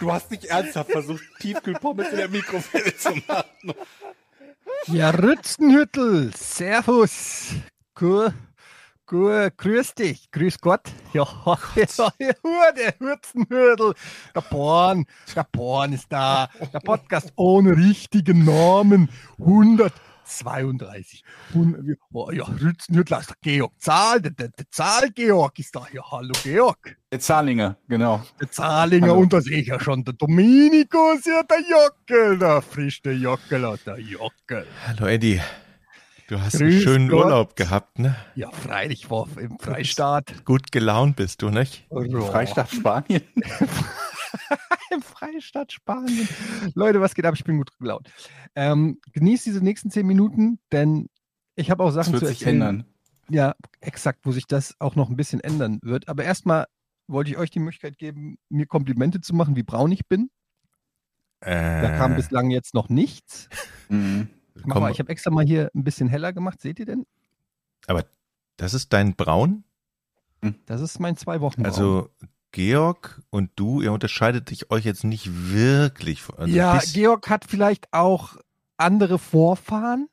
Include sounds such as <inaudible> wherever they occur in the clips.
Du hast nicht ernsthaft versucht, Tiefkühlpommes in der Mikrowelle zu machen. Ja, Rützenhüttel. Servus. Gut. Gut, grüß dich, grüß Gott. Ja, <laughs> ja, ja der Hürzenhürdel. Der Born, der Born ist da. Der Podcast ohne richtigen Namen. 132. Hund- Oh, ja, Rützenhürdler ist der Georg Zahl. Der, der, der Zahl-Georg ist da. Ja, hallo Georg. Der Zahlinger, genau. Der Zahlinger Hallo. und da sehe ich ja schon. Der Dominikus, ja, der Jockel. Der frische Jockel, ah, der Jockel. Hallo Eddie. Du hast Grüß einen schönen Gott. Urlaub gehabt, ne? Ja, freilich, war im Freistaat. Gut gelaunt bist du, nicht? Ja. Freistaat Spanien. <laughs> <laughs> Im Freistaat Spanien. Leute, was geht ab? Ich bin gut gelaunt. Ähm, genießt diese nächsten zehn Minuten, denn ich habe auch Das Sachen wird zu sich erzählen. ändern. Ja, exakt, wo sich das auch noch ein bisschen ändern wird. Aber erstmal wollte ich euch die Möglichkeit geben, mir Komplimente zu machen, wie braun ich bin. Äh, Da kam bislang jetzt noch nichts. Mhm. Ich, mach komm, mal, ich habe extra mal hier ein bisschen heller gemacht. Seht ihr denn? das ist dein Braun? Das ist mein zwei Wochen. Also Georg und du, ihr unterscheidet dich euch jetzt nicht wirklich. von- Also ja, Georg hat vielleicht auch andere Vorfahren.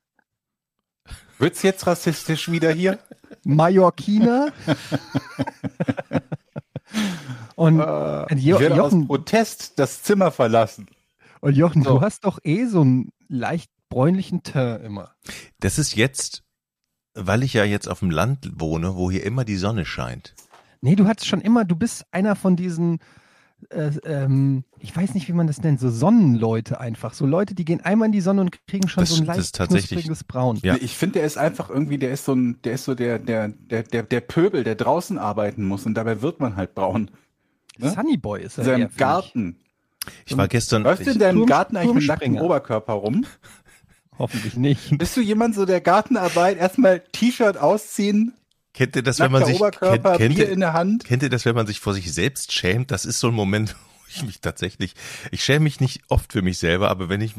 Wird's jetzt rassistisch wieder hier? Mallorquiner. <laughs> und, Äh, Jo- ich Jochen- aus Protest das Zimmer verlassen. und Jochen, So. du hast doch eh so einen leicht bräunlichen Teint immer. Das ist jetzt, weil ich ja jetzt auf dem Land wohne, wo hier immer die Sonne scheint. Nee, du hattest schon immer, du bist einer von diesen, äh, ähm, ich weiß nicht, wie man das nennt, so Sonnenleute einfach. So Leute, die gehen einmal in die Sonne und kriegen schon Das- so ein leicht knuspriges Braun. Ja. Ich finde, der ist einfach irgendwie, der ist so ein, der ist so der, der, der, der, der Pöbel, der draußen arbeiten muss und dabei wird man halt braun. ne? Sunny Boy ist er In seinem ich. Garten. Ich war gestern, Läufst du in deinem Turm- Garten eigentlich mit nacktem. Oberkörper rum? <laughs> Hoffentlich nicht. Bist du jemand so der Gartenarbeit, erstmal T-Shirt ausziehen, kennt ihr das, wenn man sich, kennt, kennt, Bier ihr, in der Hand? kennt ihr das, wenn man sich vor sich selbst schämt? Das ist so ein Moment, <laughs> wo ich mich tatsächlich, ich schäme mich nicht oft für mich selber, aber wenn ich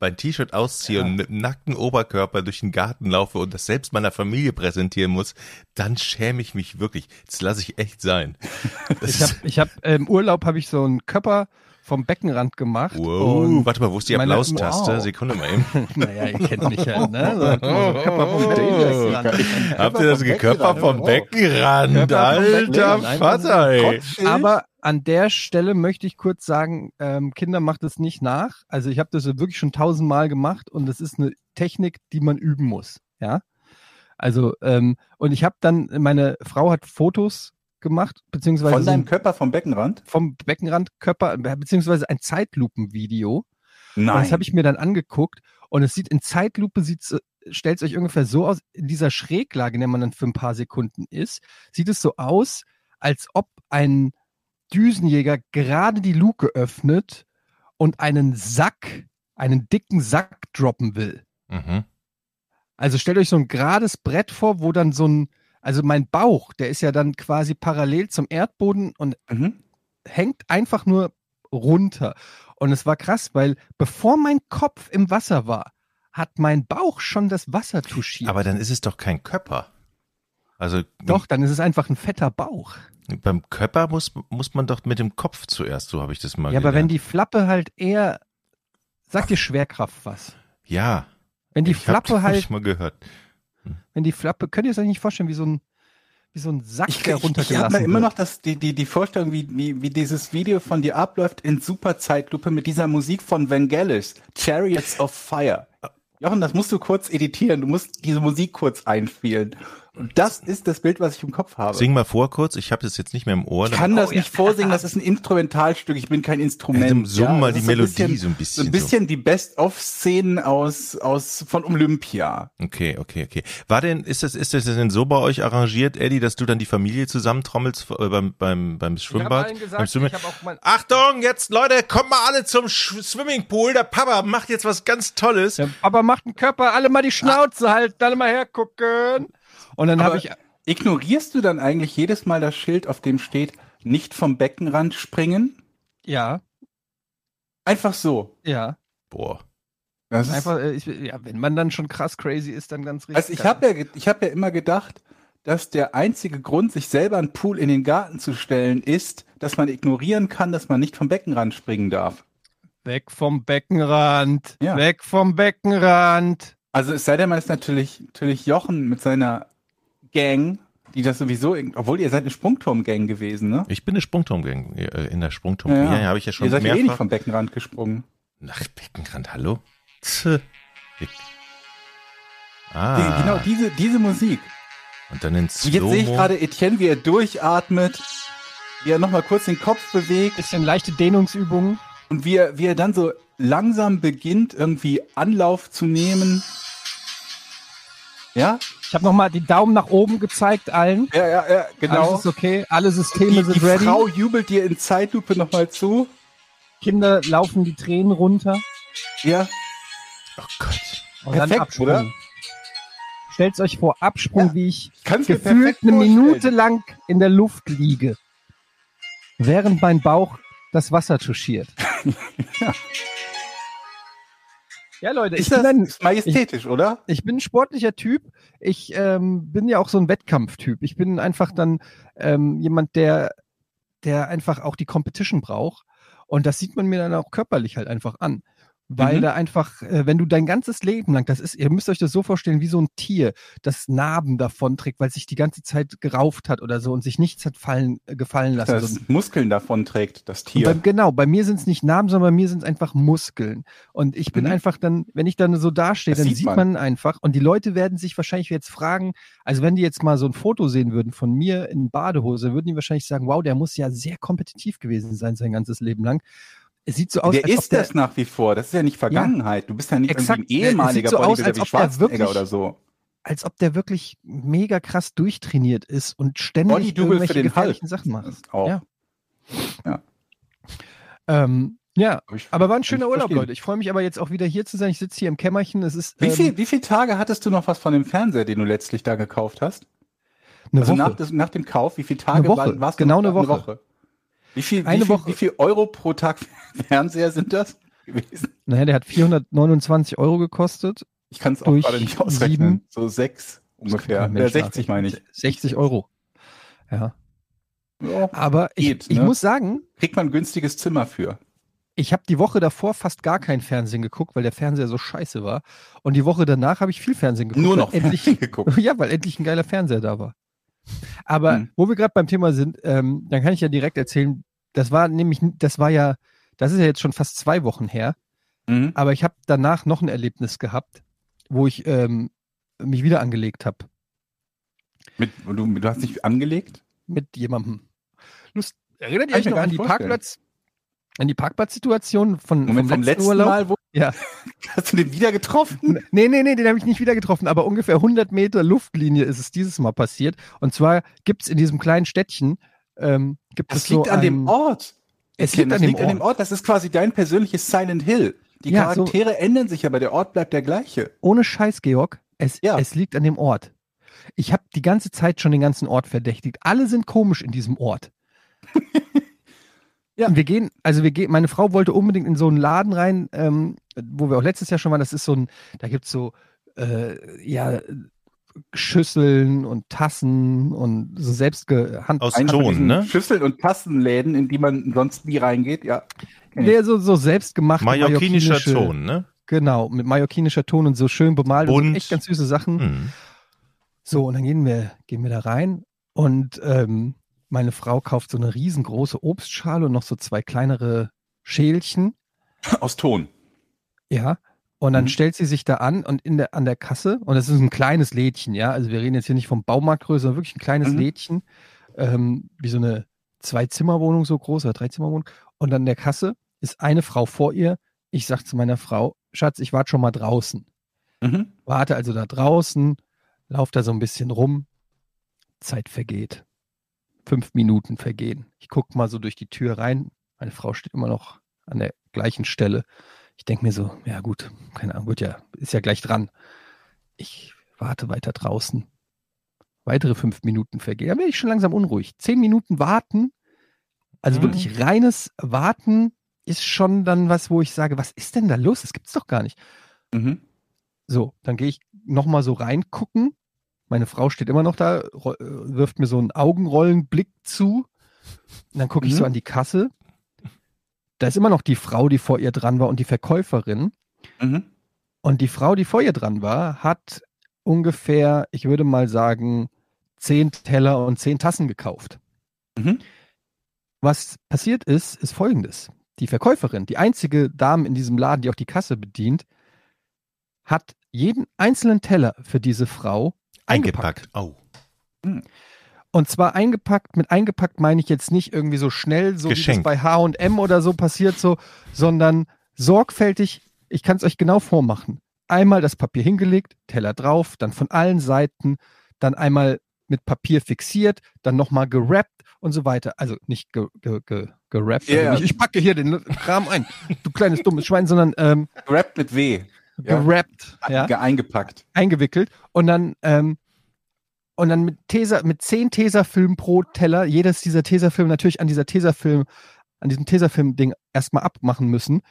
mein T-Shirt ausziehe Ja. und mit dem nackten Oberkörper durch den Garten laufe und das selbst meiner Familie präsentieren muss, dann schäme ich mich wirklich. Das lasse ich echt sein. <laughs> Ich habe ich hab, im Urlaub habe ich so einen Körper vom Beckenrand gemacht. wow, warte mal, wo ist die Applaustaste? wow. Sekunde mal eben. <laughs> Naja, ihr kennt mich ja, ne? Beckenrand. Habt ihr das Beckenrand, vom. Beckenrand? Alter Vater, ey. Aber an der Stelle möchte ich kurz sagen, ähm, Kinder macht es nicht nach. Also ich habe das wirklich schon tausendmal gemacht und das ist eine Technik, die man üben muss. Ja. Also, ähm, und ich habe dann, meine Frau hat Fotos gemacht, beziehungsweise Von so deinem ein, Körper vom Beckenrand? vom Beckenrandkörper, beziehungsweise ein Zeitlupenvideo. Und Nein. das habe ich mir dann angeguckt und es sieht in Zeitlupe, sieht's, stellt es euch ungefähr so aus, in dieser Schräglage, in der man dann für ein paar Sekunden ist, sieht es so aus, als ob ein Düsenjäger gerade die Luke öffnet und einen Sack, einen dicken Sack droppen will. Mhm. Also stellt euch so ein gerades Brett vor, wo dann so ein, also mein Bauch, der ist ja dann quasi parallel zum Erdboden und Mhm. hängt einfach nur runter. Und es war krass, weil bevor mein Kopf im Wasser war, hat mein Bauch schon das Wasser touchiert. Aber dann ist es doch kein Körper. Also Doch, dann ist es einfach ein fetter Bauch. beim Körper muss, muss man doch mit dem Kopf zuerst, so habe ich das mal Ja, aber wenn gelernt. die Flappe halt eher, sagt dir Schwerkraft was? Ja, Wenn die ich hab- Flappe hab halt, ich mal gehört. Wenn die Flappe, könnt ihr es euch nicht vorstellen, wie so ein, wie so ein Sack, Ich, der ich, ich runtergelassen habe immer noch das, die, die, die Vorstellung, wie, wie, wie dieses Video von dir abläuft in Superzeitlupe mit dieser Musik von Vangelis, Chariots of Fire. Jochen, das musst du kurz editieren. Du musst diese Musik kurz einspielen. Das ist das Bild, was ich im Kopf habe. Sing mal vor kurz, ich habe das jetzt nicht mehr im Ohr. ich kann das Oh, ja. nicht vorsingen, das <laughs> ist ein Instrumentalstück, ich bin kein Instrument. Ja, summ mal das die Melodie so so ein bisschen. bisschen, so ein bisschen die Best-of-Szenen aus, aus, von Olympia. Okay, okay, okay. War denn, ist das, ist das denn so bei euch arrangiert, Eddie, dass du dann die Familie zusammentrommelst äh, beim, beim, beim Schwimmbad? beim ich habe auch mein, Achtung, jetzt Leute, kommt mal alle zum Sch Swimmingpool. Der Papa macht jetzt was ganz Tolles. der Papa macht einen Körper, alle mal die Schnauze halten, alle mal hergucken. Und dann habe ich, Ignorierst du dann eigentlich jedes Mal das Schild, auf dem steht, nicht vom Beckenrand springen? ja, Einfach so. ja, Boah. Das ist, einfach, äh, ich, ja, wenn man dann schon krass crazy ist, dann ganz richtig. also ich habe ja, ich habe ja immer gedacht, dass der einzige Grund, sich selber einen Pool in den Garten zu stellen, ist, dass man ignorieren kann, dass man nicht vom Beckenrand springen darf. Weg vom Beckenrand, Ja. weg vom Beckenrand. Also es sei denn, man ist natürlich, natürlich Jochen mit seiner Gang, die das sowieso, obwohl ihr seid eine Sprungturm-Gang gewesen, ne? Ich bin eine Sprungturm äh, in der Sprungturm. Ja, ja, habe ich ja schon Ihr seid ja eh nicht mehrfach. vom Beckenrand gesprungen. Ach, Beckenrand, hallo? Tch. Ich- Die, Ah, genau diese, diese Musik. und dann in Und jetzt sehe ich gerade Etienne, wie er durchatmet, wie er nochmal kurz den Kopf bewegt Bisschen leichte Dehnungsübungen. und wie er, wie er dann so langsam beginnt, irgendwie Anlauf zu nehmen. Ja? Ich habe nochmal die Daumen nach oben gezeigt allen. Ja, ja, ja, genau. Alles ist okay, alle Systeme Die, sind die ready. Frau jubelt dir in Zeitlupe nochmal zu. Kinder laufen die Tränen runter. Ja. Oh Gott. Und Perfekt, dann Absprung. oder? Stellt euch vor, Absprung, Ja, wie ich gefühlt eine. Minute lang in der Luft liege, während mein Bauch das Wasser touchiert. Ja. <laughs> Ja, Leute, ich Ist bin, das ein, ist majestätisch, oder? ich bin ein sportlicher Typ. Ich ähm, bin ja auch so ein Wettkampftyp. Ich bin einfach dann ähm, jemand, der, der einfach auch die Competition braucht. Und das sieht man mir dann auch körperlich halt einfach an. Weil Mhm. da einfach, äh, wenn du dein ganzes Leben lang, das ist, ihr müsst euch das so vorstellen, wie so ein Tier, das Narben davon trägt, weil es sich die ganze Zeit gerauft hat oder so und sich nichts hat fallen, äh, gefallen lassen. Das So- Muskeln davon trägt, das Tier. bei, genau, bei mir sind es nicht Narben, sondern bei mir sind es einfach Muskeln. Und ich bin Mhm. einfach dann, wenn ich dann so dastehe, Das dann sieht sieht man. man. einfach. Und die Leute werden sich wahrscheinlich jetzt fragen, also wenn die jetzt mal so ein Foto sehen würden von mir in Badehose, würden die wahrscheinlich sagen, wow, der muss ja sehr kompetitiv gewesen sein sein ganzes Leben lang. Es sieht so aus, der als ob ist das nach wie vor. Das ist ja nicht Vergangenheit. Du bist ja nicht Exakt. irgendwie ein ehemaliger so Bodybuilder wie der Schwarzenegger wirklich- oder so. als ob der wirklich mega krass durchtrainiert ist und ständig irgendwelche gefährlichen Hulk. Sachen macht. Auch. Ja. Ja. Ähm, ja, Aber, war ein schöner Urlaub. Leute. Ich freue mich aber jetzt auch wieder hier zu sein. Ich sitze hier im Kämmerchen. Es ist Wie, ähm, viel, wie viele Tage hattest du noch was von dem Fernseher, den du letztlich da gekauft hast? eine also Woche. nach, nach dem Kauf, wie viele Tage Eine Woche, war- warst du genau noch- eine Woche. Wie viel, Eine wie, viel, Woche. wie viel Euro pro Tag <laughs> Fernseher sind das gewesen? Naja, der hat 429 Euro gekostet. Ich kann es auch gerade nicht ausrechnen. sieben. So sechs ungefähr. Äh, Mensch 60 nach. meine ich. 60 Euro. Ja. Ja. Aber ich, Geht, ich ne? muss sagen, Kriegt man ein günstiges Zimmer für. ich habe die Woche davor fast gar kein Fernsehen geguckt, weil der Fernseher so scheiße war. Und die Woche danach habe ich viel Fernsehen geguckt. Nur noch endlich, geguckt. <laughs> Ja, weil endlich ein geiler Fernseher da war. Aber Hm. wo wir gerade beim Thema sind, ähm, dann kann ich ja direkt erzählen, das war nämlich, das war ja, das ist ja jetzt schon fast zwei Wochen her, Mhm. aber ich habe danach noch ein Erlebnis gehabt, wo ich ähm, mich wieder angelegt habe Mit, du, du hast dich angelegt? mit jemandem. Lust, erinnert ihr euch noch an die vorstellen. Parkplatz, an die Parkplatzsituation von Moment, vom letzten Urlaub? Mal, wo Ja. <laughs> hast du den wieder getroffen? Nee, nee, nee, den habe ich nicht wieder getroffen, aber ungefähr 100 Meter Luftlinie ist es dieses Mal passiert. Und zwar gibt es in diesem kleinen Städtchen, ähm, gibt Das es liegt so an ein, dem Ort. Es liegt an dem liegt an dem Ort. Das ist quasi dein persönliches Silent Hill. Die Ja, so- Charaktere ändern sich, aber der Ort bleibt der gleiche. Ohne Scheiß, Georg, es, Ja. es liegt an dem Ort. Ich habe die ganze Zeit schon den ganzen Ort verdächtigt. Alle sind komisch in diesem Ort. <laughs> Ja. Und wir gehen, also wir gehen, meine Frau wollte unbedingt in so einen Laden rein, ähm, wo wir auch letztes Jahr schon waren. Das ist so ein, da gibt's so, äh, ja, Schüsseln und Tassen und so selbst hand Aus Ton, ne? Schüsseln- und Tassenläden, in die man sonst nie reingeht. Ja. der so, so selbstgemachte Mallorquinischer mallorquinische- Ton, ne? Genau, mit mallorquinischer Ton und so schön bemalt und Bunt. so echt ganz süße Sachen. Hm. So, und dann gehen wir, gehen wir da rein und ähm, meine Frau kauft so eine riesengroße Obstschale und noch so zwei kleinere Schälchen. Aus Ton. Ja. Und dann Mhm. stellt sie sich da an und in der, an der Kasse, und das ist ein kleines Lädchen, ja, also wir reden jetzt hier nicht vom Baumarktgröße, sondern wirklich ein kleines Mhm. Lädchen, ähm, wie so eine Zwei-Zimmer-Wohnung so groß oder Drei-Zimmer-Wohnung. Und an der Kasse ist eine Frau vor ihr. Ich sag zu meiner Frau, Schatz, ich warte schon mal draußen. Mhm. Warte also da draußen, lauf da so ein bisschen rum. Zeit vergeht. Fünf Minuten vergehen. Ich guck mal so durch die Tür rein. Meine Frau steht immer noch an der gleichen Stelle. Ich denke mir so, ja gut, keine Ahnung, wird ja, ist ja gleich dran. Ich warte weiter draußen. Weitere fünf Minuten vergehen. Da bin ich schon langsam unruhig. Zehn Minuten warten, also Mhm. wirklich reines Warten ist schon dann was, wo ich sage, was ist denn da los? Das gibt's doch gar nicht. Mhm. So, dann gehe ich nochmal so reingucken. Meine Frau steht immer noch da, äh, wirft mir so einen Augenrollenblick zu. Und dann gucke ich Mhm. so an die Kasse. Da ist immer noch die Frau, die vor ihr dran war und die Verkäuferin. Mhm. Und die Frau, die vor ihr dran war, hat ungefähr, ich würde mal sagen, zehn Teller und zehn Tassen gekauft. Mhm. Was passiert ist, ist folgendes. Die Verkäuferin, die einzige Dame in diesem Laden, die auch die Kasse bedient, hat jeden einzelnen Teller für diese Frau eingepackt. Eingepackt. Oh. Und zwar eingepackt, mit eingepackt meine ich jetzt nicht irgendwie so schnell, so Geschenkt. wie das bei H&M oder so passiert so, sondern sorgfältig, ich kann es euch genau vormachen. Einmal das Papier hingelegt, Teller drauf, dann von allen Seiten, dann einmal mit Papier fixiert, dann nochmal gerappt und so weiter. Also nicht ge, ge, ge, gerappt, Ja, also nicht, ich packe hier den Kram ein, du kleines dummes Schwein, sondern ähm, Gerappt mit W. Ja. gerappt, ja Ge- Eingepackt. eingewickelt und dann ähm, und dann mit Tesa, mit zehn Tesafilm pro Teller, jedes dieser Tesafilm natürlich an dieser Tesafilm, an diesem Tesafilm-Ding erstmal abmachen müssen.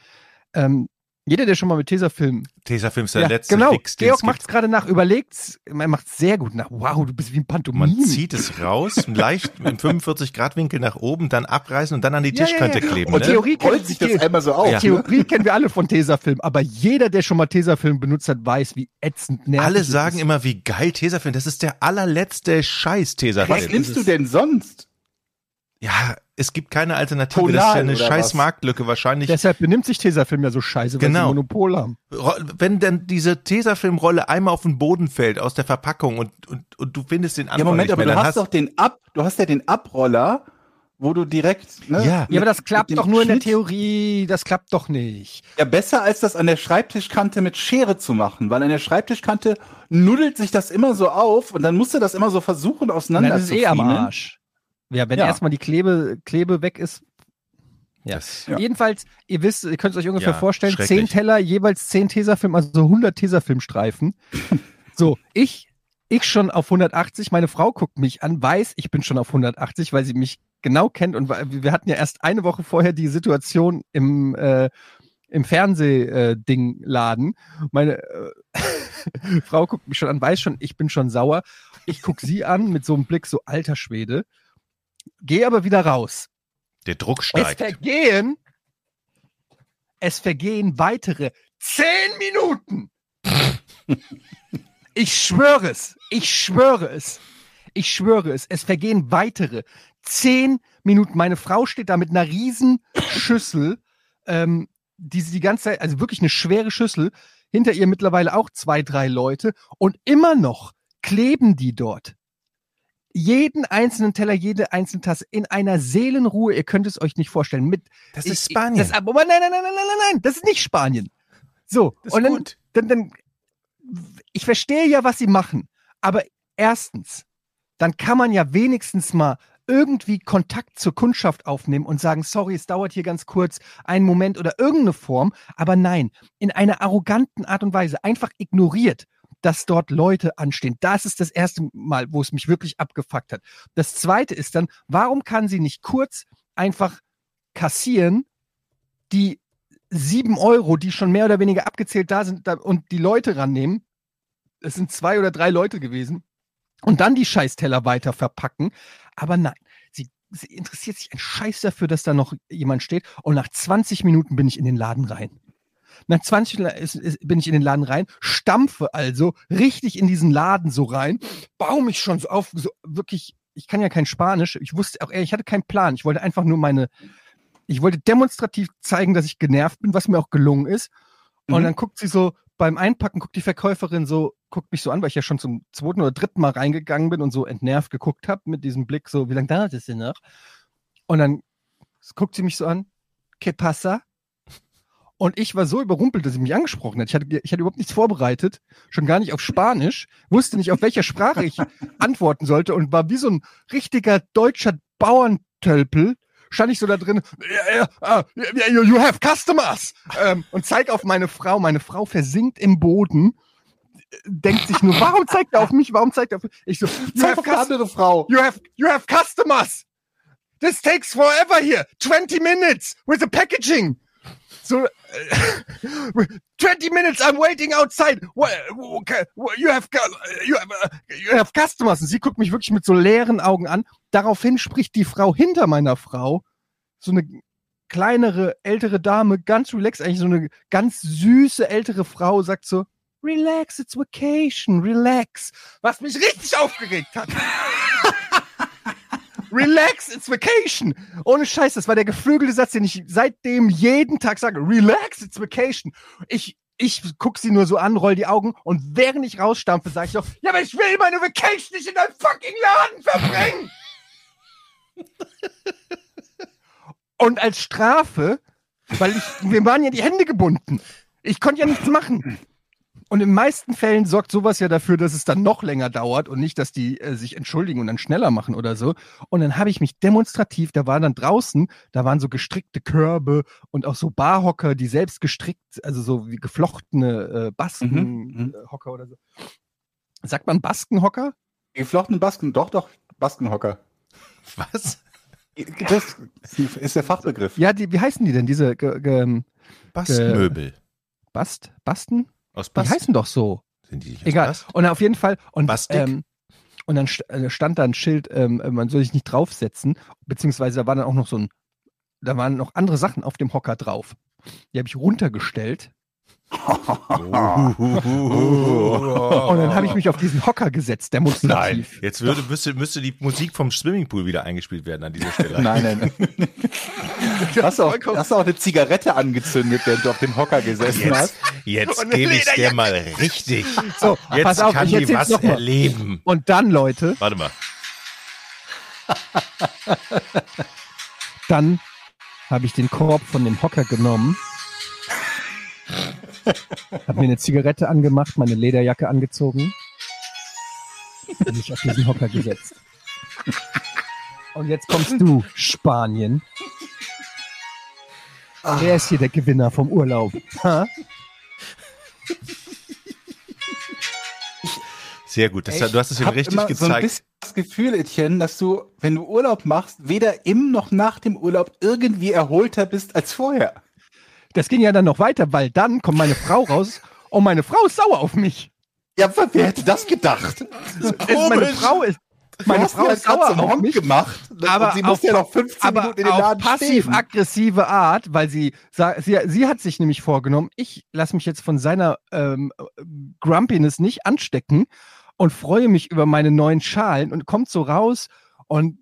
Ähm, jeder, der schon mal mit Tesafilm Tesafilm ist der ja, letzte genau. Fix, den Georg macht es gerade nach, überlegt, er macht es sehr gut nach. Wow, du bist wie ein Pantomime. Man zieht es raus, <laughs> leicht im 45-Grad-Winkel nach oben, dann abreißen und dann an die Ja, ja, Tischkante ja. kleben. Und ne? Theorie kennt sich die- das einmal so auf. Ja. Theorie kennen wir alle von Tesafilm, aber jeder, der schon mal Tesafilm benutzt hat, weiß, wie ätzend nervig Alle sagen ist. immer, wie geil Tesafilm. Das ist der allerletzte Scheiß Was Tesafilm. nimmst du denn sonst? Ja, es gibt keine Alternative. das ist ja eine scheiß was? Marktlücke wahrscheinlich. Deshalb benimmt sich Tesafilm ja so scheiße, weil Genau. sie ein Monopol haben. Wenn dann diese Tesafilmrolle einmal auf den Boden fällt aus der Verpackung und, und, und du findest den Anfang Ja, Moment, nicht aber mehr, du dann hast doch den Ab, du hast ja den Abroller, wo du direkt, ne? Ja. Ja, aber das klappt doch nur in der Schnitt- Theorie. Das klappt doch nicht. Ja, besser als das an der Schreibtischkante mit Schere zu machen, weil an der Schreibtischkante nuddelt sich das immer so auf und dann musst du das immer so versuchen auseinander das ist eh am. Arsch. Ja, wenn Ja. erstmal die Klebe, Klebe weg ist. Ja. Das- Ja. Jedenfalls, ihr wisst, ihr könnt es euch ungefähr vorstellen, zehn Teller, jeweils zehn Tesafilm, also so 100 Tesafilmstreifen. <laughs> so, ich, ich schon auf 180, meine Frau guckt mich an, weiß, ich bin schon auf 180, weil sie mich genau kennt und wir hatten ja erst eine Woche vorher die Situation im, äh, im Fernsehding-Laden. Meine äh, <laughs> Frau guckt mich schon an, weiß schon, ich bin schon sauer. Ich guck sie an mit so einem Blick, so alter Schwede. Gehe aber wieder raus. Der Druck Es steigt. vergehen, es vergehen weitere zehn Minuten. <laughs> Ich schwöre es, ich schwöre es, ich schwöre es, es vergehen weitere zehn Minuten. Meine Frau steht da mit einer riesen Schüssel, ähm, die sie die ganze Zeit, also wirklich eine schwere Schüssel, hinter ihr mittlerweile auch zwei, drei Leute und immer noch kleben die dort jeden einzelnen Teller, jede einzelne Tasse in einer Seelenruhe. Ihr könnt es euch nicht vorstellen. Mit Das ich- ist Spanien. Das, aber nein, nein, nein, nein, nein, nein, nein, das ist nicht Spanien. So, Das ist und dann, dann, dann, ich verstehe ja, was sie machen. Aber erstens, dann kann man ja wenigstens mal irgendwie Kontakt zur Kundschaft aufnehmen und sagen, sorry, es dauert hier ganz kurz, einen Moment oder irgendeine Form. Aber nein, in einer arroganten Art und Weise einfach ignoriert, dass dort Leute anstehen. Das ist das erste Mal, wo es mich wirklich abgefuckt hat. Das zweite ist dann, warum kann sie nicht kurz einfach kassieren, die sieben Euro, die schon mehr oder weniger abgezählt da sind und die Leute rannehmen. Es sind zwei oder drei Leute gewesen. Und dann die Scheißteller weiter verpacken. Aber nein, sie, sie interessiert sich ein Scheiß dafür, dass da noch jemand steht. Und nach 20 Minuten bin ich in den Laden rein. Nach 20 Minuten bin ich in den Laden rein, stampfe also richtig in diesen Laden so rein, baue mich schon so auf, so wirklich, ich kann ja kein Spanisch, ich wusste auch, ich hatte keinen Plan, ich wollte einfach nur meine, ich wollte demonstrativ zeigen, dass ich genervt bin, was mir auch gelungen ist. Und Mhm. dann guckt sie so beim Einpacken, guckt die Verkäuferin so, guckt mich so an, weil ich ja schon zum zweiten oder dritten Mal reingegangen bin und so entnervt geguckt habe mit diesem Blick so, wie lange dauert es denn noch? Und dann guckt sie mich so an, que pasa? Und ich war so überrumpelt, dass sie mich angesprochen hat. Ich hatte, ich hatte überhaupt nichts vorbereitet, schon gar nicht auf Spanisch, wusste nicht, auf welcher Sprache ich <laughs> antworten sollte und war wie so ein richtiger deutscher Bauerntölpel. Stand ich so da drin, "Ja, ja, ah, ja, you, have customers! Ähm, und zeig auf meine Frau. Meine Frau versinkt im Boden, denkt sich nur, warum zeigt er auf mich? Warum zeigt er auf mich? Ich so, you Zeig have, eine andere Frau. you have, you have customers! This takes forever here! 20 minutes with the packaging! So, äh, <laughs> 20 minutes, I'm waiting outside. You have, you have, uh, you have customers. Und sie guckt mich wirklich mit so leeren Augen an. Daraufhin spricht die Frau hinter meiner Frau, so eine kleinere, ältere Dame, ganz relaxed, eigentlich so eine ganz süße ältere Frau, sagt so, relax, it's vacation, relax. Was mich richtig aufgeregt hat. <laughs> Relax, it's vacation. Ohne Scheiß, das war der geflügelte Satz, den ich seitdem jeden Tag sage. Relax, it's vacation. Ich, ich guck sie nur so an, roll die Augen und während ich rausstampfe, sage ich doch, ja, aber ich will meine Vacation nicht in deinem fucking Laden verbringen. <laughs> und als Strafe, weil ich, wir waren ja die Hände gebunden. Ich konnte ja nichts machen. Und in den meisten Fällen sorgt sowas ja dafür, dass es dann noch länger dauert und nicht, dass die äh, sich entschuldigen und dann schneller machen oder so. Und dann habe ich mich demonstrativ, da war dann draußen, da waren so gestrickte Körbe und auch so Barhocker, die selbst gestrickt, also so wie geflochtene äh, Mhm, Baskenhocker oder so. Sagt man Baskenhocker? Geflochtene Basken, doch, doch, Baskenhocker. Was? Das ist der Fachbegriff. Ja, die, wie heißen die denn? Diese ge, ge, Bastmöbel. Bast, Basten? Aus Die heißen doch so. Sind die nicht Egal. Bast? Und auf jeden Fall. Und, ähm, und dann äh, stand da ein Schild, ähm, man soll sich nicht draufsetzen, beziehungsweise da war dann auch noch so ein, da waren noch andere Sachen auf dem Hocker drauf. Die habe ich runtergestellt. Und dann habe ich mich auf diesen Hocker gesetzt, Nein, demonstrativ. jetzt würde, müsste, müsste die Musik vom Swimmingpool wieder eingespielt werden an dieser Stelle. Nein, nein, nein. Hast du, auch, hast du auch eine Zigarette angezündet, während du auf dem Hocker gesessen hast? Jetzt, jetzt Und eine gebe ich dir mal richtig. So, Jetzt pass auf, kann ich die was erleben. Und dann, Leute, Warte mal. dann habe ich den Korb von dem Hocker genommen, habe mir eine Zigarette angemacht, meine Lederjacke angezogen und mich auf diesen Hocker gesetzt. Und jetzt kommst du, Spanien. Wer ist hier der Gewinner vom Urlaub? Ha? Sehr gut. Das, du hast es ihm hab richtig immer So ein gezeigt. bisschen das Gefühl, Etienne, dass du, wenn du Urlaub machst, weder im noch nach dem Urlaub irgendwie erholter bist als vorher. Das ging ja dann noch weiter, weil dann kommt meine Frau raus und meine Frau ist sauer auf mich. Ja, wer hätte das gedacht? Es, meine Frau ist, meine Du Frau ist sauer zum auf mich. gemacht. Aber sie muss ja noch 15 aber Minuten in den Laden stehen. passiv-aggressive Art, weil sie, sie, sie hat sich nämlich vorgenommen, ich lasse mich jetzt von seiner ähm, Grumpiness nicht anstecken und freue mich über meine neuen Schalen und kommt so raus und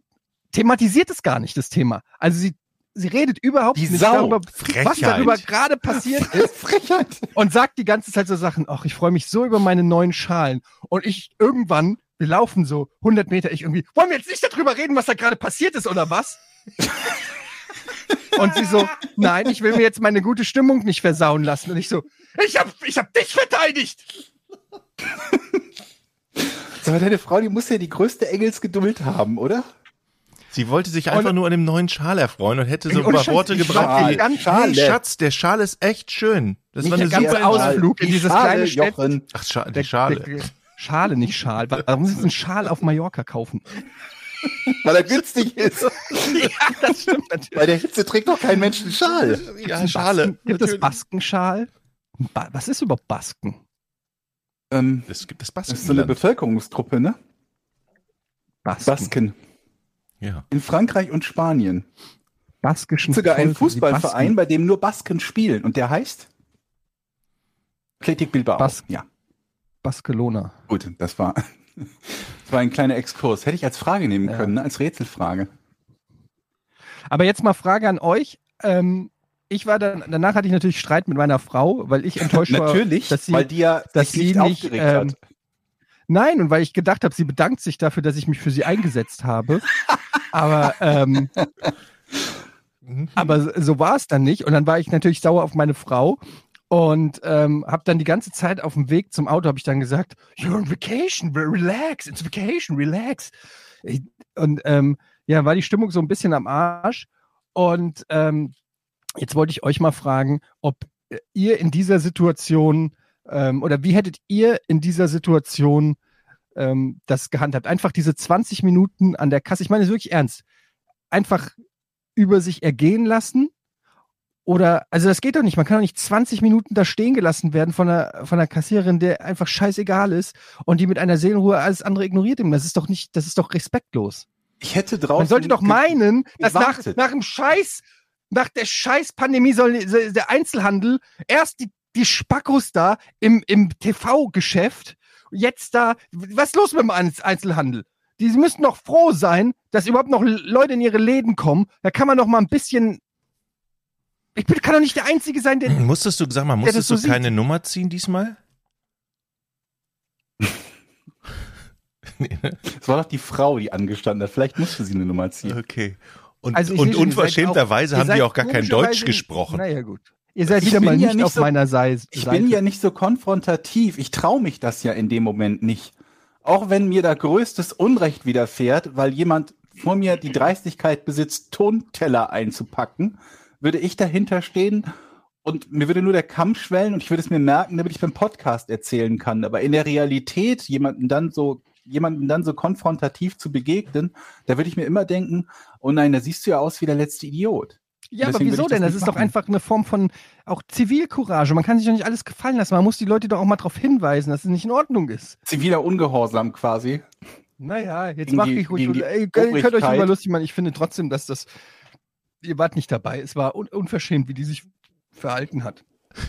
thematisiert es gar nicht, das Thema. Also sie, sie redet überhaupt Die nicht Sau. darüber, was Frechheit. darüber gerade passiert <laughs> ist Frechheit. und sagt die ganze Zeit so Sachen, ach, ich freue mich so über meine neuen Schalen. Und ich irgendwann, wir laufen so 100 Meter, ich irgendwie, wollen wir jetzt nicht darüber reden, was da gerade passiert ist oder was? und sie so, nein, ich will mir jetzt meine gute Stimmung nicht versauen lassen. Und ich so, ich hab, ich hab dich verteidigt. Aber deine Frau, die muss ja die größte Engelsgeduld haben, oder? Sie wollte sich einfach Und- nur an dem neuen Schal erfreuen und hätte so ein paar Worte die gebracht. Schal- wie, ganz Hey, Schale. Schatz, der Schal ist echt schön. Das war eine der ganze super Ausflug. In Die dieses Schale, kleine Städtchen. Jochen. Ach, Scha die Der- Schale. Der, Schale, nicht Schal. Warum muss ich einen Schal auf Mallorca kaufen? <laughs> Weil er günstig ist. <laughs> ja, das stimmt natürlich. Bei der Hitze trägt doch kein Mensch einen Schal. ja, Basken, Schale. gibt es. Baskenschal? Ba was ist überhaupt Basken? Ähm, Es gibt das das ist so eine. Bevölkerungsgruppe, ne? Basken. Basken. Ja. In Frankreich und Spanien. Baskischen Sogar ein Volk, Fußballverein, bei dem nur Basken spielen. Und der heißt? Athletic Bilbao. Bas- ja, Baskelona. gut, das war, das war ein kleiner Exkurs. Hätte ich als Frage nehmen Ja. können, ne? als Rätselfrage. Aber jetzt mal Frage an euch. Ähm, ich war dann, danach hatte ich natürlich Streit mit meiner Frau, weil ich enttäuscht <laughs> war, Natürlich, dass sie, weil die ja dass sie nicht nicht, aufgeregt ähm, hat. Nein, und weil ich gedacht habe, sie bedankt sich dafür, dass ich mich für sie eingesetzt habe. Aber, ähm, Mhm. aber so war es dann nicht. Und dann war ich natürlich sauer auf meine Frau und ähm, habe dann die ganze Zeit auf dem Weg zum Auto habe ich dann gesagt, you're on vacation, relax, it's vacation, relax. Ich, und ähm, ja, war die Stimmung so ein bisschen am Arsch. Und ähm, jetzt wollte ich euch mal fragen, ob ihr in dieser Situation ähm, oder wie hättet ihr in dieser Situation ähm, das gehandhabt? Einfach diese 20 Minuten an der Kasse, ich meine es wirklich ernst, einfach über sich ergehen lassen? Oder, also das geht doch nicht. Man kann doch nicht 20 Minuten da stehen gelassen werden von einer, von einer Kassiererin, der einfach scheißegal ist und die mit einer Seelenruhe alles andere ignoriert. Das ist doch nicht, das ist doch respektlos. Ich hätte draußen. Man sollte doch meinen, dass nach, nach dem Scheiß, nach der Scheiß-Pandemie soll der Einzelhandel erst die, die Spackos da im, im TV-Geschäft, jetzt da, was ist los mit dem Einz- Einzelhandel? Die müssten doch froh sein, dass überhaupt noch Leute in ihre Läden kommen. Da kann man doch mal ein bisschen. Ich bin, kann doch nicht der Einzige sein, der. Musstest du, sag mal, musstest so du keine Nummer ziehen diesmal? <laughs> Es war doch die Frau, die angestanden hat. Vielleicht musste sie eine Nummer ziehen. Okay. Und, Also und unverschämterweise auch- haben die auch gar kein Deutsch gesprochen. Naja, gut. Ihr seid Ich wieder bin mal ja nicht nicht auf so- meiner Seite. Ich bin ja nicht so konfrontativ. Ich traue mich das ja in dem Moment nicht. Auch wenn mir da größtes Unrecht widerfährt, weil jemand vor mir die Dreistigkeit besitzt, Tonteller einzupacken, würde ich dahinter stehen und mir würde nur der Kamm schwellen und ich würde es mir merken, damit ich beim Podcast erzählen kann. Aber in der Realität jemanden dann so jemanden dann so konfrontativ zu begegnen, da würde ich mir immer denken, oh nein, da siehst du ja aus wie der letzte Idiot. Ja, aber Deswegen wieso das denn? Das nicht ist doch einfach eine Form von auch Zivilcourage. Man kann sich doch nicht alles gefallen lassen. Man muss die Leute doch auch mal darauf hinweisen, dass es nicht in Ordnung ist. Ziviler Ungehorsam quasi. Naja, jetzt mach ich ruhig. Ey, ihr könnt euch über lustig machen. Ich finde trotzdem, dass das. Ihr wart nicht dabei. Es war un unverschämt, wie die sich verhalten hat. <laughs>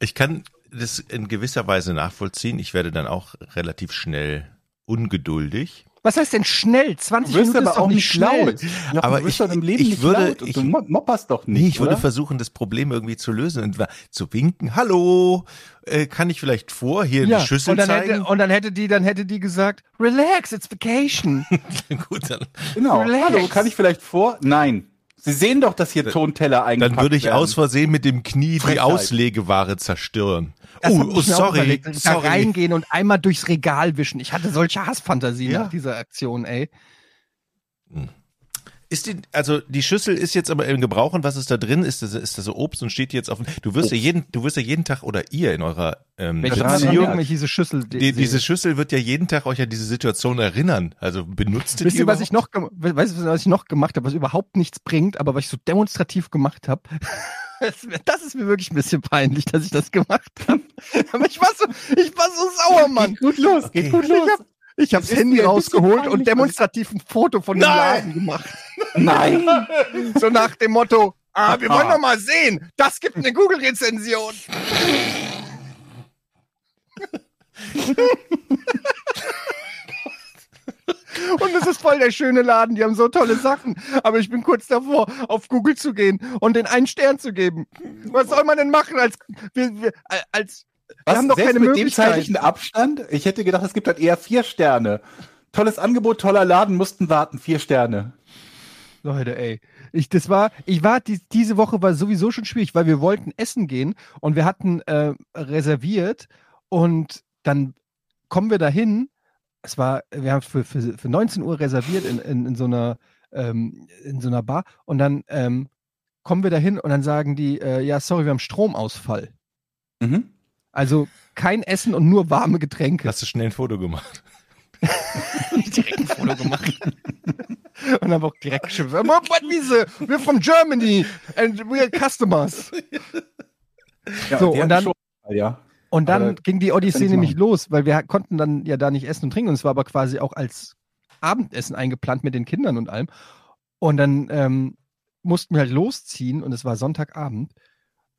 Ich kann das in gewisser Weise nachvollziehen. Ich werde dann auch relativ schnell ungeduldig. Was heißt denn schnell? 20 Du wirst Minuten aber ist doch auch nicht schnell. laut. Ja, Aber ich- doch im Leben ich nicht würde- laut. Und ich- du mo- mopperst doch nicht, Nee, ich würde oder? versuchen, das Problem irgendwie zu lösen und zu winken. Hallo, äh, kann ich vielleicht vor hier Ja, die Schüssel und dann, zeigen? hätte, und dann hätte die, dann hätte die gesagt, relax, it's vacation. <laughs> Gut, dann, Genau. Relax. Hallo, kann ich vielleicht vor? Nein. Sie sehen doch, dass hier Tonteller eingepackt dann würde ich werden. aus Versehen mit dem Knie die Frechheit. Auslegeware zerstören. Das oh, hab oh, auch sorry, überlegt. Da sorry. reingehen und einmal durchs Regal wischen. Ich hatte solche Hassfantasien Ja. nach dieser Aktion, ey. Ist die, also die Schüssel ist jetzt aber im Gebrauch und was ist da drin? Ist das, ist das so Obst und steht jetzt auf dem, du wirst ja Obst. jeden, du wirst ja jeden Tag oder ihr in eurer ähm, ich ja- wenn ich diese Schüssel die, sehe. diese Schüssel wird ja jeden Tag euch an diese Situation erinnern. Also benutzt ihr Wisst die ihr, was ich noch, weißt du, was ich noch gemacht habe, was überhaupt nichts bringt, aber was ich so demonstrativ gemacht habe? <laughs> Das, ist mir wirklich ein bisschen peinlich, dass ich das gemacht habe. <laughs> Aber ich war so, ich war so sauer, Mann. Gut los, geht gut Ich los. hab, ich hab das Handy rausgeholt und demonstrativ ein Foto von dem Nein! Laden gemacht. Nein. <laughs> So nach dem Motto, ah, wir wollen doch mal sehen, das gibt eine Google-Rezension. Und es ist voll der schöne Laden, die haben so tolle Sachen. Aber ich bin kurz davor, auf Google zu gehen und den einen Stern zu geben. Was soll man denn machen als, wir, wir, als, wir Was, haben doch selbst keine mit dem zeitlichen Abstand? Ich hätte gedacht, es gibt halt eher vier Sterne. Tolles Angebot, toller Laden, mussten warten, vier Sterne. Leute, ey. Ich, das war, ich war, die, diese Woche war sowieso schon schwierig, weil wir wollten essen gehen und wir hatten äh, reserviert und dann kommen wir dahin. Es war, wir haben für, für, für 19 Uhr reserviert in, in, in so einer, ähm, in so einer Bar und dann ähm, kommen wir dahin und dann sagen die, äh, ja, sorry, wir haben Stromausfall. Mhm. Also kein Essen und nur warme Getränke. Hast du schnell ein Foto gemacht? <laughs> direkt ein Foto gemacht. Und dann auch direkt geschimpft. "But Wiese, we're from Germany and we're customers. Ja, So, und dann- schon- ja. Und dann Aber ging die Odyssee nämlich los, weil wir konnten dann ja da nicht essen und trinken. Und es war aber quasi auch als Abendessen eingeplant mit den Kindern und allem. Und dann ähm, mussten wir halt losziehen und es war Sonntagabend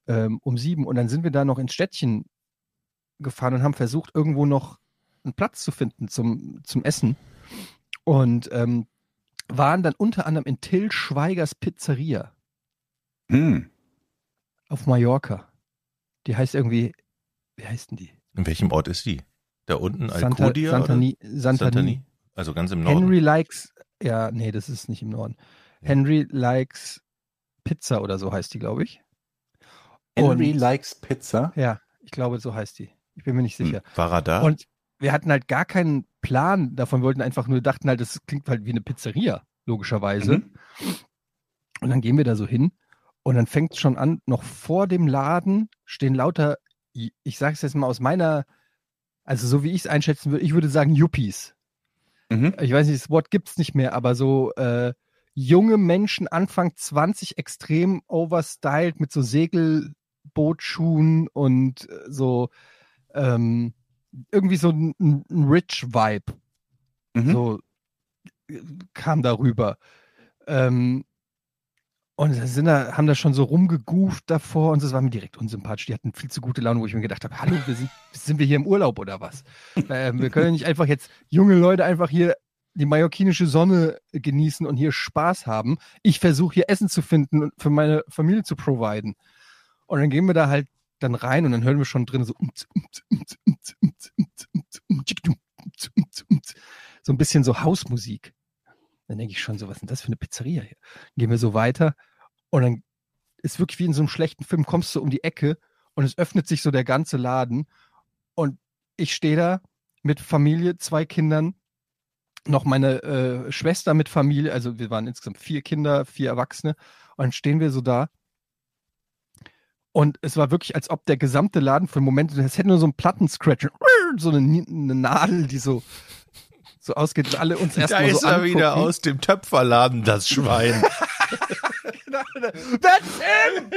ähm, um sieben. Und dann sind wir da noch ins Städtchen gefahren und haben versucht, irgendwo noch einen Platz zu finden zum, zum Essen. Und ähm, waren dann unter anderem in Till Schweigers Pizzeria. Hm. auf Mallorca. Die heißt irgendwie, wie heißt denn die? In welchem Ort ist die? Da unten Santa, Alcudia? Santani. Santani? Also ganz im Norden. Henry likes, ja, nee, das ist nicht im Norden. Henry likes Pizza oder so heißt die, glaube ich. Henry Und- likes Pizza. Ja, ich glaube, so heißt die. Ich bin mir nicht sicher. Hm. War er da? Und wir hatten halt gar keinen Plan davon, wollten einfach nur, dachten halt, das klingt halt wie eine Pizzeria, logischerweise. Mhm. Und dann gehen wir da so hin und dann fängt es schon an, noch vor dem Laden stehen lauter, ich sage es jetzt mal aus meiner, also so wie ich es einschätzen würde, ich würde sagen Yuppies. Mhm. Ich weiß nicht, das Wort gibt es nicht mehr, aber so äh, junge Menschen, Anfang 20, extrem overstyled mit so Segelbootschuhen und äh, so ähm, irgendwie so ein, ein Rich-Vibe Mhm. so kam darüber. Ähm, und sind da, haben da schon so rumgegooft davor und das war mir direkt unsympathisch. Die hatten viel zu gute Laune, wo ich mir gedacht habe, hallo, wir sind, sind wir hier im Urlaub oder was? ähm, wir können nicht einfach jetzt junge Leute einfach hier die mallorquinische Sonne genießen und hier Spaß haben. Ich versuche hier Essen zu finden und für meine Familie zu providen. Und dann gehen wir da halt dann rein und dann hören wir schon drin so so ein bisschen so Hausmusik. Dann denke ich schon so, was ist denn das für eine Pizzeria hier? Dann gehen wir so weiter und dann ist wirklich wie in so einem schlechten Film, kommst du um die Ecke und es öffnet sich so der ganze Laden und ich stehe da mit Familie, zwei Kindern, noch meine äh, Schwester mit Familie, also wir waren insgesamt vier Kinder, vier Erwachsene und dann stehen wir so da und es war wirklich, als ob der gesamte Laden für einen Moment, es hätte nur so einen Plattenscratch, so eine, eine Nadel, die so, so ausgeht und alle uns da erstmal ist so er wieder angucken. aus dem Töpferladen, das Schwein. <laughs> That's him!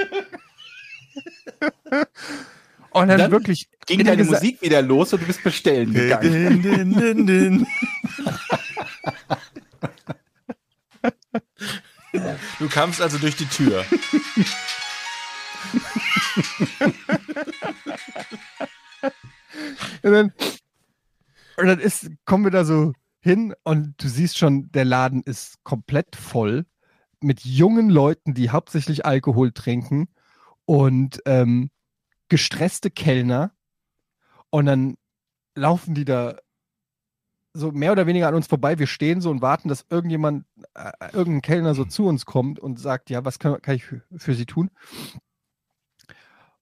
Und dann, Dann wirklich Ging deine Gesa- Musik wieder los und du bist bestellen gegangen. din, din, din, din. <laughs> Du kamst also durch die Tür. <laughs> Und dann, und dann ist, kommen wir da so hin und du siehst schon, der Laden ist komplett voll mit jungen Leuten, die hauptsächlich Alkohol trinken und ähm, gestresste Kellner. Und dann laufen die da so mehr oder weniger an uns vorbei. Wir stehen so und warten, dass irgendjemand, äh, irgendein Kellner so zu uns kommt und sagt, ja, was kann, kann ich für, für sie tun?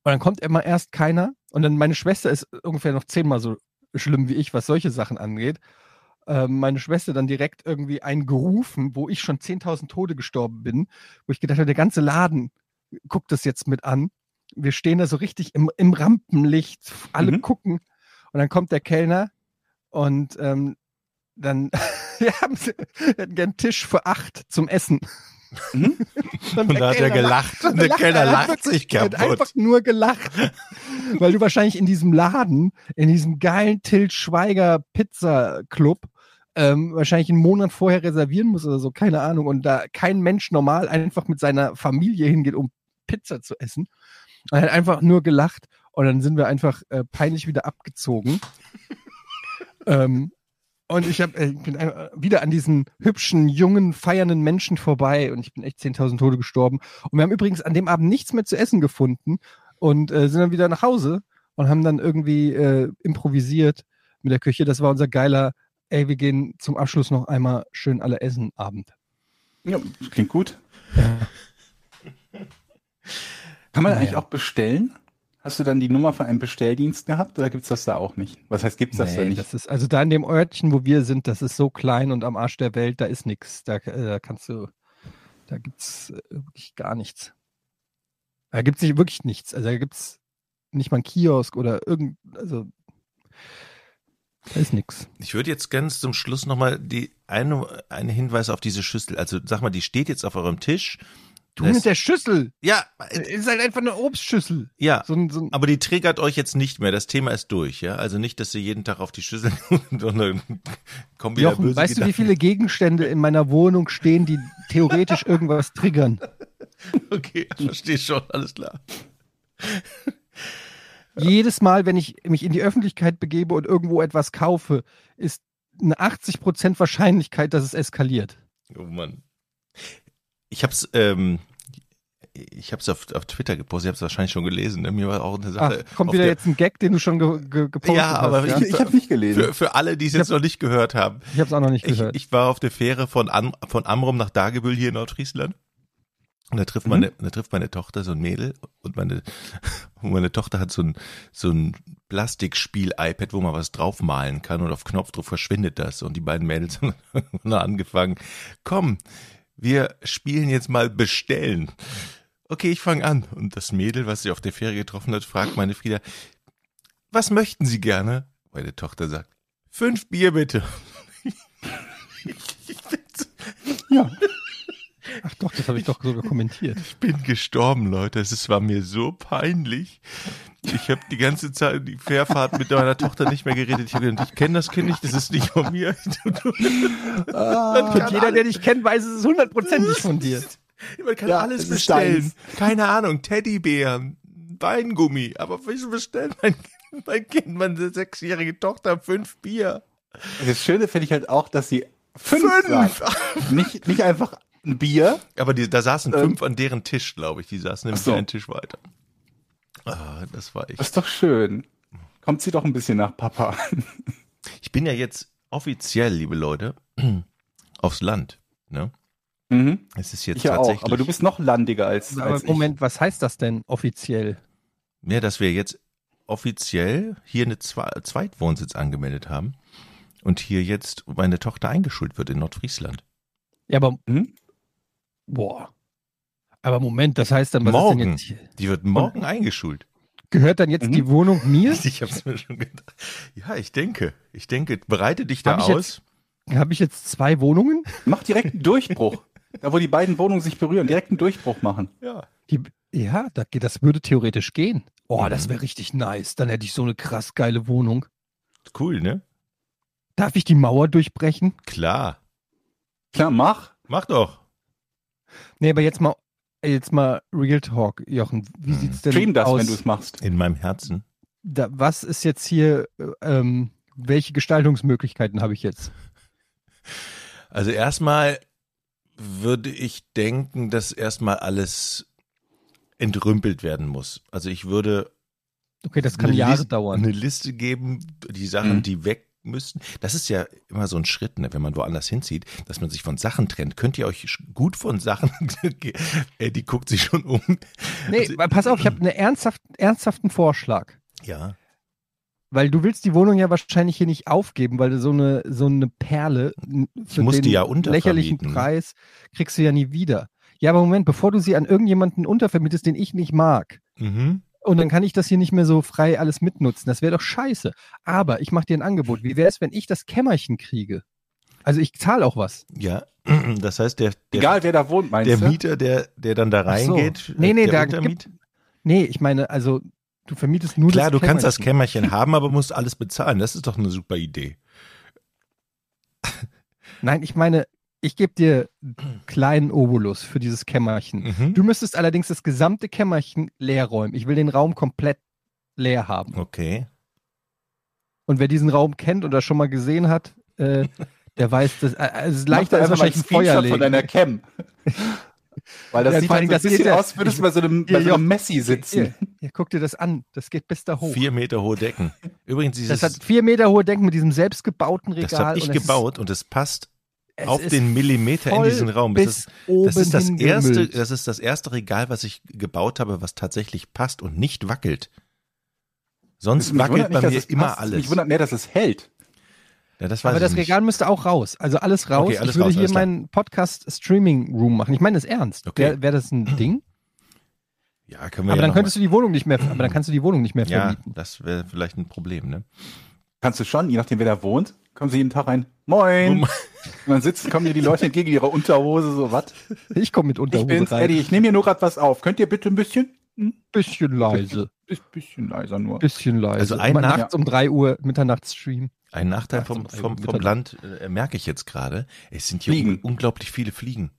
Und dann kommt immer erst keiner. Und dann meine Schwester ist ungefähr noch zehnmal so schlimm wie ich, was solche Sachen angeht. Ähm, meine Schwester dann direkt irgendwie eingerufen, wo ich schon 10.000 Tode gestorben bin, wo ich gedacht habe, der ganze Laden guckt das jetzt mit an. Wir stehen da so richtig im, im Rampenlicht, alle Mhm. gucken. Und dann kommt der Kellner und ähm, dann <laughs> wir haben sie- wir hätten gern einen Tisch für acht zum Essen. Mhm. Und, Und da hat er gelacht. Und der Kellner er hat lacht sich er hat kaputt. einfach nur gelacht. Weil du wahrscheinlich in diesem Laden, in diesem geilen Til Schweiger Pizza Club, ähm, wahrscheinlich einen Monat vorher reservieren musst oder so, keine Ahnung. Und da kein Mensch normal einfach mit seiner Familie hingeht, um Pizza zu essen. Er hat einfach nur gelacht. Und dann sind wir einfach äh, peinlich wieder abgezogen. <laughs> ähm, und ich, hab, äh, ich bin einfach wieder an diesen hübschen, jungen, feiernden Menschen vorbei und ich bin echt 10.000 Tode gestorben. Und wir haben übrigens an dem Abend nichts mehr zu essen gefunden und äh, sind dann wieder nach Hause und haben dann irgendwie äh, improvisiert mit der Küche. Das war unser geiler, ey, wir gehen zum Abschluss noch einmal schön alle essen Abend. Ja, das klingt gut. Kann man Naja. eigentlich auch bestellen? Hast du dann die Nummer von einem Bestelldienst gehabt oder gibt's das da auch nicht? Was heißt, gibt's das da Nee, nicht? das ist, also da in dem Örtchen, wo wir sind, das ist so klein und am Arsch der Welt, da ist nichts. Da, äh, da kannst du, da gibt's äh, wirklich gar nichts. Da gibt's nicht wirklich nichts. Also da gibt's nicht mal einen Kiosk oder irgend, also da ist nichts. Ich würde jetzt ganz zum Schluss nochmal die eine, eine Hinweis auf diese Schüssel. Also sag mal, die steht jetzt auf eurem Tisch. Du Das- mit der Schüssel. Ja, Ist halt einfach eine Obstschüssel. ja. So ein, so ein, Aber die triggert euch jetzt nicht mehr. Das Thema ist durch, ja. Also nicht, dass ihr jeden Tag auf die Schüssel <laughs> und dann kommen wieder Jochen, böse weißt du, wie Gedanken. viele Gegenstände in meiner Wohnung stehen, die theoretisch <laughs> irgendwas triggern? Okay, verstehe schon, alles klar. Jedes Mal, wenn ich mich in die Öffentlichkeit begebe und irgendwo etwas kaufe, ist eine 80% Wahrscheinlichkeit, dass es eskaliert. Oh Mann. Ich hab's, ähm, ich habe es auf, auf Twitter gepostet, ihr habt es wahrscheinlich schon gelesen. Ne? Mir war auch eine Ach, Sache. kommt auf wieder der- jetzt ein Gag, den du schon ge ge gepostet Ja, aber hast. ich- Ja? Ich, ich habe nicht gelesen. Für, für alle, die es jetzt noch nicht gehört haben. Ich habe es auch noch nicht Ich, gehört. ich war auf der Fähre von, Am, von Amrum nach Dagebüll hier in Nordfriesland. Und da Mhm. trifft meine, da trifft meine Tochter so ein Mädel und meine, <laughs> und meine Tochter hat so ein, so ein Plastikspiel-iPad, wo man was draufmalen kann und auf Knopfdruck verschwindet das. Und die beiden Mädels <laughs> haben angefangen, komm, wir spielen jetzt mal bestellen. Okay, ich fange an. Und das Mädel, was sie auf der Fähre getroffen hat, fragt meine Frieda, was möchten Sie gerne? Meine Tochter sagt, fünf Bier bitte. <laughs> Ja. Ach doch, das habe ich doch sogar kommentiert. ich bin gestorben, Leute. Es war mir so peinlich. Ich habe die ganze Zeit die Fährfahrt mit meiner Tochter nicht mehr geredet. Ich habe gedacht, ich kenne das Kind nicht, das ist nicht von mir. <laughs> Und jeder, der dich kennt, weiß, es ist hundertprozentig von dir. Man kann Ja, alles bestellen. Keine Ahnung, Teddybären, Weingummi. Aber wieso bestellt mein, mein Kind, meine sechsjährige Tochter fünf Bier? Das Schöne finde ich halt auch, dass sie fünf, sagt. Nicht, nicht einfach ein Bier. Aber die, da saßen Ähm. fünf an deren Tisch, glaube ich. Die saßen nämlich so. einen Tisch weiter. Ah, das war ich. Das ist doch schön. Kommt sie doch ein bisschen nach Papa. <laughs> Ich bin ja jetzt offiziell, liebe Leute, <clears throat> aufs Land. Ne? Mhm. Es ist jetzt Ich ja tatsächlich. auch, aber du bist noch landiger als, Aber als Moment, was heißt das denn offiziell? Ja, dass wir jetzt offiziell hier eine Zwe Zweitwohnsitz angemeldet haben und hier jetzt meine Tochter eingeschult wird in Nordfriesland. Ja, aber ich. Hm? Boah. Aber Moment, das heißt dann, was Morgen. ist denn jetzt hier? Die wird morgen eingeschult. Gehört dann jetzt Mhm. die Wohnung mir? <laughs> Ich hab's mir schon gedacht. Ja, ich denke. Ich denke, bereite dich da Hab aus. Habe ich jetzt zwei Wohnungen? Mach direkt einen Durchbruch. <laughs> da, wo die beiden Wohnungen sich berühren, direkt einen Durchbruch machen. Ja. Die, ja, da, geht- das würde theoretisch gehen. Oh, Mhm. das wäre richtig nice. Dann hätte ich so eine krass geile Wohnung. Cool, ne? Darf ich die Mauer durchbrechen? Klar. Klar, mach. Mach doch. Nee, aber jetzt mal, jetzt mal Real Talk, Jochen. Wie Mhm. sieht's denn Stream das, aus? wenn du es machst. In meinem Herzen. da, was ist jetzt hier, äh, ähm, welche Gestaltungsmöglichkeiten habe ich jetzt? Also erstmal würde ich denken, dass erstmal alles entrümpelt werden muss. Also ich würde Okay, das kann eine Jahre Liste, dauern. Eine Liste geben, die Sachen, Mhm. die weg müssten. Das ist ja immer so ein Schritt, ne, wenn man woanders hinzieht, dass man sich von Sachen trennt. Könnt ihr euch gut von Sachen, <laughs> die guckt sich schon um. Nee, Also- pass auf, ich habe einen ernsthaft, ernsthaften Vorschlag. Ja, Weil du willst die Wohnung ja wahrscheinlich hier nicht aufgeben, weil du so eine, so eine Perle für den die ja lächerlichen ne? Preis kriegst du ja nie wieder. Ja, aber Moment, bevor du sie an irgendjemanden untervermietest, den ich nicht mag, mhm. Und dann kann ich das hier nicht mehr so frei alles mitnutzen. Das wäre doch scheiße. Aber ich mache dir ein Angebot. Wie wäre es, wenn ich das Kämmerchen kriege? Also ich zahle auch was. ja. <clears throat> Das heißt, der, der, Egal, wer da wohnt, meinst der du? Mieter, der, der dann da Ach so. reingeht, Nee, nee, der da Untermiet. Nee, ich meine, also du vermietest nur Klar, das du kannst das Kämmerchen. Kämmerchen haben, aber musst alles bezahlen. Das ist doch eine super Idee. Nein, ich meine, ich gebe dir einen kleinen Obolus für dieses Kämmerchen. Mhm. Du müsstest allerdings das gesamte Kämmerchen leer räumen. Ich will den Raum komplett leer haben. Okay. Und wer diesen Raum kennt oder schon mal gesehen hat, äh, der weiß, dass, äh, es ist leichter als wahrscheinlich ein Feuer von legen. deiner Cam. <laughs> Weil das Ja, sieht halt so ein das bisschen ja- aus, würdest du bei so einem, bei Hier, so einem Messi sitzen. Hier, hier, guck dir das an. Das geht bis da hoch. Vier Meter hohe Decken. Übrigens, dieses, das hat vier Meter hohe Decken mit diesem selbstgebauten Regal. das habe ich und gebaut und es passt Ist, es auf den Millimeter in diesen Raum. Bis Das ist, oben das ist das erste, das ist das erste Regal, was ich gebaut habe, was tatsächlich passt und nicht wackelt. Sonst Mich wackelt bei nicht, mir immer passt. alles. Mich wundert mehr, dass es hält. Ja, das weiß Aber ich das nicht. Regal müsste auch raus. Also alles raus. Okay, alles ich würde raus, hier meinen Podcast-Streaming-Room machen. Ich meine das ernst. Okay. Wäre wär das ein <clears throat> Ding? Ja, können wir Aber ja dann könntest du die Wohnung nicht mehr, aber dann kannst du die Wohnung nicht mehr mal, Ja, vermieten. das wäre vielleicht ein Problem, ne? Kannst du schon, je nachdem, wer da wohnt, kommen sie jeden Tag rein. Moin. Und dann sitzen, kommen dir die Leute entgegen in ihrer Unterhose, so was. Ich komme mit Ich Unterhose bin's, rein. Eddie, ich nehme hier nur gerade was auf. Könnt ihr bitte ein bisschen? Bisschen leise. Ist bisschen leiser nur. Bisschen leise. Also ein Immer Nach- nachts um 3 Uhr Mitternachtsstream. Ein Nachteil Ach, vom, vom, vom Land äh, merke ich jetzt gerade. Es sind hier un unglaublich viele Fliegen.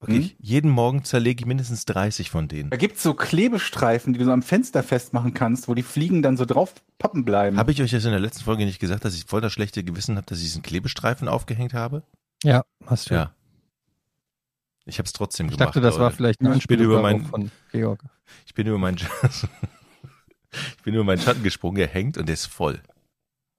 Wirklich. Jeden Morgen zerlege ich mindestens 30 von denen. Da gibt's so Klebestreifen, die du so am Fenster festmachen kannst, wo die Fliegen dann so drauf pappen bleiben. Habe ich euch das in der letzten Folge nicht gesagt, dass ich voll das schlechte Gewissen habe, dass ich diesen Klebestreifen aufgehängt habe? Ja, hast du. Ja. Ich habe es trotzdem Ich gemacht. dachte, das war vielleicht ein ich bin über meinen, von Georg. ich bin über meinen, <laughs> ich bin über meinen Schatten gesprungen, er hängt und der ist voll.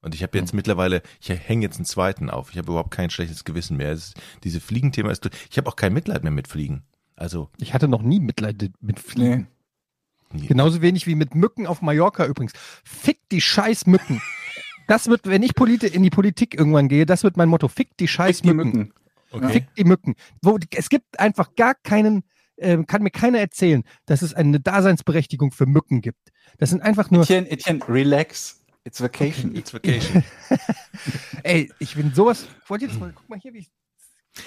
Und ich habe jetzt Hm. mittlerweile, ich hänge jetzt einen zweiten auf. Ich habe überhaupt kein schlechtes Gewissen mehr. Es ist, diese Fliegenthema ist. Ich habe auch kein Mitleid mehr mit Fliegen. Also, Ich hatte noch nie Mitleid mit Fliegen. Nee. Genauso wenig wie mit Mücken auf Mallorca übrigens. Fick die scheiß Mücken. Das wird, wenn ich in die Politik irgendwann gehe, das wird mein Motto. Fick die scheiß Fick die Mücken. Mücken. okay. Fick die Mücken. Wo, es gibt einfach gar keinen, ähm, kann mir keiner erzählen, dass es eine Daseinsberechtigung für Mücken gibt. Das sind einfach nur, Etienne, Etienne, relax. It's vacation. It's vacation. <laughs> ey, ich bin sowas, wollt ihr jetzt mal, guck mal hier, wie ich,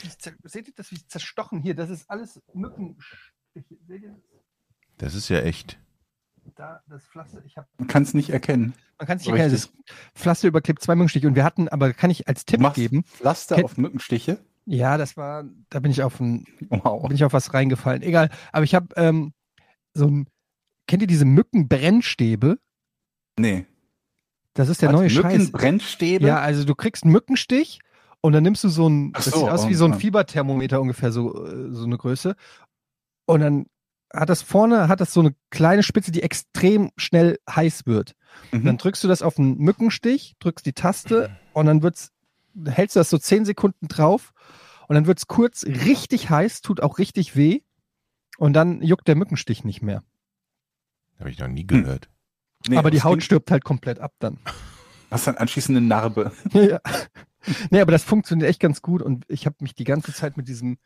ich seht ihr das, wie ich zerstochen hier, das ist alles Mücken. Seht ihr das? Das ist ja echt. Da, das Pflaster, ich habe Man kann es nicht erkennen. Man kann es nicht erkennen, das Pflaster überklebt zwei Mückenstiche und wir hatten, aber kann ich als Tipp geben, Pflaster Ken- auf Mückenstiche. ja, das war, da bin ich auf ein, Wow. bin ich auf was reingefallen. Egal, aber ich habe ähm, so ein, kennt ihr diese Mückenbrennstäbe? Nee. Das ist der Was? neue Scheiß. Mückenbrennstäbe? Ja, also du kriegst einen Mückenstich und dann nimmst du so ein, Ach das so, sieht aus wie so ein. Fieberthermometer ungefähr, so, äh, so eine Größe. Und dann hat das vorne, hat das so eine kleine Spitze, die extrem schnell heiß wird. Mhm. Dann drückst du das auf einen Mückenstich, drückst die Taste und dann wird's, hältst du das so zehn Sekunden drauf und dann wird's kurz richtig heiß, tut auch richtig weh und dann juckt der Mückenstich nicht mehr. Habe ich noch nie gehört. Nee, aber die Haut klingt- stirbt halt komplett ab dann. Hast dann anschließend eine Narbe. <laughs> ja. Nee, aber das funktioniert echt ganz gut und ich habe mich die ganze Zeit mit diesem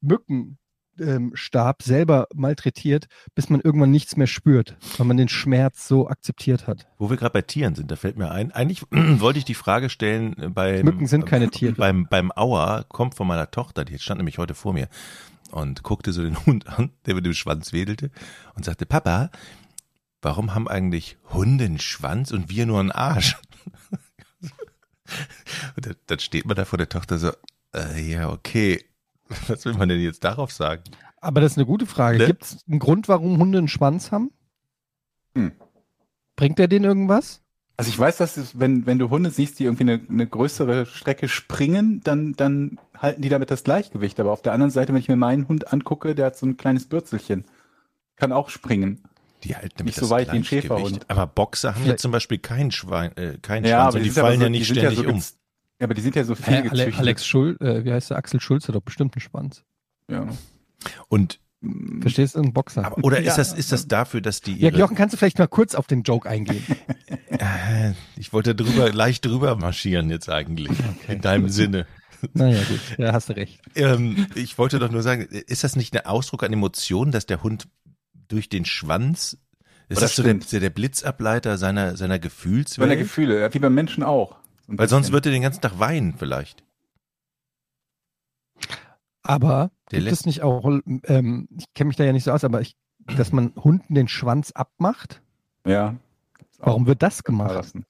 Mückenstab selber malträtiert, bis man irgendwann nichts mehr spürt, weil man den Schmerz so akzeptiert hat. Wo wir gerade bei Tieren sind, da fällt mir ein, eigentlich <clears throat> wollte ich die Frage stellen, äh, beim, Mücken sind keine <clears throat> Tiere. Beim, beim Auer kommt von meiner Tochter, die stand nämlich heute vor mir und guckte so den <laughs> Hund an, der mit dem Schwanz wedelte und sagte, Papa, warum haben eigentlich Hunde einen Schwanz und wir nur einen Arsch? <laughs> und dann, dann steht man da vor der Tochter so, äh, ja, okay, <laughs> was will man denn jetzt darauf sagen? Aber das ist eine gute Frage. Ne? Gibt es einen Grund, warum Hunde einen Schwanz haben? Hm. Bringt der denen irgendwas? Also ich weiß, dass es, wenn, wenn du Hunde siehst, die irgendwie eine, eine größere Strecke springen, dann, dann halten die damit das Gleichgewicht. Aber auf der anderen Seite, wenn ich mir meinen Hund angucke, der hat so ein kleines Bürzelchen. Kann auch springen. Die halten nämlich Nicht so weit wie ein. Schäferhund. Aber Boxer haben ja zum Beispiel keinen Schwein, äh, keinen Ja, Schwanz aber und die, fallen so- ja nicht ständig so um. Ja, aber die sind ja so viel gezüchtet. Alex Schul, äh, wie heißt der? Axel Schulze hat doch bestimmt einen Schwanz. Ja. Und Verstehst du? Ein Boxer. aber, oder ist Ja. das ist das dafür, dass die ja, Jochen, kannst du vielleicht mal kurz auf den Joke eingehen? <laughs> äh, ich wollte drüber leicht drüber marschieren jetzt eigentlich in deinem Sinne. naja, gut, ja, hast du recht. Ähm, ich wollte doch nur sagen, ist das nicht ein Ausdruck an Emotionen, dass der Hund durch den Schwanz ist Oh, das das so der, der, Blitzableiter seiner seiner Seine Gefühlswelt? Gefühle, ja, wie beim Menschen auch. Weil sonst bisschen. wird er den ganzen Tag weinen vielleicht. Aber Der gibt lässt- es nicht auch, ähm, ich kenne mich da ja nicht so aus, aber ich, dass man Hunden den Schwanz abmacht? Ja. Warum wird das gemacht? Rassen.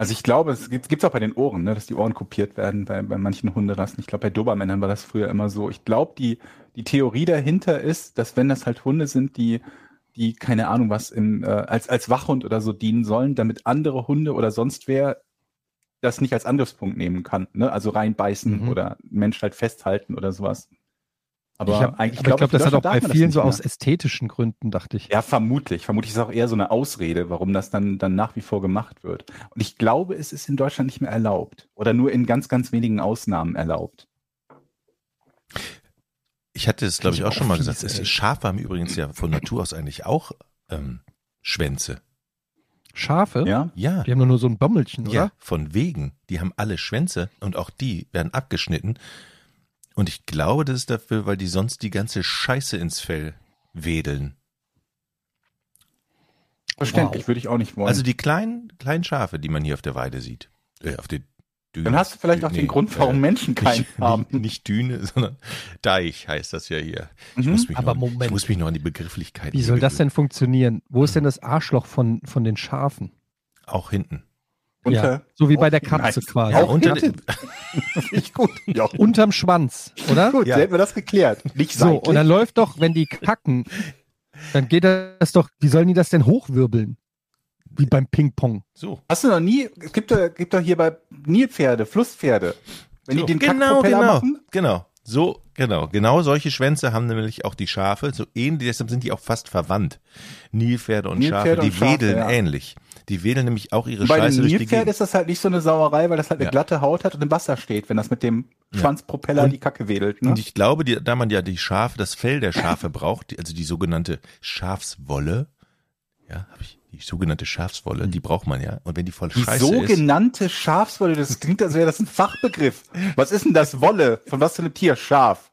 Also ich glaube, es gibt es auch bei den Ohren, ne, dass die Ohren kopiert werden bei, bei manchen Hunderassen. Ich glaube, bei Dobermännern war das früher immer so. Ich glaube, die, die Theorie dahinter ist, dass wenn das halt Hunde sind, die, die keine Ahnung was im, äh, als, als Wachhund oder so dienen sollen, damit andere Hunde oder sonst wer das nicht als Angriffspunkt nehmen kann. Ne? Also reinbeißen Mhm. oder Mensch halt festhalten oder sowas. Aber ich hab, eigentlich glaube, in das hat auch bei vielen so mehr. aus ästhetischen Gründen, dachte ich. Ja, vermutlich. Vermutlich ist es auch eher so eine Ausrede, warum das dann, dann nach wie vor gemacht wird. Und ich glaube, es ist in Deutschland nicht mehr erlaubt. Oder nur in ganz, ganz wenigen Ausnahmen erlaubt. Ich hatte es, glaube ich, auch schon mal gesagt. Ist, Schafe haben übrigens ja von Natur aus eigentlich auch ähm, Schwänze. Schafe? Ja? Ja, Die haben nur so ein Bömmelchen, oder? ja, von wegen. Die haben alle Schwänze und auch die werden abgeschnitten. Und ich glaube, das ist dafür, weil die sonst die ganze Scheiße ins Fell wedeln. Verständlich, Wow. würde ich auch nicht wollen. Also die kleinen, kleinen Schafe, die man hier auf der Weide sieht. Äh, auf der Düne. dann hast du vielleicht auch Nee, den Grund, warum äh, Menschen keinen nicht, haben. Nicht, nicht Düne, <laughs> sondern Deich heißt das ja hier. Ich, Mhm. muss mich Aber noch, Moment. ich muss mich noch an die Begrifflichkeit Wie soll das denn funktionion? Wo ist denn das Arschloch von, von den Schafen? Auch hinten. Unter, So wie bei der Katze nice. quasi. Auch unter den, Nicht gut. <laughs> Ja, Unterm Schwanz, oder? gut, Ja. ja. hätten wir das geklärt. Nicht So, seitlich. und dann läuft doch, wenn die kacken, dann geht das doch, wie sollen die das denn hochwirbeln? Wie beim Ping-Pong. so. Hast du noch nie, es gibt doch, gibt doch hier bei Nilpferde, Flusspferde, wenn so. die den genau, Kackpropeller genau, machen, genau. So, genau. Genau solche Schwänze haben nämlich auch die Schafe. So ähnlich, deshalb sind die auch fast verwandt. Nilpferde und Nilpferde Schafe, und die Schafe, wedeln ja. ähnlich. Die wedeln nämlich auch ihre Bei Scheiße durch die Nilpferd Gegend. ist das halt nicht so eine Sauerei, weil das halt eine Ja. glatte Haut hat und im Wasser steht, wenn das mit dem. Schwanzpropeller Und- die Kacke wedelt. Ne? Und ich glaube, die, da man ja die Schafe, das Fell der Schafe braucht, die, also die sogenannte Schafswolle, ja, habe ich die sogenannte Schafswolle, die braucht man ja. Und wenn die voll Die scheiße ist, sogenannte Schafswolle, das klingt, als wäre das ein Fachbegriff. Was ist denn das Wolle? Von was für einem Tier? Schaf.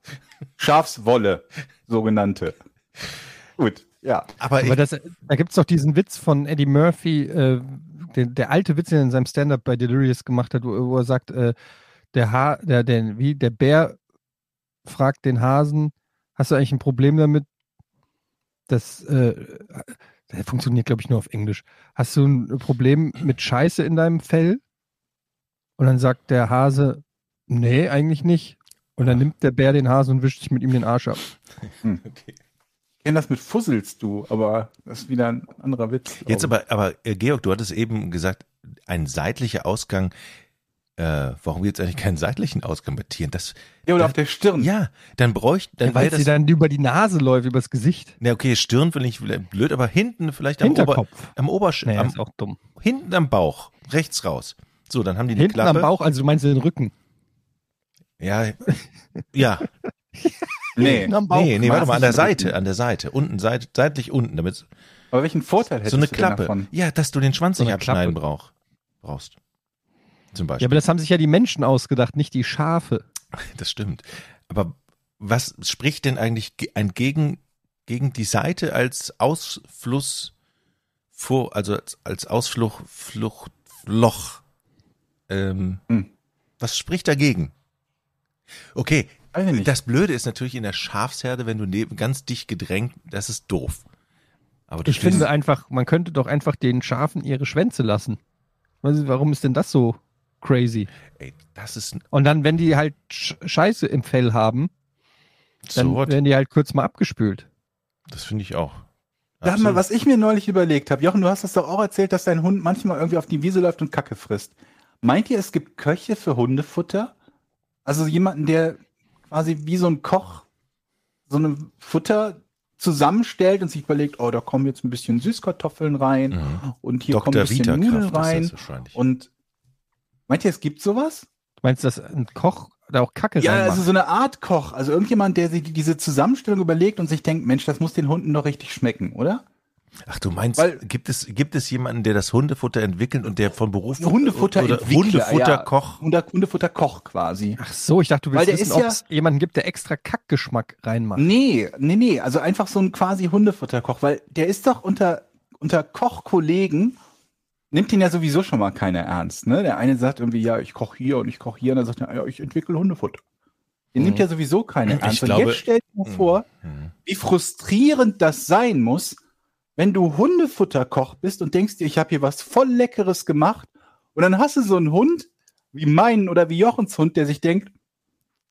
Schafswolle, sogenannte. Gut, ja. aber Aber das, da gibt's doch diesen Witz von Eddie Murphy, äh, der, der alte Witz, den er in seinem Stand-up bei Delirious gemacht hat, wo, wo er sagt, äh, der Ha, der, der, wie, der Bär fragt den Hasen, hast du eigentlich ein Problem damit, dass, äh, der funktioniert, glaube ich, nur auf Englisch. Hast du ein Problem mit Scheiße in deinem Fell? Und dann sagt der Hase, nee, eigentlich nicht. Und dann nimmt der Bär den Hasen und wischt sich mit ihm den Arsch ab. <laughs> okay. Ich kenne das mit Fusselst du, aber das ist wieder ein anderer Witz. Jetzt aber, aber äh, Georg, du hattest eben gesagt, ein seitlicher Ausgang. Äh, warum gibt es eigentlich keinen seitlichen Ausgang bei Tieren? Das. Ja, oder auf der Stirn. ja, dann bräuchte, dann Weil wäre sie dann über die Nase läuft, übers Gesicht. Na okay, Stirn finde ich blöd, aber hinten vielleicht am, Ober, Hinterkopf. am Obersch, Nee, am, ist auch dumm. hinten am Bauch, rechts raus. So, dann haben die eine Hinten Klappe. am Bauch, also du meinst den Rücken. Ja, ja. <laughs> Nee. Hinten am Bauch. nee, nee, warte mal, an der Seite, an der Seite, unten, seit, seitlich unten, damit Aber welchen Vorteil hättest so eine du denn Klappe. davon? Ja, dass du den Schwanz So nicht abschneiden brauch, brauchst. Zum Ja, Beispiel. aber das haben sich ja die Menschen ausgedacht, nicht die Schafe. das stimmt. Aber was spricht denn eigentlich ge- ein gegen, gegen die Seite als Ausfluss vor, also als, als Ausflucht, Fluchtloch? Ähm, Hm. Was spricht dagegen? Okay. Das Blöde ist natürlich in der Schafsherde, wenn du neben ganz dicht gedrängt, das ist doof. Aber Ich finde einfach, man könnte doch einfach den Schafen ihre Schwänze lassen. Weißt du, Warum ist denn das so crazy? ey, das ist ein- Und dann, wenn die halt Sch- Scheiße im Fell haben, dann so werden die halt kurz mal abgespült. Das finde ich auch. Sag mal, was ich mir neulich überlegt habe. Jochen, du hast das doch auch erzählt, dass dein Hund manchmal irgendwie auf die Wiese läuft und Kacke frisst. Meint ihr, es gibt Köche für Hundefutter? Also jemanden, der quasi wie so ein Koch so ein Futter zusammenstellt und sich überlegt, oh, da kommen jetzt ein bisschen Süßkartoffeln rein Mhm. und hier kommen Dr. ein bisschen Nudeln rein. Und meint ihr, es gibt sowas? Du meinst, dass ein Koch da auch Kacke Ja, reinmacht? also so eine Art Koch. Also irgendjemand, der sich diese Zusammenstellung überlegt und sich denkt, Mensch, das muss den Hunden doch richtig schmecken, oder? Ach, du meinst, Weil- gibt es, gibt es jemanden, der das Hundefutter entwickelt und der von Beruf Hundefutter oder Hundefutterkoch? Ja, Hunde- Hundefutterkoch quasi. Ach so, ich dachte, du willst wissen, ist ob es jemanden gibt, der extra Kackgeschmack reinmacht. Nee, nee, nee, also einfach so ein quasi Hundefutterkoch, weil der ist doch unter, unter Kochkollegen, nimmt ihn ja sowieso schon mal keiner ernst, ne? Der eine sagt irgendwie, ja, ich koche hier und ich koche hier, und dann sagt er, ja, ich entwickle Hundefutter. Den nimmt ja sowieso keiner Ich ernst. glaube- und jetzt stell dir mal vor, Mhm. wie frustrierend das sein muss, wenn du Hundefutterkoch bist und denkst dir, ich habe hier was voll Leckeres gemacht und dann hast du so einen Hund wie meinen oder wie Jochens Hund, der sich denkt,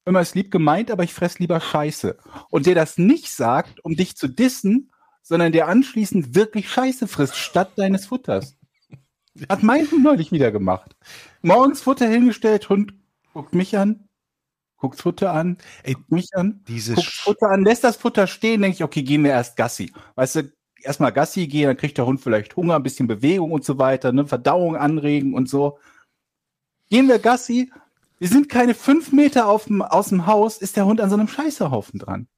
immer ist lieb gemeint, aber ich fress lieber Scheiße. Und der das nicht sagt, um dich zu dissen, sondern der anschließend wirklich Scheiße frisst statt deines Futters. Hat mein Hund neulich wieder gemacht. Morgens Futter hingestellt, Hund guckt mich an, guckt Futter an, Ey, guckt mich an, guckt Futter an, lässt das Futter stehen, denke ich, okay, gehen wir erst Gassi. Weißt du, erstmal Gassi gehen, dann kriegt der Hund vielleicht Hunger, ein bisschen Bewegung und so weiter, ne, Verdauung anregen und so. Gehen wir Gassi, wir sind keine fünf Meter auf dem, aus dem Haus, ist der Hund an so einem Scheißerhaufen dran.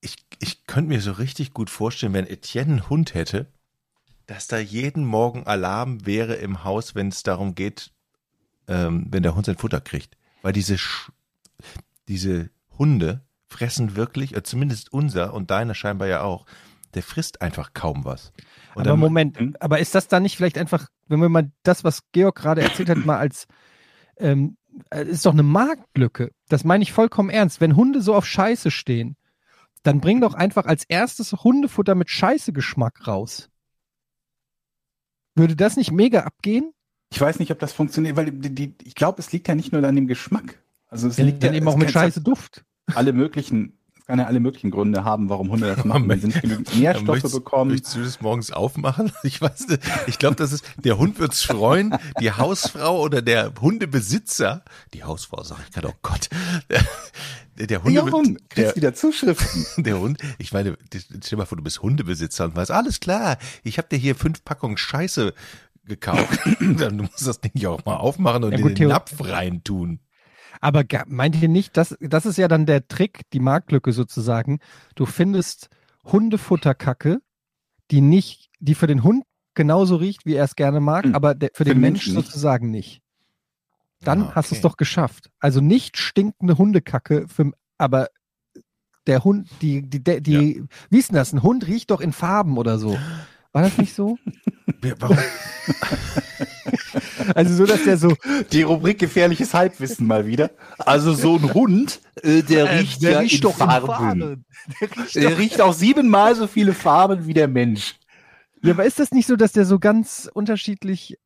ich, ich könnte mir so richtig gut vorstellen, wenn Etienne einen Hund hätte, dass da jeden Morgen Alarm wäre im Haus, wenn es darum geht, ähm, wenn der Hund sein Futter kriegt. Weil diese, Sch diese Hunde fressen wirklich, äh, zumindest unser und deiner scheinbar ja auch, der frisst einfach kaum was. Und aber Moment, Hm? aber ist das dann nicht vielleicht einfach, wenn wir mal das, was Georg gerade erzählt hat, mal als ähm, äh, ist doch eine Marktlücke. Das meine ich vollkommen ernst. Wenn Hunde so auf Scheiße stehen, dann bring doch einfach als erstes Hundefutter mit Scheiße-Geschmack raus. Würde das nicht mega abgehen? Ich weiß nicht, ob das funktioniert, weil die, die, ich glaube, es liegt ja nicht nur an dem Geschmack. Also es Der liegt ja, eben auch mit kann- Scheiße-Duft. alle möglichen, kann ja alle möglichen Gründe haben, warum Hunde das machen. Wenn sie nicht genügend Nährstoffe bekommen. Möchtest du das morgens aufmachen? <laughs> Ich weiß nicht. Ich glaube, das ist, der Hund wird's freuen, die Hausfrau oder der Hundebesitzer, die Hausfrau, sag ich gerade, oh Gott, der, der Hunde, Jochen, der, kriegst wieder Zuschriften. <laughs> der Hund, ich meine, stell dir mal vor, du bist Hundebesitzer und weißt, alles klar, ich habe dir hier fünf Packungen Scheiße gekauft. Dann <laughs> du musst das Ding ja auch mal aufmachen und Ja, in gut, den Napf reintun. Aber meint ihr nicht, dass, das ist ja dann der Trick, die Marktlücke sozusagen. Du findest Hundefutterkacke, die nicht, die für den Hund genauso riecht, wie er es gerne mag, Hm. aber der, für, den, den Menschen nicht. sozusagen nicht. Dann Ah, hast du es okay. doch geschafft. Also nicht stinkende Hundekacke, für, aber der Hund, die, die, die, die wie ist denn das? Ein Hund riecht doch in Farben oder so. War das nicht so? <laughs> Warum? <laughs> Also so, dass der so, Die Rubrik gefährliches Halbwissen mal wieder. Also so ein Hund, äh, der riecht ja in Farben. Der riecht Der riecht auch siebenmal so viele Farben wie der Mensch. Ja, aber ist das nicht so, dass der so ganz unterschiedlich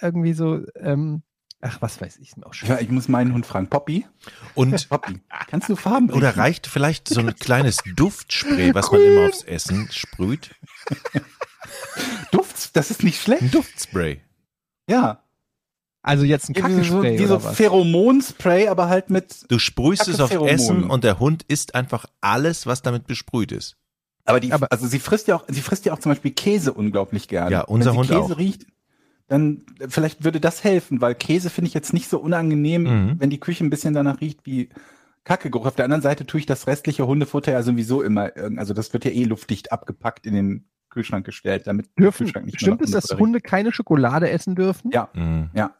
irgendwie so, ähm, ach, was weiß ich, mir auch schon. Ja, ich muss meinen Hund fragen. Poppy? Und <laughs> Poppy, kannst du Farben Oder riechen? reicht vielleicht so ein kleines Duftspray, was man immer aufs Essen sprüht? <laughs> Duft? Das ist nicht schlecht. Ein Duftspray. Ja. Also jetzt ein Wie so, Kackespray wie so oder was? Pheromonspray, aber halt mit. Du sprühst es auf. Essen und der Hund isst einfach alles, was damit besprüht ist. Aber die, Aber- also sie frisst ja auch, sie frisst ja auch zum Beispiel Käse unglaublich gerne. Ja, unser Wenn sie Hund Käse auch. riecht, dann äh, vielleicht würde das helfen, weil Käse finde ich jetzt nicht so unangenehm, Mhm. wenn die Küche ein bisschen danach riecht wie Kackegeruch. Auf der anderen Seite tue ich das restliche Hundefutter ja sowieso immer, irgend- also das wird ja eh luftdicht abgepackt in den Kühlschrank gestellt, damit der Dürfen, Kühlschrank nicht stimmt es, dass Hundefutter Hunde keine Schokolade essen dürfen? Ja. Mhm. Ja.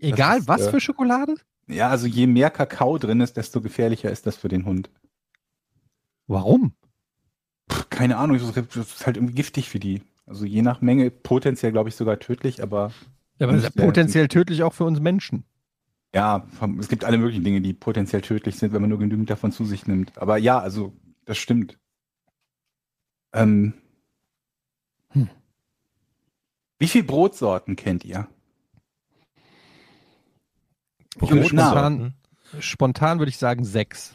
Egal ist, was äh, für Schokolade? riecht. Ja, also je mehr Kakao drin ist, desto gefährlicher ist das für den Hund. Warum? Pff, keine Ahnung, das ist das ist halt irgendwie giftig für die. Also je nach Menge potenziell, glaube ich, sogar tödlich, aber Ja, aber ist potenziell tödlich auch für uns Menschen. Ja, es gibt alle möglichen Dinge, die potenziell tödlich sind, wenn man nur genügend davon zu sich nimmt. Aber ja, also das stimmt. Ähm, Hm. Wie viel Brotsorten kennt ihr? Brot- Spontan, spontan würde ich sagen sechs.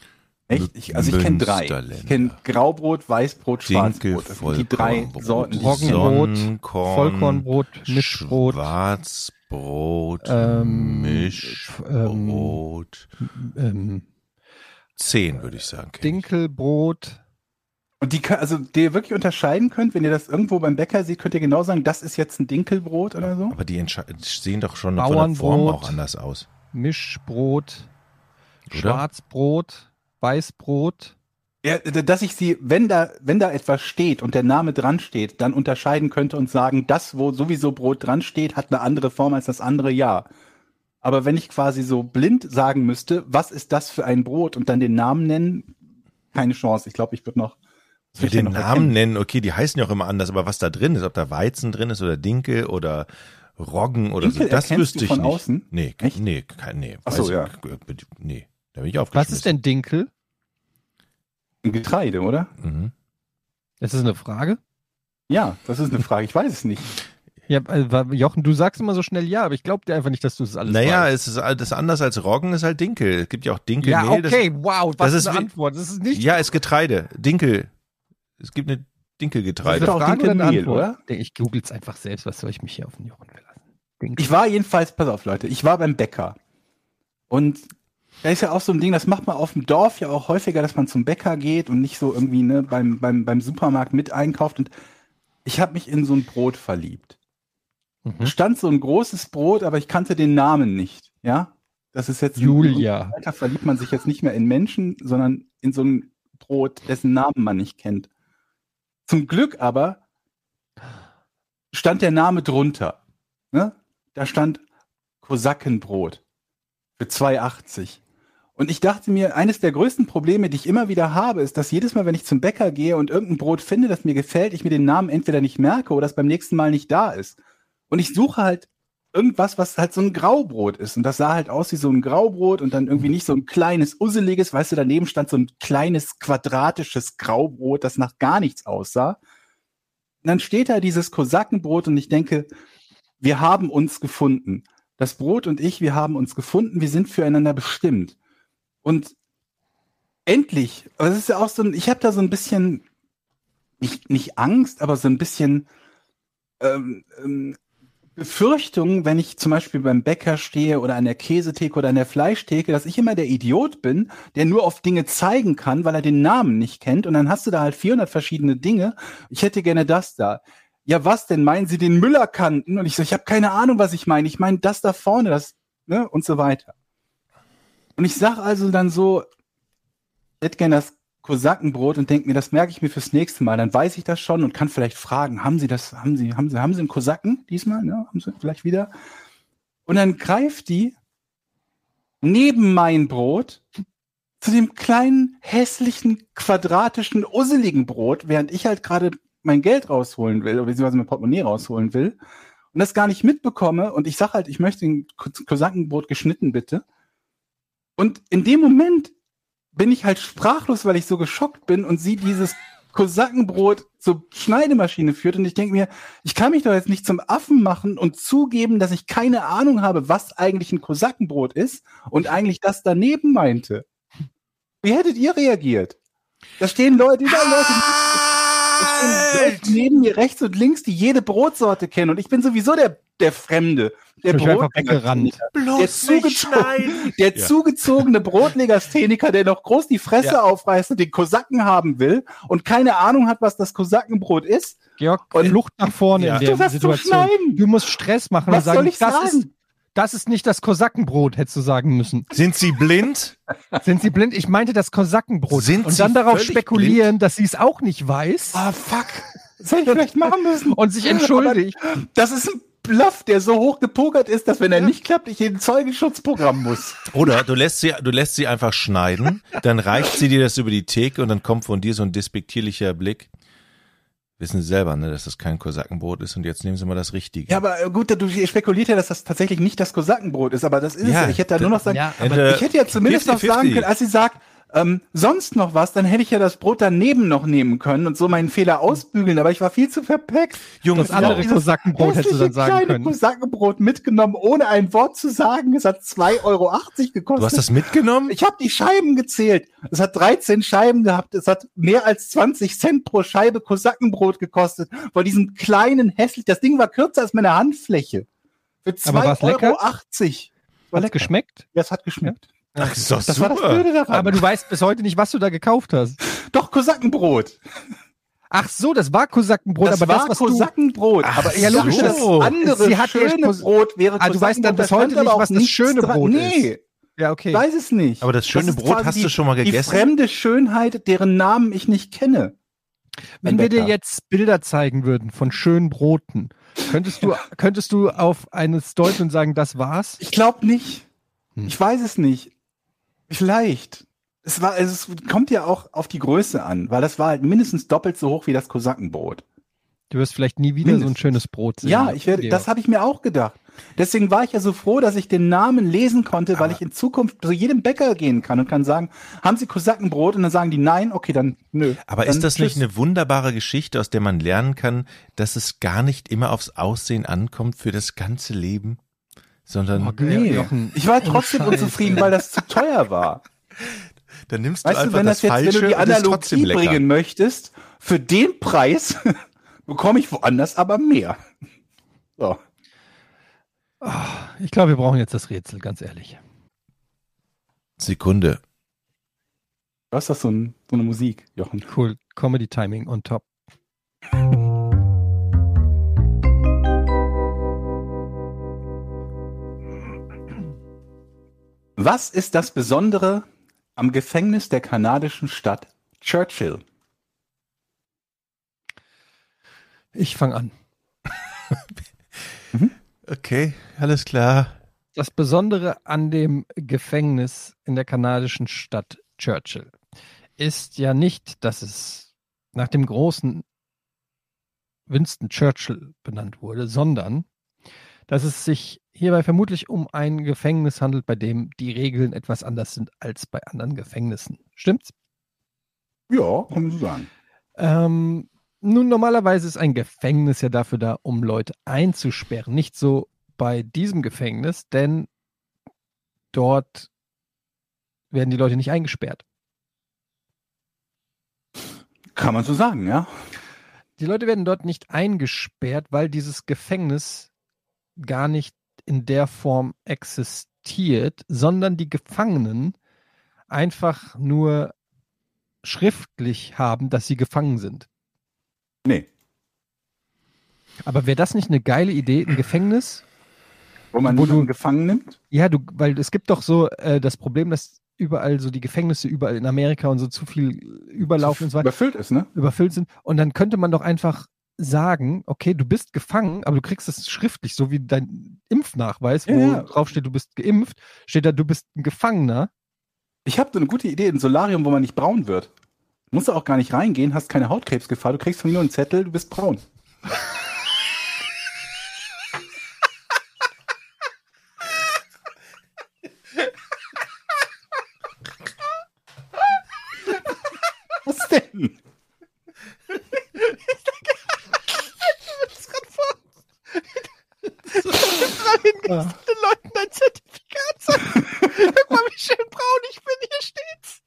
Echt? Ich, also ich kenne drei. Ich kenne Graubrot, Weißbrot, Schwarzbrot. Das sind die drei Sorten. Roggenbrot, Vollkornbrot, Mischbrot, Schwarzbrot, Ähm, Mischbrot. ähm, Zehn, würde ich sagen. Dinkelbrot. Und die, also die ihr wirklich unterscheiden könnt, wenn ihr das irgendwo beim Bäcker seht, könnt ihr genau sagen, das ist jetzt ein Dinkelbrot oder so? Aber die sehen doch schon von der Form auch anders aus. Mischbrot, Oder? Schwarzbrot, Weißbrot. Ja, dass ich sie, wenn da, wenn da etwas steht und der Name dran steht, dann unterscheiden könnte und sagen, das, wo sowieso Brot dran steht, hat eine andere Form als das andere, ja. Aber wenn ich quasi so blind sagen müsste, was ist das für ein Brot und dann den Namen nennen, keine Chance. Ich glaube, ich würde noch. ich den noch Namen erkennen? nennen, okay, die heißen ja auch immer anders, aber was da drin ist, ob da Weizen drin ist oder Dinkel oder Roggen oder Dinkel so, das erkennst wüsste du ich von nicht. außen? Nee, Echt? nee, kein, nee. Ach so, ja. ich- Nee, da bin ich aufgeschmissen. Was ist denn Dinkel? Ein Getreide, oder? Mhm. Das ist eine Frage. Ja, das ist eine Frage. Ich weiß es nicht. Ja, äh, Jochen, du sagst immer so schnell ja, aber ich glaube dir einfach nicht, dass du das alles Naja, weißt. es ist das anders als Roggen ist halt Dinkel. Es gibt ja auch Dinkelmehl. Ja, okay, wow, was das ist eine Antwort? Das ist nicht Das, ja, ist Getreide. Dinkel. Es gibt eine Das Dinkelgetreide. ist doch- Frage oder eine Dinkelmehl, Antwort? oder? Ich google es einfach selbst, was soll ich mich hier auf den Jochen verlassen? Dinkel. Ich war jedenfalls, pass auf, Leute, ich war beim Bäcker. Und da ist ja auch so ein Ding, das macht man auf dem Dorf ja auch häufiger, dass man zum Bäcker geht und nicht so irgendwie ne, beim, beim, beim Supermarkt mit einkauft. Und ich habe mich in so ein Brot verliebt. Da Mhm. stand so ein großes Brot, aber ich kannte den Namen nicht. Ja, das ist jetzt Julia. Alter verliebt man sich jetzt nicht mehr in Menschen, sondern in so ein Brot, dessen Namen man nicht kennt. Zum Glück aber stand der Name drunter. Ne? Da stand Kosakenbrot für 2,80. Und ich dachte mir, eines der größten Probleme, die ich immer wieder habe, ist, dass jedes Mal, wenn ich zum Bäcker gehe und irgendein Brot finde, das mir gefällt, ich mir den Namen entweder nicht merke oder es beim nächsten Mal nicht da ist. Und ich suche halt irgendwas, was halt so ein Graubrot ist. Und das sah halt aus wie so ein Graubrot und dann irgendwie nicht so ein kleines, usseliges, weißt du, daneben stand so ein kleines, quadratisches Graubrot, das nach gar nichts aussah. Und dann steht da dieses Kosakenbrot und ich denke, wir haben uns gefunden. Das Brot und ich, wir haben uns gefunden, wir sind füreinander bestimmt. Und Endlich. Es ist ja auch so ein, ich habe da so ein bisschen, nicht, nicht Angst, aber so ein bisschen ähm, ähm, Befürchtung, wenn ich zum Beispiel beim Bäcker stehe oder an der Käsetheke oder an der Fleischtheke, dass ich immer der Idiot bin, der nur auf Dinge zeigen kann, weil er den Namen nicht kennt. Und dann hast du da halt 400 verschiedene Dinge. Ich hätte gerne das da. Ja, was denn? Meinen Sie den Müllerkanten? Und ich so, ich habe keine Ahnung, was ich meine. Ich meine das da vorne, das, ne, und so weiter. Und ich sag also dann so, ich hätte gerne das Kosakenbrot und denke mir, das merke ich mir fürs nächste Mal. Dann weiß ich das schon und kann vielleicht fragen, haben Sie das, haben Sie, haben Sie, haben Sie einen Kosaken diesmal? Ja, haben Sie vielleicht wieder? Und dann greift die neben mein Brot zu dem kleinen, hässlichen, quadratischen, usseligen Brot, während ich halt gerade mein Geld rausholen will, oder beziehungsweise mein Portemonnaie rausholen will und das gar nicht mitbekomme und ich sage halt, ich möchte ein Kosakenbrot geschnitten, bitte. Und in dem Moment bin ich halt sprachlos, weil ich so geschockt bin und sie dieses Kosakenbrot zur Schneidemaschine führt und ich denke mir, ich kann mich doch jetzt nicht zum Affen machen und zugeben, dass ich keine Ahnung habe, was eigentlich ein Kosakenbrot ist und eigentlich das daneben meinte. Wie hättet ihr reagiert? Da stehen Leute, überall Leute, da stehen Leute neben mir rechts und links, die jede Brotsorte kennen und ich bin sowieso der, der Fremde. Der Ich bin einfach Brotleger- weggerannt. der, zugezogen, der Ja. zugezogene Brotlegastheniker, der noch groß die Fresse Ja. aufreißt und den Kosaken haben will und keine Ahnung hat, was das Kosakenbrot ist. Georg, Und- Flucht nach vorne Ja. in der Du Situation. Du musst Stress machen Was und sagen, soll ich das, sagen? Ist, das ist nicht das Kosakenbrot, hättest du sagen müssen. Sind Sie blind? Sind Sie blind? Ich meinte das Kosakenbrot. Sind und Sie dann darauf spekulieren, dass sie es auch nicht weiß Ah, fuck. Das hätte ich vielleicht machen müssen. und sich entschuldigt. Das ist ein Bluff, der so hoch gepokert ist, dass wenn er nicht klappt, ich in ein Zeugenschutzprogramm muss. Oder du lässt sie, du lässt sie einfach schneiden, dann reicht sie dir das über die Theke und dann kommt von dir so ein despektierlicher Blick. Wissen Sie selber, ne, dass das kein Kosakenbrot ist und jetzt nehmen Sie mal das Richtige. Ja, aber äh, gut, du spekuliert ja, dass das tatsächlich nicht das Kosakenbrot ist, aber das ist Ja, es. Ich hätte da nur noch sagen, ja, ich hätte ja zumindest noch 50-50. sagen können, als sie sagt, ähm, sonst noch was, dann hätte ich ja das Brot daneben noch nehmen können und so meinen Fehler ausbügeln, aber ich war viel zu verpackt. Junge Das andere Kosakenbrot hättest du dann sagen kleine können. Kosakenbrot mitgenommen, ohne ein Wort zu sagen. Es hat 2,80 Euro gekostet. Du hast das mitgenommen? ich habe die Scheiben gezählt. Es hat 13 Scheiben gehabt. Es hat mehr als 20 Cent pro Scheibe Kosakenbrot gekostet. Vor diesem kleinen hässlich. Das Ding war kürzer als meine Handfläche. Für Aber war's 2,80 Euro. lecker? War Hat's lecker. geschmeckt? Ja, es hat geschmeckt. Ach, ist doch Das war das super. Blöde daran. Aber du weißt bis heute nicht, was du da gekauft hast. Doch, Kosakenbrot. Ach so, das war Kosakenbrot, das aber war das, du... Kosakenbrot. Ach aber ja, logisch, das so. andere Sie hat schöne Kos- Brot wäre Ah, du weißt dann Kosakenbrot. bis heute nicht, was das schöne dran. Brot nee. ist. Ja, okay. Ich weiß es nicht. Aber das schöne ist Brot hast du die- schon mal gegessen? Die fremde Schönheit, deren Namen ich nicht kenne. Wenn wir dir jetzt Bilder zeigen würden von schönen Broten, könntest du, könntest du auf eines deuten und sagen, das war's? Ich glaube nicht. Hm. Ich weiß es nicht. Vielleicht. Es war, es kommt ja auch auf die Größe an, weil das war halt mindestens doppelt so hoch wie das Kosakenbrot. Du wirst vielleicht nie wieder so ein Mindestens. schönes Brot sehen. Ja, ich werde, das habe ich mir auch gedacht. Deswegen war ich ja so froh, dass ich den Namen lesen konnte, weil Aber- ich in Zukunft zu jedem Bäcker gehen kann und kann sagen, haben Sie Kosakenbrot? Und dann sagen die nein, okay, dann nö. Aber dann ist das nicht tschüss. eine wunderbare Geschichte, aus der man lernen kann, dass es gar nicht immer aufs Aussehen ankommt für das ganze Leben, sondern Oh, Nee. Jochen. Ich war <laughs> trotzdem Scheiße. unzufrieden, weil das zu teuer war. <laughs> dann nimmst du Weißt du, einfach wenn das, das, jetzt, Falsche wenn du die ist Analogie bringen möchtest, für den Preis <laughs> bekomme ich woanders aber mehr. So. Ich glaube, wir brauchen jetzt das Rätsel, ganz ehrlich. Sekunde. Du hast das so, ein, so eine Musik, Jochen. Cool. Comedy Timing on top. Was ist das Besondere am Gefängnis der kanadischen Stadt Churchill? Ich fange an. Okay, alles klar. Das Besondere an dem Gefängnis in der kanadischen Stadt Churchill ist ja nicht, dass es nach dem großen Winston Churchill benannt wurde, sondern dass es sich hierbei vermutlich um ein Gefängnis handelt, bei dem die Regeln etwas anders sind als bei anderen Gefängnissen. Stimmt's? Ja, kann man so sagen. Ähm, nun, normalerweise ist ein Gefängnis ja dafür da, um Leute einzusperren. Nicht so bei diesem Gefängnis, denn dort werden die Leute nicht eingesperrt. Kann man so sagen, ja. Die Leute werden dort nicht eingesperrt, weil dieses Gefängnis gar nicht in der Form existiert, sondern die Gefangenen einfach nur schriftlich haben, dass sie gefangen sind. Nee. Aber wäre das nicht eine geile Idee, ein Gefängnis? Wo man Wo du- gefangen nimmt? Ja, du, weil es gibt doch so äh, das Problem, dass überall so die Gefängnisse überall in Amerika und so zu viel überlaufen und so weiter. Überfüllt ist, ne? überfüllt sind. Und dann könnte man doch einfach sagen, okay, du bist gefangen, aber du kriegst es schriftlich, so wie dein Impfnachweis, wo Ja, ja. drauf steht, du bist geimpft, steht da, du bist ein Gefangener. Ich habe so eine gute Idee, ein Solarium, wo man nicht braun wird. Musst du auch gar nicht reingehen, hast keine Hautkrebsgefahr, du kriegst von mir nur einen Zettel, du bist braun. Was denn? Den Leuten ein Zertifikat sagen. Guck mal, wie schön braun ich bin, hier steht's.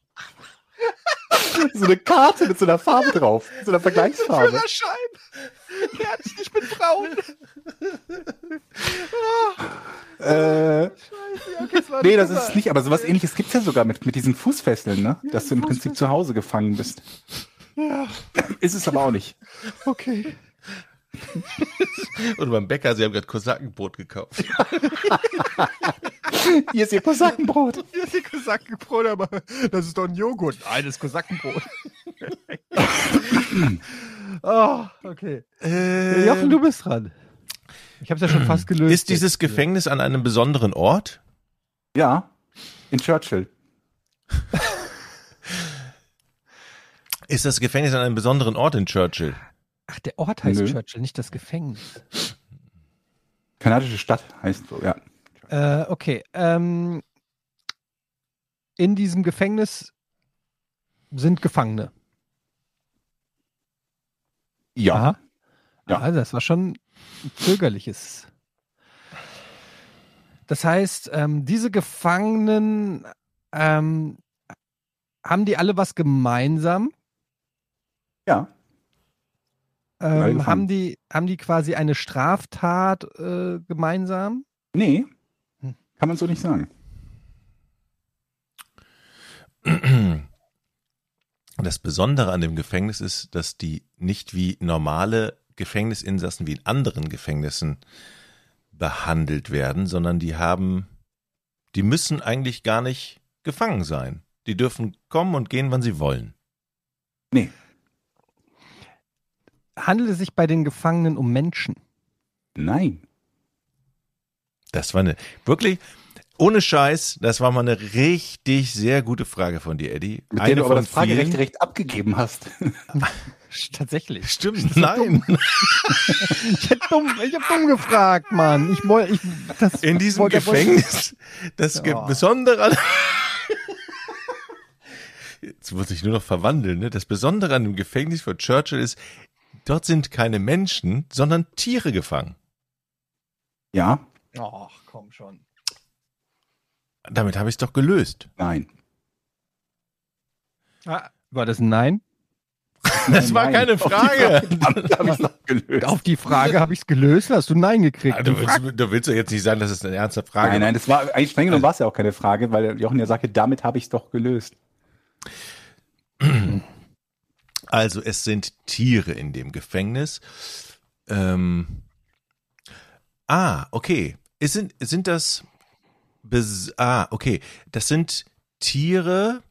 So eine Karte mit so einer Farbe drauf, so einer Vergleichsfarbe. Führerschein. Fertig, ich bin braun. Äh, Okay, nee, das ist es nicht, aber sowas ähnliches gibt's ja sogar mit, mit diesen Fußfesseln, ne? Dass du im Prinzip zu Hause gefangen bist. Ja, Ist es aber auch nicht. okay. Und beim Bäcker, sie haben gerade Kosakenbrot gekauft. <laughs> Hier ist ihr Kosakenbrot. Hier ist die Kosakenbrot, aber das ist doch ein Joghurt. Nein, das ist Kosakenbrot. oh, <laughs> okay. Äh, Jochen, du bist dran. Ich habe es ja schon fast gelöst. ist dieses. Gefängnis an einem besonderen Ort? Ja, in Churchill. Ist das Gefängnis an einem besonderen Ort in Churchill? Ach, der Ort heißt Nö. Churchill, nicht das Gefängnis. Kanadische Stadt heißt so, ja. Äh, okay. Ähm, in diesem Gefängnis sind Gefangene. Ja. Aha. Ja. Ah, das war schon ein zögerliches. Das heißt, ähm, diese Gefangenen ähm, haben die alle was gemeinsam? Ja. Ähm, haben, die, haben die quasi eine Straftat äh, gemeinsam? Nee. Hm. Kann man so nicht sagen. Das Besondere an dem Gefängnis ist, dass die nicht wie normale Gefängnisinsassen wie in anderen Gefängnissen behandelt werden, sondern die haben, die müssen eigentlich gar nicht gefangen sein. Die dürfen kommen und gehen, wann sie wollen. Nee. Handelt es sich bei den Gefangenen um Menschen? Nein. Das war eine, wirklich, ohne Scheiß, das war mal eine richtig sehr gute Frage von dir, Eddie. Mit eine der du aber von das Fragerecht direkt abgegeben hast. <laughs> Tatsächlich. Stimmt, nein. <laughs> Ich hab dumm, ich hab dumm gefragt, Mann. Ich wollte, ich, das In diesem wollte- Gefängnis, das Ja. Besondere an. <laughs> Jetzt muss ich nur noch verwandeln, ne? Das Besondere an dem Gefängnis für Churchill ist, dort sind keine Menschen, sondern Tiere gefangen. Ja. Ach, komm schon. Damit habe ich es doch gelöst. Nein. Ah, war das ein Nein? Das war Nein. keine Auf die Frage. Damit habe ich noch gelöst. Auf die Frage habe ich es gelöst, hast du Nein gekriegt. Ah, Du willst, du willst doch jetzt nicht sagen, dass es eine ernste Frage Nein, nein, das war eigentlich streng genommen war es ja auch keine Frage, weil Jochen ja sagte, damit habe ich es doch gelöst. <clears throat> Also es sind Tiere in dem Gefängnis. Ähm, ah, okay. Es sind, sind das Bes ah, okay. Das sind Tiere,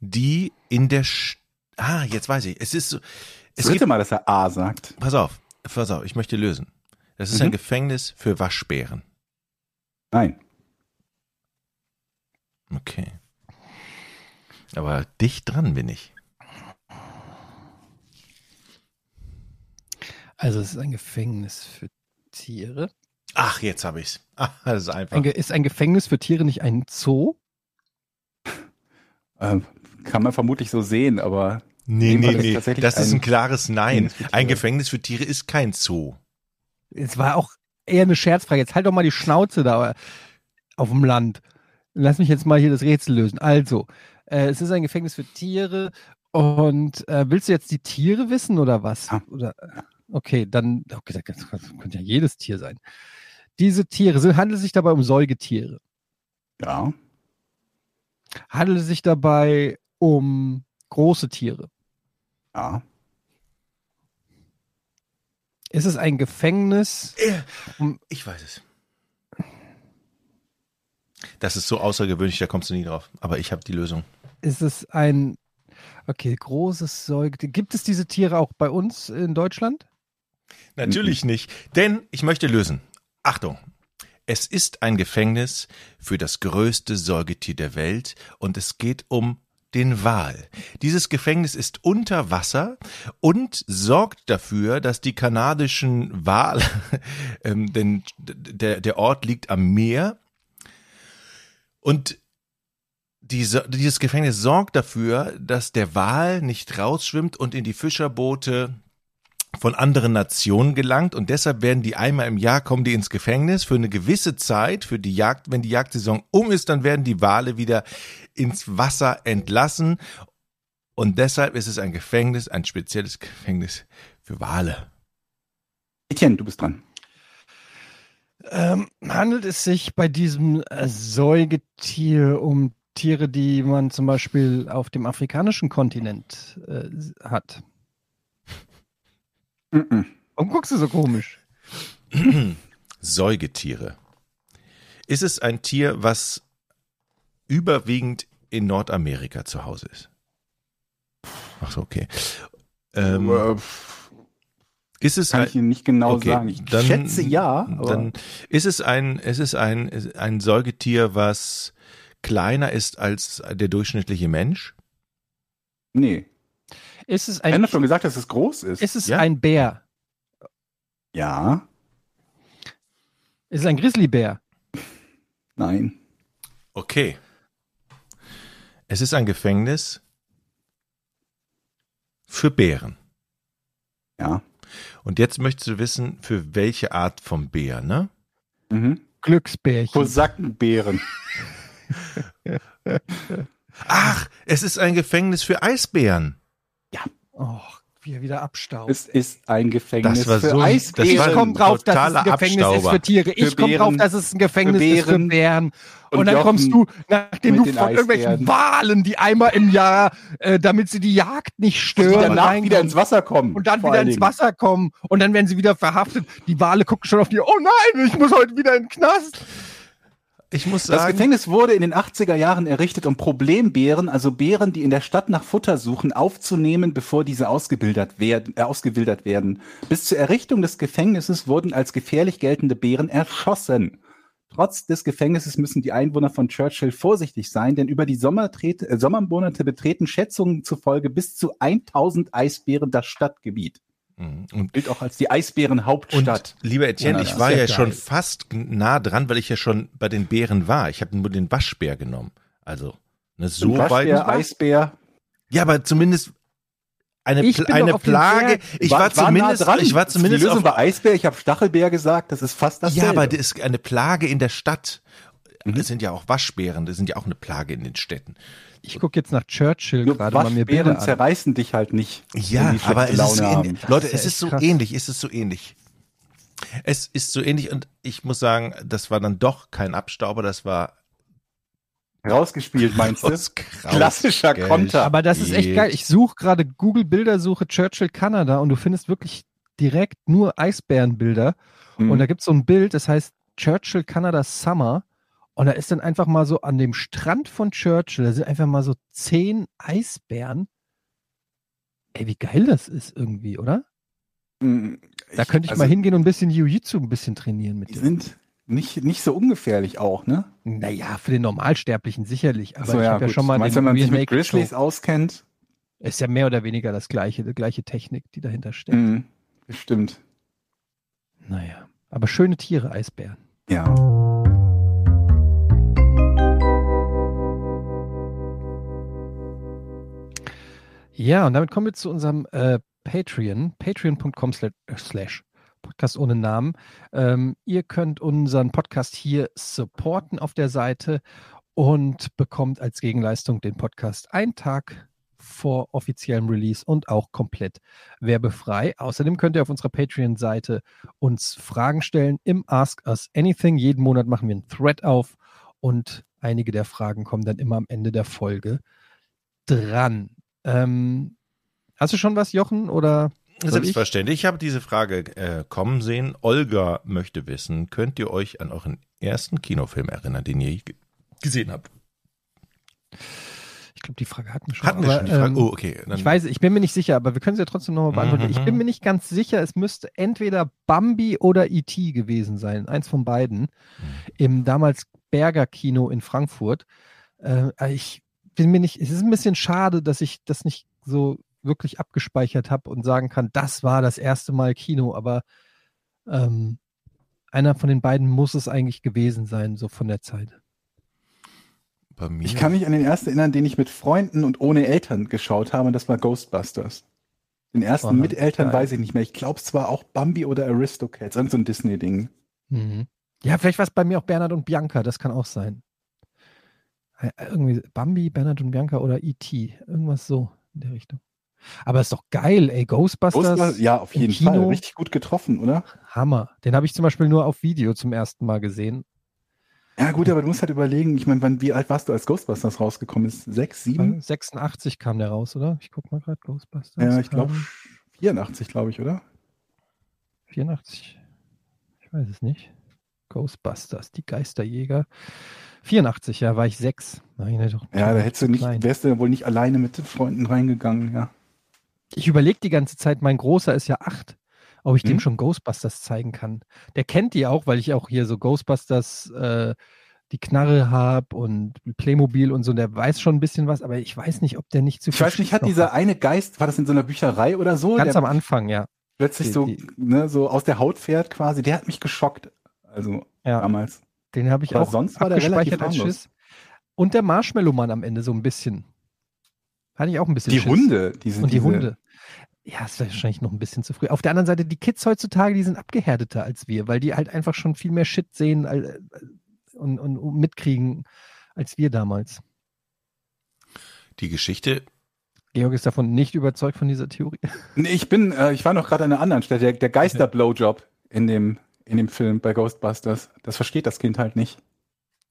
die in der Sch Ah, jetzt weiß ich. Es ist so. Das Es dritte gibt, Mal, dass er A sagt. pass auf, pass auf, ich möchte lösen. Das ist Mhm. ein Gefängnis für Waschbären. Nein. Okay. Aber dicht dran bin ich. Also es ist ein Gefängnis für Tiere. Ach, jetzt habe ich's. <laughs> Ah, das ist einfach. Ein ist ein Gefängnis für Tiere nicht ein Zoo? Ähm, kann man vermutlich so sehen, aber Nee, nee, ist nee. tatsächlich Das ist ein ein klares Nein. Ein. Gefängnis für Tiere ist kein Zoo. Es war auch eher eine Scherzfrage. Jetzt halt doch mal die Schnauze da auf dem Land. Lass mich jetzt mal hier das Rätsel lösen. Also, äh, es ist ein Gefängnis für Tiere Und äh, willst du jetzt die Tiere wissen oder was? Ja. Oder, okay, dann okay, das könnte ja jedes Tier sein. Diese Tiere, sind, handelt es sich dabei um Säugetiere? Ja. Handelt es sich dabei um große Tiere? Ja. Ist es ein Gefängnis? Ich weiß es. Das ist so außergewöhnlich, da kommst du nie drauf. Aber ich habe die Lösung. Ist es ein, okay, großes Säugetier? Gibt es diese Tiere auch bei uns in Deutschland? Natürlich nicht, denn ich möchte lösen. Achtung. Es ist ein Gefängnis für das größte Säugetier der Welt und es geht um den Wal. Dieses Gefängnis ist unter Wasser und sorgt dafür, dass die kanadischen Wale, <laughs> ähm, denn der, der Ort liegt am Meer und diese, dieses Gefängnis sorgt dafür, dass der Wal nicht rausschwimmt und in die Fischerboote von anderen Nationen gelangt und deshalb werden die einmal im Jahr kommen die ins Gefängnis für eine gewisse Zeit für die Jagd. Wenn die Jagdsaison um ist, dann werden die Wale wieder ins Wasser entlassen und deshalb ist es ein Gefängnis, ein spezielles Gefängnis für Wale. Etienne, du bist dran. Ähm, handelt es sich bei diesem äh, Säugetier um Tiere, die man zum Beispiel auf dem afrikanischen Kontinent äh, hat? Warum guckst du so komisch? Säugetiere. Ist es ein Tier, was überwiegend in Nordamerika zu Hause ist? Ach so, okay. Ähm, Äh, ist es kann ein, ich Ihnen nicht genau okay, sagen. Ich dann- schätze ja, aber dann ist es ein, ist es ein, ein Säugetier, was kleiner ist als der durchschnittliche Mensch? nee. Ist es Ich habe ein, schon gesagt, dass es groß ist. ist es Ja? ein Bär? ja, Ist es ein Grizzlybär? nein. Okay. Es ist ein Gefängnis für Bären. Ja. Und jetzt möchtest du wissen, für welche Art vom Bär, ne? Mhm. Glücksbärchen. Kosackenbären. <laughs> Ach, es ist ein Gefängnis für Eisbären. Oh, wie er wieder abstaubt. Es ist ein Gefängnis Das war für so- das Eisbären. ich war ein komme drauf, dass es ein Gefängnis ist Abstauber. für Tiere. Ich komme drauf, dass es ein Gefängnis für ist für Bären. Und, und dann Jochen kommst du, nachdem du von irgendwelchen. Walen, die einmal im Jahr, äh, damit sie die Jagd nicht stören, danach reinkommen wieder ins Wasser kommen. und dann wieder ins. Wasser kommen und dann werden sie wieder verhaftet. Die Wale gucken schon auf die, oh nein, ich muss heute wieder in den Knast. Ich muss Das sagen, Gefängnis wurde in den 80er Jahren errichtet, um Problembären, also Bären, die in der Stadt nach Futter suchen, aufzunehmen, bevor diese ausgebildet werden, äh, ausgewildert werden. Bis zur Errichtung des Gefängnisses wurden als gefährlich geltende Bären erschossen. Trotz des Gefängnisses müssen die Einwohner von Churchill vorsichtig sein, denn über die äh, Sommermonate betreten Schätzungen zufolge bis zu 1000 Eisbären das Stadtgebiet. Mhm. und, Gilt auch als die Eisbärenhauptstadt. und lieber Etienne, ich das war ja ja schon geil. fast nah dran, weil ich ja schon bei den Bären war. Ich habe nur den Waschbär genommen. Also, ne, so weit. Waschbär, Eisbär. Ja, aber zumindest eine, Ich Pl eine Plage. Ich war, zumindest, nah dran. ich war zumindest die Lösung war Eisbär, ich habe Stachelbär gesagt, das ist fast dasselbe. Ja, aber das ist eine Plage in der Stadt. Mhm. Es sind ja auch Waschbären, das sind ja auch eine Plage in den Städten. Ich gucke jetzt nach Churchill Nur gerade mal mir Bilder an. zerreißen dich halt nicht. Ja, aber es ist so Laune ähnlich. haben. Leute, ist es ist so krass. ähnlich, es ist so ähnlich. Es ist so ähnlich und ich muss sagen, das war dann doch kein Abstauber, das war Rausgespielt, meinst du? Klassischer Geld. Konter. Aber das ist echt geil. Ich suche gerade Google Bildersuche Churchill Kanada und du findest wirklich direkt nur Eisbärenbilder. Mhm. Und da gibt es so ein Bild, das heißt Churchill Canada Summer. Und da ist dann einfach mal so an dem Strand von Churchill, da sind einfach mal so zehn Eisbären. Ey, wie geil das ist irgendwie, oder? Mhm. Da könnte ich also, mal hingehen und ein bisschen Jiu-Jitsu ein bisschen trainieren mit Die dir. sind nicht, nicht so ungefährlich auch, ne? Naja, für den Normalsterblichen sicherlich. Aber Achso, ich habe ja schon mal Meinst, den wenn man sich mit Grizzlies Show- auskennt? Ist ja mehr oder weniger das gleiche, die gleiche Technik, die dahinter steckt. Mhm. Bestimmt. Naja, aber schöne Tiere, Eisbären. Ja. Ja, und damit kommen wir zu unserem äh, Patreon, patreon.com slash- Podcast ohne Namen. Ähm, ihr könnt unseren Podcast hier supporten auf der Seite und bekommt als Gegenleistung den Podcast einen Tag vor offiziellem Release und auch komplett werbefrei. Außerdem könnt ihr auf unserer Patreon-Seite uns Fragen stellen im Ask Us Anything. Jeden Monat machen wir einen Thread auf und einige der Fragen kommen dann immer am Ende der Folge dran. Ähm, hast du schon was, Jochen? Oder soll ich? Selbstverständlich. Ich habe diese Frage äh, kommen sehen. Olga möchte wissen, könnt ihr euch an euren ersten Kinofilm erinnern, den ihr ge- gesehen habt? Ich glaube, die Frage hatten wir schon. Hatten wir aber, schon die Frage? ähm, oh, okay. Dann, Ich weiß, ich bin mir nicht sicher, aber wir können sie ja trotzdem nochmal beantworten. Ich bin Mhm. mir nicht ganz sicher, es müsste entweder Bambi oder E.T. gewesen sein. Eins von beiden. Mhm. Im damals Berger Kino in Frankfurt. Äh, ich bin mir nicht, es ist ein bisschen schade, dass ich das nicht so wirklich abgespeichert habe und sagen kann, das war das erste Mal Kino, aber ähm, einer von den beiden muss es eigentlich gewesen sein, so von der Zeit. bei mir. Ich kann mich an den ersten erinnern, den ich mit Freunden und ohne Eltern geschaut habe, und das war Ghostbusters. Den ersten Boah, mit Eltern geil. weiß ich nicht mehr. Ich glaube, es war auch Bambi oder Aristocats, irgend so ein Disney-Ding. Mhm. Ja, vielleicht war es bei mir auch Bernhard und Bianca, das kann auch sein. Äh, Irgendwie Bambi, Bernhard und Bianca oder E.T. Irgendwas so in der Richtung. Aber ist doch geil, ey. Ghostbusters, Ghostbusters, ja, auf jeden Kino. Fall. Richtig gut getroffen, oder? Hammer. Den habe ich zum Beispiel nur auf Video zum ersten Mal gesehen. Ja, gut, aber du musst halt überlegen, ich meine, wie alt warst du, als Ghostbusters rausgekommen ist? Sechs, sieben? 86 kam der raus, oder? Ich guck mal gerade, Ghostbusters. Ja, ich glaube kam 84, glaube ich, oder? 84. Ich weiß es nicht. Ghostbusters, die Geisterjäger. 84, ja, war ich sechs. Nein, doch, Ja, da hättest du nicht, klein. wärst du ja wohl nicht alleine mit den Freunden reingegangen, ja. Ich überlege die ganze Zeit, mein Großer ist ja acht, ob ich dem Mhm. schon Ghostbusters zeigen kann. Der kennt die auch, weil ich auch hier so Ghostbusters äh, die Knarre habe und Playmobil und so. Der weiß schon ein bisschen was, aber ich weiß nicht, ob der nicht zu Ich viel weiß nicht, hat dieser eine Geist, war das in so einer Bücherei oder so, Ganz am Anfang, ja. plötzlich die- so, die- ne, so aus der Haut fährt quasi, der hat mich geschockt. Also ja. damals. Den habe ich Aber auch sonst war abgespeichert als. Schiss. Und der Marshmallow-Mann am Ende so ein bisschen. Hatte ich auch ein bisschen Die Schiss. Hunde, diese, Und die diese, Hunde. Ja, ist wahrscheinlich noch ein bisschen zu früh. Auf der anderen Seite, die Kids heutzutage, die sind abgehärteter als wir, weil die halt einfach schon viel mehr Shit sehen al- und, und, und mitkriegen als wir damals. Die Geschichte, Georg ist davon nicht überzeugt von dieser Theorie. Nee, ich bin, äh, ich war noch gerade an einer anderen Stelle, der, der Geister-Blowjob in dem, in dem Film bei Ghostbusters. Das versteht das Kind halt nicht.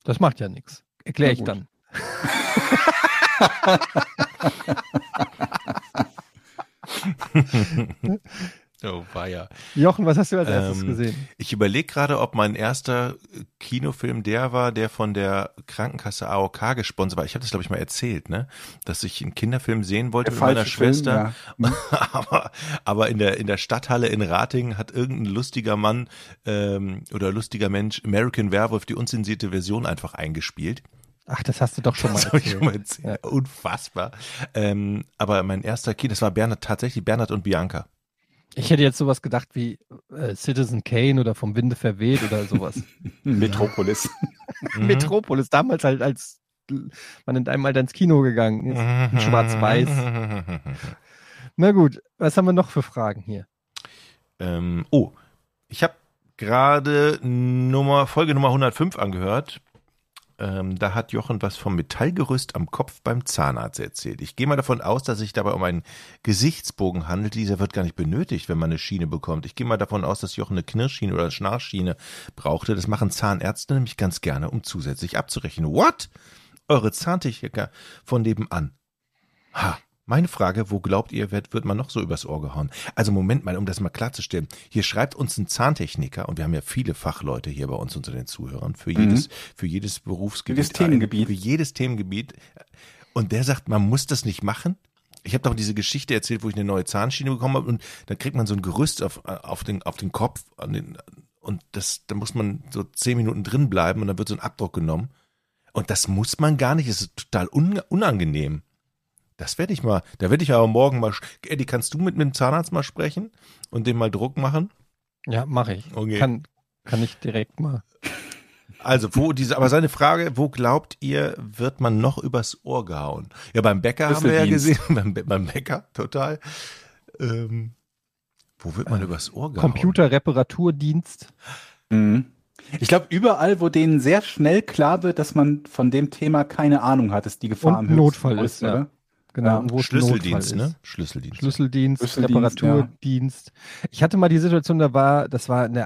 Das macht ja nichts. Erkläre ich dann. <laughs> <laughs> <laughs> oh ja. Jochen, was hast du als erstes Ähm, gesehen? Ich überlege gerade, ob mein erster Kinofilm der war, der von der Krankenkasse AOK gesponsert war. Ich habe das, glaube ich, mal erzählt, ne? Dass ich einen Kinderfilm sehen wollte Der mit meiner Film, Schwester. ja. <laughs> aber, aber in der in der Stadthalle in Ratingen hat irgendein lustiger Mann ähm, oder lustiger Mensch American Werewolf die unzensierte Version einfach eingespielt. Ach, das hast du doch schon mal Das habe ich erzählt. schon mal erzählt. Unfassbar. Ähm, aber mein erster Kino, das war Bernhard, tatsächlich Bernhard und Bianca. Ich hätte jetzt sowas gedacht wie äh, Citizen Kane oder vom Winde verweht oder sowas. <laughs> Metropolis. Mhm. <laughs> Metropolis, damals halt als man in einem Alter ins Kino gegangen ist. In Schwarz-Weiß. <laughs> Na gut, was haben wir noch für Fragen hier? Ähm, oh, ich habe gerade Nummer Folge Nummer 105 angehört. Ähm, da hat Jochen was vom Metallgerüst am Kopf beim Zahnarzt erzählt. Ich gehe mal davon aus, dass sich dabei um einen Gesichtsbogen handelt. Dieser wird gar nicht benötigt, wenn man eine Schiene bekommt. Ich gehe mal davon aus, dass Jochen eine Knirschschiene oder eine Schnarchschiene brauchte. Das machen Zahnärzte nämlich ganz gerne, um zusätzlich abzurechnen. What? Eure Zahntechniker von nebenan. Ha, meine Frage, wo glaubt ihr, wird, wird man noch so übers Ohr gehauen? Also Moment mal, um das mal klarzustellen. Hier schreibt uns ein Zahntechniker, und wir haben ja viele Fachleute hier bei uns unter den Zuhörern, für jedes, für jedes Berufsgebiet. Jedes Themengebiet. Für jedes Themengebiet. Und der sagt, man muss das nicht machen. Ich habe doch diese Geschichte erzählt, wo ich eine neue Zahnschiene bekommen habe und dann kriegt man so ein Gerüst auf, auf, den, auf den Kopf an den, und das, da muss man so zehn Minuten drin bleiben und dann wird so ein Abdruck genommen. Und das muss man gar nicht, das ist total un, unangenehm. Das werde ich mal, da werde ich aber morgen mal, Eddie, kannst du mit, mit dem Zahnarzt mal sprechen und dem mal Druck machen? Ja, mache ich. Okay. Kann, kann ich direkt mal. Also, wo diese, aber seine Frage, wo glaubt ihr, wird man noch übers Ohr gehauen? Ja, beim Bäcker haben wir ja gesehen, <laughs> beim, beim Bäcker, total. Ähm, wo wird man übers Ohr gehauen? Computerreparaturdienst. Mhm. Ich glaube, überall, wo denen sehr schnell klar wird, dass man von dem Thema keine Ahnung hat, ist die Gefahr Und am höchsten Notfall ist, ja. Genau. Ja, und wo Schlüsseldienst, ne? Schlüsseldienst. Schlüsseldienst, Schlüsseldienst, Reparaturdienst. Ich hatte mal die Situation, da war, das war eine,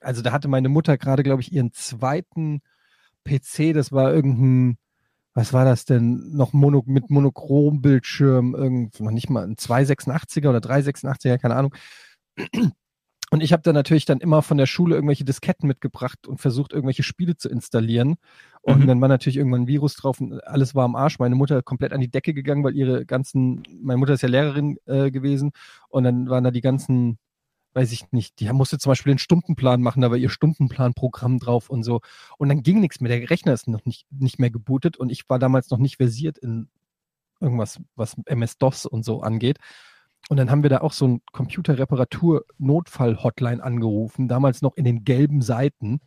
also da hatte meine Mutter gerade, glaube ich, ihren zweiten PC, das war irgendein, was war das denn, noch Mono, mit Monochrombildschirm, irgend, noch nicht mal ein 286er oder 386er, keine Ahnung. Und ich habe dann natürlich dann immer von der Schule irgendwelche Disketten mitgebracht und versucht, irgendwelche Spiele zu installieren. Und Mhm. dann war natürlich irgendwann ein Virus drauf und alles war am Arsch. Meine Mutter komplett an die Decke gegangen, weil ihre ganzen, meine Mutter ist ja Lehrerin äh, gewesen und dann waren da die ganzen, weiß ich nicht, die musste zum Beispiel den Stundenplan machen, da war ihr Stundenplanprogramm drauf und so. Und dann ging nichts mehr. Der Rechner ist noch nicht, nicht mehr gebootet und ich war damals noch nicht versiert in irgendwas, was MS-DOS und so angeht. Und dann haben wir da auch so ein Computerreparatur-Notfall-Hotline angerufen, damals noch in den gelben Seiten.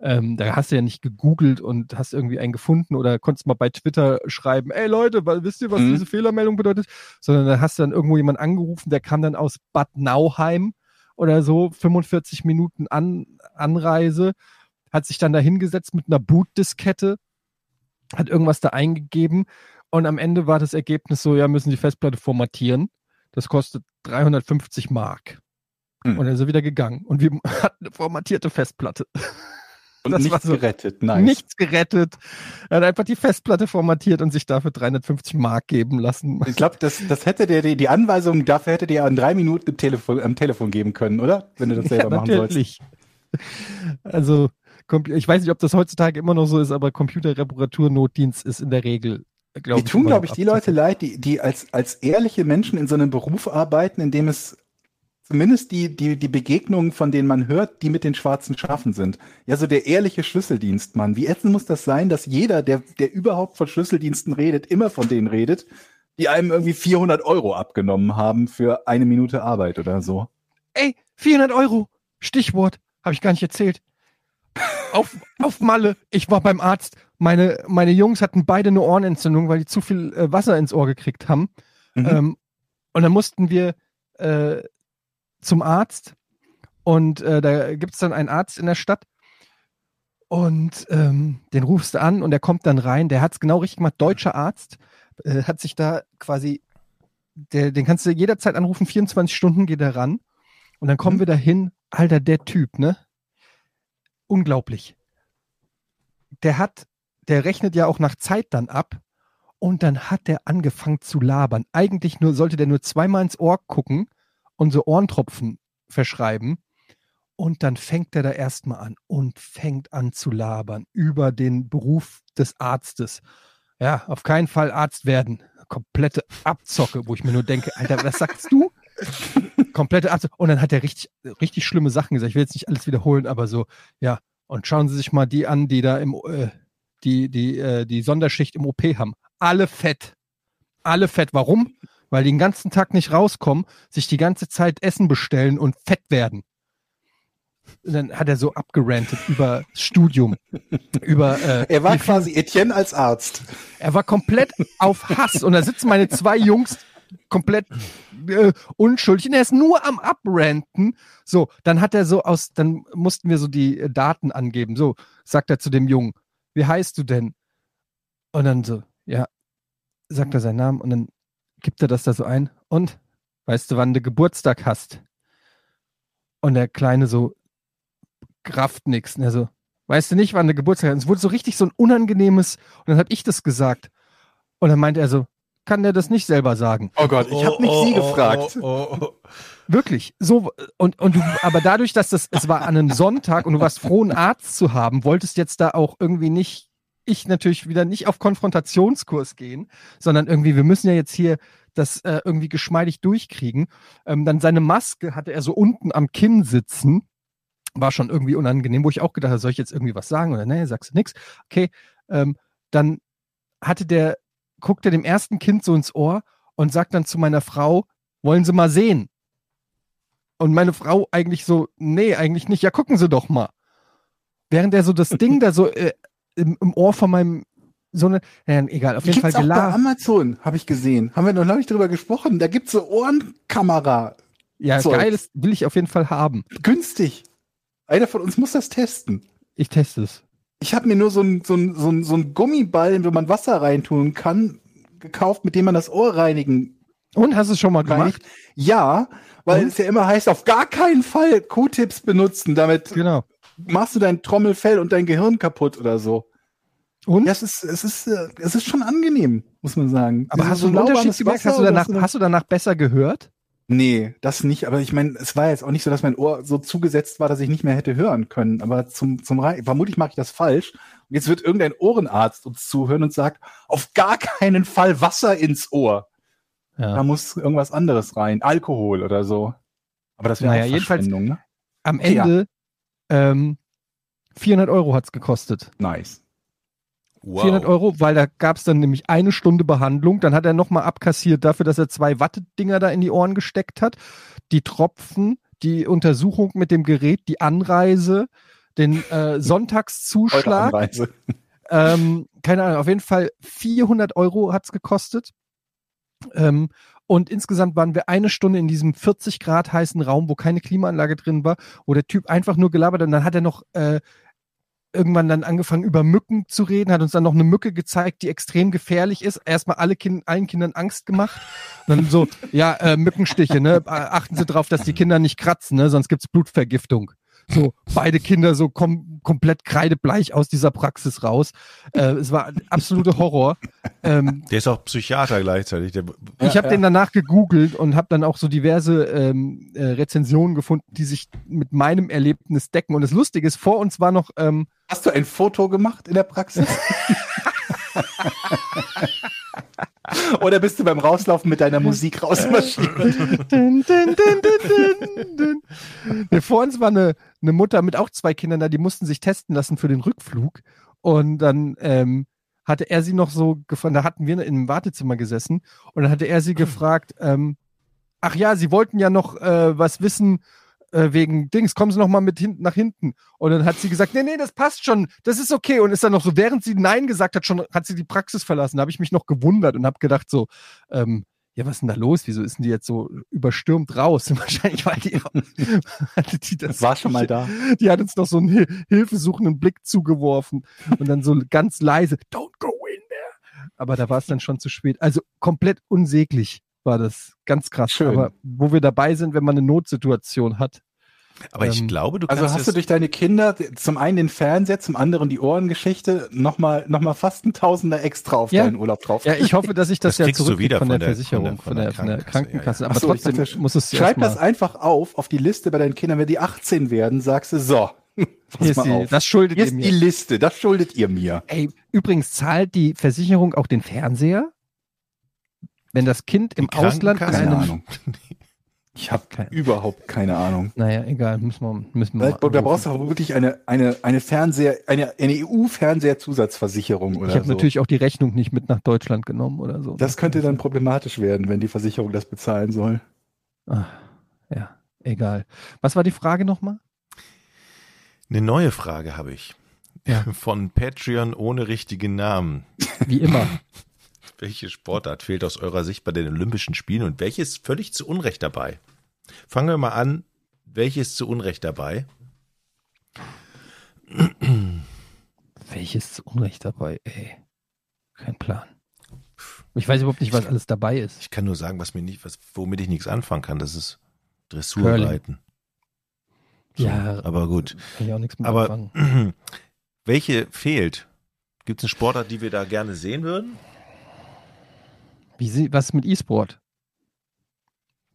Ähm, da hast du ja nicht gegoogelt und hast irgendwie einen gefunden oder konntest mal bei Twitter schreiben, ey Leute, wisst ihr, was Mhm. diese Fehlermeldung bedeutet? Sondern da hast du dann irgendwo jemanden angerufen, der kam dann aus Bad Nauheim oder so, 45 Minuten An Anreise, hat sich dann da hingesetzt mit einer Bootdiskette, hat irgendwas da eingegeben und am Ende war das Ergebnis so, ja, müssen die Festplatte formatieren. Das kostet 350 Mark. Hm. Und dann ist er wieder gegangen. Und wir <laughs> hatten eine formatierte Festplatte. Und Das nichts so- gerettet. Nice. Nichts gerettet. Er hat einfach die Festplatte formatiert und sich dafür 350 Mark geben lassen. Ich glaube, das, das hätte der, die, die Anweisung dafür hätte dir in drei Minuten im Telefon, am Telefon geben können, oder? Wenn du das <laughs> selber machen sollst. natürlich. Also, Compu- ich weiß nicht, ob das heutzutage immer noch so ist, aber Computerreparaturnotdienst ist in der Regel, glaube Die ich. tun, glaube ich, die Leute leid, die, die als, als ehrliche Menschen in so einem Beruf arbeiten, in dem es zumindest die, die, die Begegnungen, von denen man hört, die mit den schwarzen Schafen sind. Ja, so der ehrliche Schlüsseldienst, Mann. Wie ätzend muss das sein, dass jeder, der, der überhaupt von Schlüsseldiensten redet, immer von denen redet, die einem irgendwie 400 Euro abgenommen haben für eine Minute Arbeit oder so. Ey, 400 Euro. Stichwort. Habe ich gar nicht erzählt. Auf, auf Malle. Ich war beim Arzt. Meine, meine Jungs hatten beide eine Ohrenentzündung, weil die zu viel äh, Wasser ins Ohr gekriegt haben. Mhm. Ähm, und dann mussten wir äh, zum Arzt. Und äh, da gibt es dann einen Arzt in der Stadt. Und ähm, den rufst du an und der kommt dann rein. Der hat es genau richtig gemacht. Deutscher Arzt. Äh, hat sich da quasi, der, den kannst du jederzeit anrufen. 24 Stunden geht er ran. Und dann kommen Mhm. wir dahin. Alter, der Typ, ne? Unglaublich. Der hat, der rechnet ja auch nach Zeit dann ab. Und dann hat der angefangen zu labern. Eigentlich nur, sollte der nur zweimal ins Ohr gucken und so Ohrentropfen verschreiben. Und dann fängt er da erstmal an und fängt an zu labern über den Beruf des Arztes. Ja, auf keinen Fall Arzt werden. Komplette Abzocke, wo ich mir nur denke, Alter, was sagst du? Komplette Abzocke. Und dann hat er richtig, richtig schlimme Sachen gesagt. Ich will jetzt nicht alles wiederholen, aber so, ja. Und schauen Sie sich mal die an, die da im, äh, die, die, äh, die Sonderschicht im OP haben. Alle fett. Alle fett. Warum? Weil die den ganzen Tag nicht rauskommen, sich die ganze Zeit Essen bestellen und fett werden. Und dann hat er so abgerantet über das Studium, über äh, Er war quasi Etienne als Arzt. er war komplett auf Hass und da sitzen meine zwei Jungs komplett äh, unschuldig und er ist nur am Abranten. So, dann hat er so aus, dann mussten wir so die äh, Daten angeben. So, sagt er zu dem Jungen, wie heißt du denn? Und dann so, ja, sagt er seinen Namen und dann gibt er das da so ein. Und, weißt du, wann du Geburtstag hast? Und der Kleine so, Kraft nix. Und er so, weißt du nicht, wann der Geburtstag hat? Und es wurde so richtig so ein unangenehmes, und dann habe ich das gesagt. Und dann meinte er so, kann der das nicht selber sagen? Oh Gott, ich habe nicht Sie gefragt. Wirklich. So, und, und du, aber dadurch, dass das, es war an einem Sonntag und du warst froh, einen Arzt zu haben, wolltest jetzt da auch irgendwie nicht, ich natürlich wieder nicht auf Konfrontationskurs gehen, sondern irgendwie, wir müssen ja jetzt hier das äh, irgendwie geschmeidig durchkriegen. Ähm, dann seine Maske hatte er so unten am Kinn sitzen. War schon irgendwie unangenehm, wo ich auch gedacht habe, soll ich jetzt irgendwie was sagen oder nee, sagst du nix. Okay, ähm, dann hatte der, guckt er dem ersten Kind so ins Ohr und sagt dann zu meiner Frau, wollen Sie mal sehen? Und meine Frau eigentlich so, nee, eigentlich nicht. Ja, gucken Sie doch mal. Während er so das <laughs> Ding da so äh, im, im Ohr von meinem so eine, ja, egal, auf jeden Fall gibt's auch bei. Amazon, habe ich gesehen. Haben wir noch neulich drüber gesprochen. Da gibt's so Ohrenkamera. Ja, Zeug. geiles will ich auf jeden Fall haben. Günstig. Einer von uns muss das testen. Ich teste es. Ich habe mir nur so ein, so ein, so ein, so ein Gummiball, wo man Wasser reintun kann, gekauft, mit dem man das Ohr reinigen Und hast du es schon mal gemacht? Ja, weil Und? es ja immer heißt, auf gar keinen Fall Q-Tips benutzen. Damit Genau. machst du dein Trommelfell und dein Gehirn kaputt oder so. Und? Ja, es ist, es ist, äh, es ist schon angenehm, muss man sagen. aber Dieses hast du einen Unterschied gemerkt? Wasser Hast du, danach, hast du danach besser gehört? Nee, das nicht. Aber ich meine, es war jetzt auch nicht so, dass mein Ohr so zugesetzt war, dass ich nicht mehr hätte hören können. Aber zum, zum Rein vermutlich mache ich das falsch. Und jetzt wird irgendein Ohrenarzt uns zuhören und sagt, auf gar keinen Fall Wasser ins Ohr. Da Ja. muss irgendwas anderes rein. Alkohol oder so. Aber das wäre Naja, jedenfalls- ne? Am Okay, ja. Ende ähm, 400 Euro hat's gekostet. Nice. 400 Euro, weil da gab's dann nämlich eine Stunde Behandlung. Dann hat er nochmal abkassiert dafür, dass er zwei Wattedinger da in die Ohren gesteckt hat. Die Tropfen, die Untersuchung mit dem Gerät, die Anreise, den äh, <laughs> Sonntagszuschlag. Ähm, keine Ahnung, auf jeden Fall 400 Euro hat's gekostet. Ähm, und insgesamt waren wir eine Stunde in diesem 40 Grad heißen Raum, wo keine Klimaanlage drin war, wo der Typ einfach nur gelabert hat. Und dann hat er noch äh, irgendwann dann angefangen, über Mücken zu reden, hat uns dann noch eine Mücke gezeigt, die extrem gefährlich ist. Erstmal alle kind, allen Kindern Angst gemacht. Und dann so, <laughs> ja, äh, Mückenstiche, ne? Achten Sie drauf, dass die Kinder nicht kratzen, ne? Sonst gibt's Blutvergiftung. So, beide Kinder so kom komplett kreidebleich aus dieser Praxis raus. Äh, es war ein absoluter Horror. Ähm, Der ist auch Psychiater gleichzeitig. Der, ich habe den danach gegoogelt und habe dann auch so diverse ähm, äh, Rezensionen gefunden, die sich mit meinem Erlebnis decken. Und das Lustige ist, vor uns war noch ähm, Hast du ein Foto gemacht in der Praxis? <laughs> Oder bist du beim Rauslaufen mit deiner Musik rausmarschiert? Nee, vor uns war eine, eine Mutter mit auch zwei Kindern da, die mussten sich testen lassen für den Rückflug. Und dann ähm, hatte er sie noch so gefragt, da hatten wir im Wartezimmer gesessen und dann hatte er sie gefragt, ähm, ach ja, sie wollten ja noch äh, was wissen äh, wegen Dings, kommen Sie noch mal mit hinten nach hinten. Und dann hat sie gesagt, nee, nee, das passt schon, das ist okay. Und ist dann noch so, während sie Nein gesagt hat, schon hat sie die Praxis verlassen. Da habe ich mich noch gewundert und habe gedacht so, ähm, ja, was ist denn da los? Wieso ist denn die jetzt so überstürmt raus? <laughs> Wahrscheinlich, weil die, <laughs> hatte die das War schon mal da. die hat uns noch so einen Hil hilfesuchenden Blick zugeworfen und dann so ganz leise, don't go in there. Aber da war es dann schon zu spät. Also komplett unsäglich war das. Ganz krass. Schön. Aber wo wir dabei sind, wenn man eine Notsituation hat. aber ich Ähm, glaube, du Also kannst hast du durch deine Kinder zum einen den Fernseher, zum anderen die Ohrengeschichte nochmal noch mal fast ein Tausender extra auf Ja. deinen Urlaub drauf. Ja, ich hoffe, dass ich das, Das ja wieder von, von der Versicherung, von der- von der, von der Krankenkasse, ja, ja. Aber so, ich trotzdem dachte, muss es Schreib das einfach auf, auf die Liste bei deinen Kindern. Wenn die 18 werden, sagst du, so, <laughs> die, auf. das schuldet Hier ihr ist mir. die Liste, das schuldet ihr mir. Ey, übrigens zahlt die Versicherung auch den Fernseher? Wenn das Kind im Die Ausland? Keine einem Ahnung. <laughs> Ich habe überhaupt keine Ahnung. Naja, egal, müssen wir, müssen wir Da, mal da brauchst du auch wirklich eine, eine, eine Fernseher, eine, eine EU-Fernseherzusatzversicherung oder Ich habe so. natürlich auch die Rechnung nicht mit nach Deutschland genommen oder so. das könnte dann problematisch werden, wenn die Versicherung das bezahlen soll. Ah, ja, egal. Was war die Frage nochmal? Eine neue Frage habe ich. Ja. Von Patreon ohne richtigen Namen. Wie immer. <laughs> Welche Sportart fehlt aus eurer Sicht bei den Olympischen Spielen und welche ist völlig zu Unrecht dabei? Fangen wir mal an. Welche ist zu Unrecht dabei? Welches zu Unrecht dabei, ey. Kein Plan. Ich weiß überhaupt nicht, was alles dabei ist. Ich kann nur sagen, was mir nicht, was, womit ich nichts anfangen kann. Das ist Dressurreiten. So, Ja. aber gut. Kann ich auch nichts mit Aber anfangen. <clears throat> welche fehlt? Gibt es eine Sportart, die wir da gerne sehen würden? Wie sie, was mit E-Sport?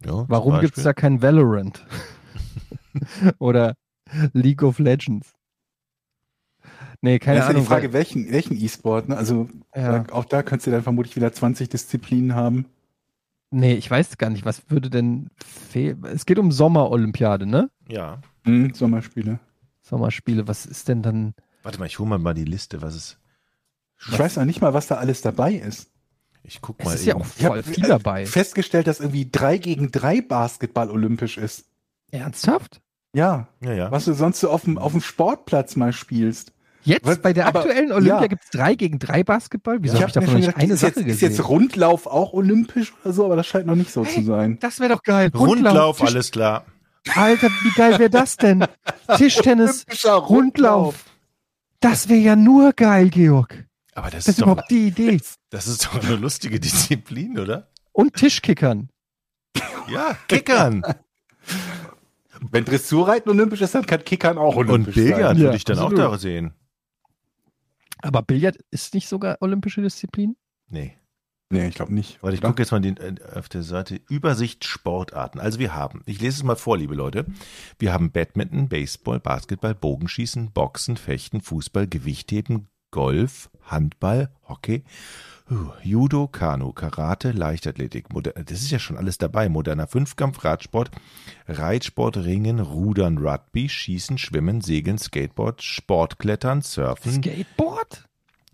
Ja, Warum gibt es da kein Valorant? <laughs> Oder League of Legends? Nee, keine das ist ja Ahnung. die Frage, welchen, welchen E-Sport, ne? Also ja, da, auch da könntest du dann vermutlich wieder 20 Disziplinen haben. nee, ich weiß gar nicht, was würde denn fehlen? Es geht um Sommerolympiade, ne? Ja. Hm, Sommerspiele. Sommerspiele, was ist denn dann? Warte mal, ich hole mal, mal die Liste, was es. Ich weiß noch nicht mal, was da alles dabei ist. Ich guck Es mal ist ja eben. auch Ich voll hab, viel äh, dabei. festgestellt, dass irgendwie 3 gegen 3 Basketball olympisch ist. Ernsthaft? Ja, ja, ja. was du sonst so auf dem, auf dem Sportplatz mal spielst. Jetzt Was? bei der Aber- aktuellen Olympia ja. gibt es drei gegen drei Basketball? Wieso Ich habe ich hab mir davon gedacht, eine ist, Sache jetzt, ist gesehen? jetzt Rundlauf auch olympisch oder so, aber das scheint noch nicht so zu sein. das wäre doch geil. Rundlauf, Tisch- alles klar. Alter, wie geil wäre das denn? <laughs> Tischtennis, Olympischer Rundlauf. Das wäre ja nur geil, Georg. Aber das, Das ist ist doch, überhaupt die Idee. <laughs> das ist doch eine lustige <laughs> Disziplin, oder? Und Tischkickern. Ja, Kickern. <laughs> Wenn Dressurreiten olympisch ist, dann kann Kickern auch olympisch Und Billard sein. Ja, würde ich dann absolut. auch da sehen. Aber Billard ist nicht sogar olympische Disziplin? Nee. Nee, ich glaube nicht. Warte, ich gucke jetzt mal den, äh, auf der Seite Übersicht Sportarten. Also wir haben, ich lese es mal vor, liebe Leute. Wir haben Badminton, Baseball, Basketball, Bogenschießen, Boxen, Fechten, Fußball, Gewichtheben, Golf, Handball, Hockey, Judo, Kanu, Karate, Leichtathletik. Moder das ist ja schon alles dabei. Moderner Fünfkampf, Radsport, Reitsport, Ringen, Rudern, Rugby, Schießen, Schwimmen, Segeln, Skateboard, Sportklettern, Surfen. Skateboard?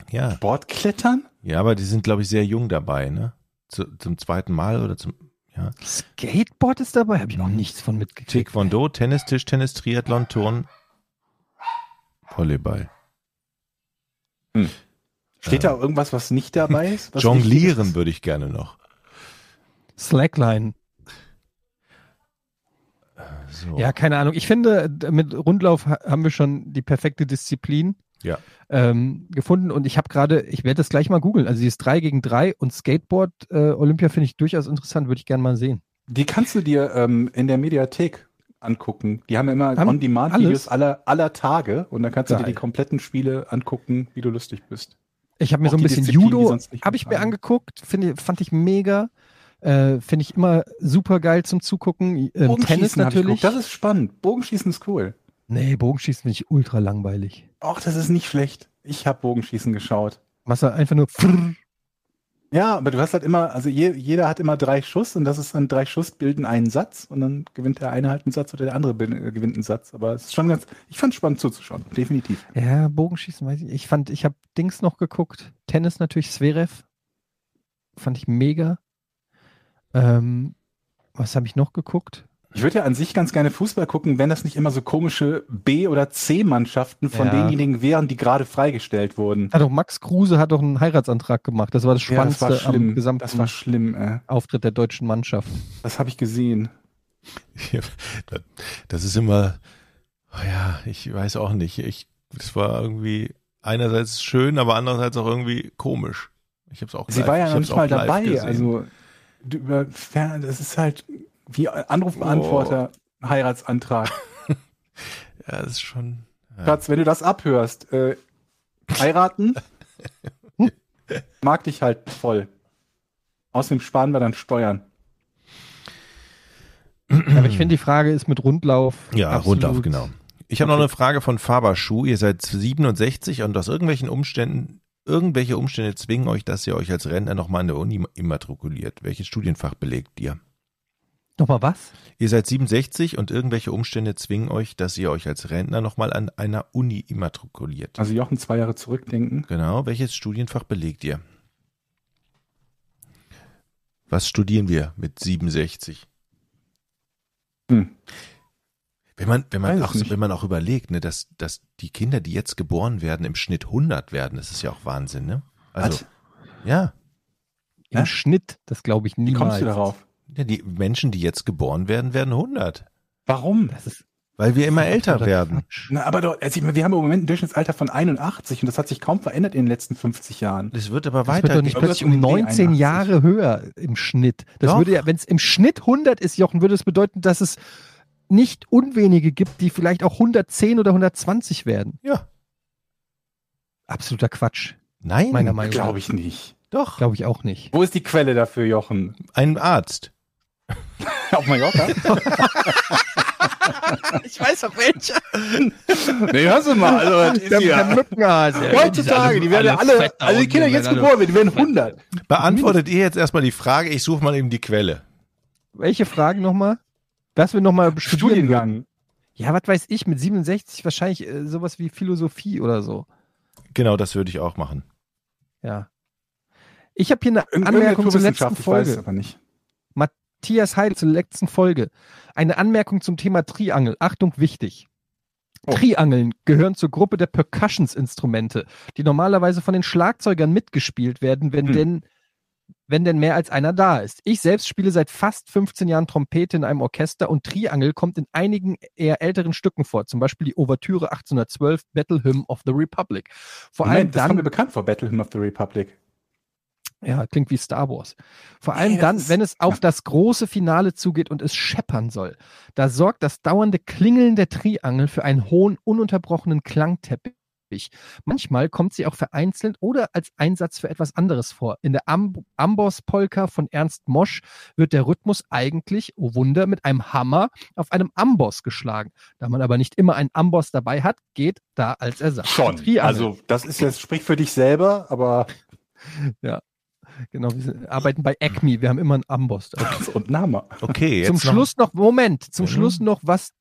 ja, Sportklettern? ja, aber die sind, glaube ich, sehr jung dabei, ne? Zu, zum zweiten Mal oder zum, ja. Skateboard ist dabei? Habe ich noch nichts von mitgekriegt. Taekwondo, Tennis, Tischtennis, Triathlon, Turn, Volleyball. Steht da irgendwas, was nicht dabei ist? Was Jonglieren ist? würde ich gerne noch. Slackline. So. Ja, keine Ahnung. Ich finde, mit Rundlauf ha- haben wir schon die perfekte Disziplin Ja. ähm, gefunden. Und ich habe gerade, ich werde das gleich mal googeln. Also dieses 3 gegen 3 und Skateboard äh, Olympia finde ich durchaus interessant, würde ich gerne mal sehen. Die kannst du dir ähm, in der Mediathek angucken. Die haben immer Haben On-Demand-Videos aller, aller Tage und dann kannst du dir Geil. die kompletten Spiele angucken, wie du lustig bist. Ich habe mir Auch so ein bisschen Disziplin, Judo, habe ich mir angeguckt, finde, fand ich mega. Äh, finde ich immer super geil zum Zugucken. Ähm, Tennis natürlich. Das ist spannend. Bogenschießen ist cool. nee, Bogenschießen finde ich ultra langweilig. Ach, das ist nicht schlecht. Ich habe Bogenschießen geschaut. Machst du einfach nur pfrr. Ja, aber du hast halt immer, also je, jeder hat immer drei Schuss und das ist dann drei Schuss bilden einen Satz und dann gewinnt der eine halt einen Satz oder der andere äh, gewinnt einen Satz. Aber es ist schon ganz, ich fand es spannend zuzuschauen, definitiv. Ja, Bogenschießen weiß ich. Ich fand, ich habe Dings noch geguckt. Tennis natürlich, Zverev. Fand ich mega. Ähm, was habe ich noch geguckt? Ich würde ja an sich ganz gerne Fußball gucken, wenn das nicht immer so komische B- oder C-Mannschaften von Ja. denjenigen wären, die gerade freigestellt wurden. Hat doch Max Kruse hat doch einen Heiratsantrag gemacht. Das war das Ja, das Spannendste war schlimm. am gesamten Das war schlimm. Äh. Auftritt der deutschen Mannschaft. Das habe ich gesehen. Das ist immer, oh ja, ich weiß auch nicht. Ich, das war irgendwie einerseits schön, aber andererseits auch irgendwie komisch. Ich habe es auch Sie live- war ja noch nicht mal dabei. gesehen. Also du, über Fern- das ist halt wie Anrufbeantworter, Heiratsantrag. <laughs> ja, das ist schon. Ja. Schatz, wenn du das abhörst, äh, heiraten, mag dich halt voll. Außerdem sparen wir dann Steuern. Aber ich finde, die Frage ist mit Rundlauf. Ja, absolut- Rundlauf, genau. Ich habe noch eine Frage von Faber Schuh. Ihr seid 67 und aus irgendwelchen Umständen, irgendwelche Umstände zwingen euch, dass ihr euch als Rentner nochmal an der Uni immatrikuliert. Welches Studienfach belegt ihr? Nochmal was? Ihr seid 67 und irgendwelche Umstände zwingen euch, dass ihr euch als Rentner nochmal an einer Uni immatrikuliert. Also Jochen zwei Jahre zurückdenken. Genau. Welches Studienfach belegt ihr? Was studieren wir mit 67? Hm. Wenn man, wenn man Weiß auch, wenn man auch überlegt, ne, dass, dass die Kinder, die jetzt geboren werden, im Schnitt 100 werden, das ist ja auch Wahnsinn, ne? Also, Was? ja. Im Hä? Schnitt, das glaube ich Wie niemals. kommst du darauf? Ja. Die Menschen, die jetzt geboren werden, werden 100. Warum? Das ist Weil wir immer älter werden. Na, aber doch, also ich meine, wir haben im Moment ein Durchschnittsalter von 81 und das hat sich kaum verändert in den letzten 50 Jahren. Das wird aber Das wird doch nicht plötzlich um um den Dreh 19 81. Jahre höher im Schnitt. Das Doch. würde ja, wenn es im Schnitt 100 ist, Jochen, würde es bedeuten, dass es nicht unwenige gibt, die vielleicht auch 110 oder 120 werden. Ja. Absoluter Quatsch. Nein, Meiner Meinung nach. Glaube ich nicht. doch. Glaube ich auch nicht. Wo ist die Quelle dafür, Jochen? Ein Arzt. <laughs> Auf Mallorca? <laughs> Ich weiß auch welcher. nee, hörst du mal. Also, das ist ja- Mückenhase. Heutzutage, die werden ja alle, also die Kinder, die jetzt geboren werden, die werden 100. Beantwortet ihr jetzt erstmal die Frage, ich suche mal eben die Quelle. Welche Fragen nochmal? Was wir nochmal. Studiengang. Ja, was weiß ich, mit 67 wahrscheinlich äh, sowas wie Philosophie oder so. Genau, das würde ich auch machen. Ja. Ich habe hier eine Anmerkung zur letzten Naturwissenschaft, ich weiß es Folge. aber nicht. Matthias Heil zur letzten Folge. Eine Anmerkung zum Thema Triangel. Achtung, wichtig. Oh. Triangeln gehören zur Gruppe der Percussions-Instrumente, die normalerweise von den Schlagzeugern mitgespielt werden, wenn Hm. denn wenn denn mehr als einer da ist. Ich selbst spiele seit fast 15 Jahren Trompete in einem Orchester und Triangel kommt in einigen eher älteren Stücken vor, zum Beispiel die Ouvertüre 1812 Battle Hymn of the Republic. Vor allem Moment, das kommt mir dann, bekannt vor, Battle Hymn of the Republic. Ja, klingt wie Star Wars. Vor allem das dann, ist- wenn es auf das große Finale zugeht und es scheppern soll. Da sorgt das dauernde Klingeln der Triangel für einen hohen, ununterbrochenen Klangteppich. Manchmal kommt sie auch vereinzelt oder als Einsatz für etwas anderes vor. In der Amb Amboss-Polka von Ernst Mosch wird der Rhythmus eigentlich, oh Wunder, mit einem Hammer auf einem Amboss geschlagen. Da man aber nicht immer einen Amboss dabei hat, geht da als Ersatz Schon. Also, das ist jetzt, sprich für dich selber, aber genau, wir arbeiten bei Acme, wir haben immer einen Amboss <laughs> und Name. Okay, jetzt zum noch, Schluss noch, Moment, zum Mhm. Schluss noch was,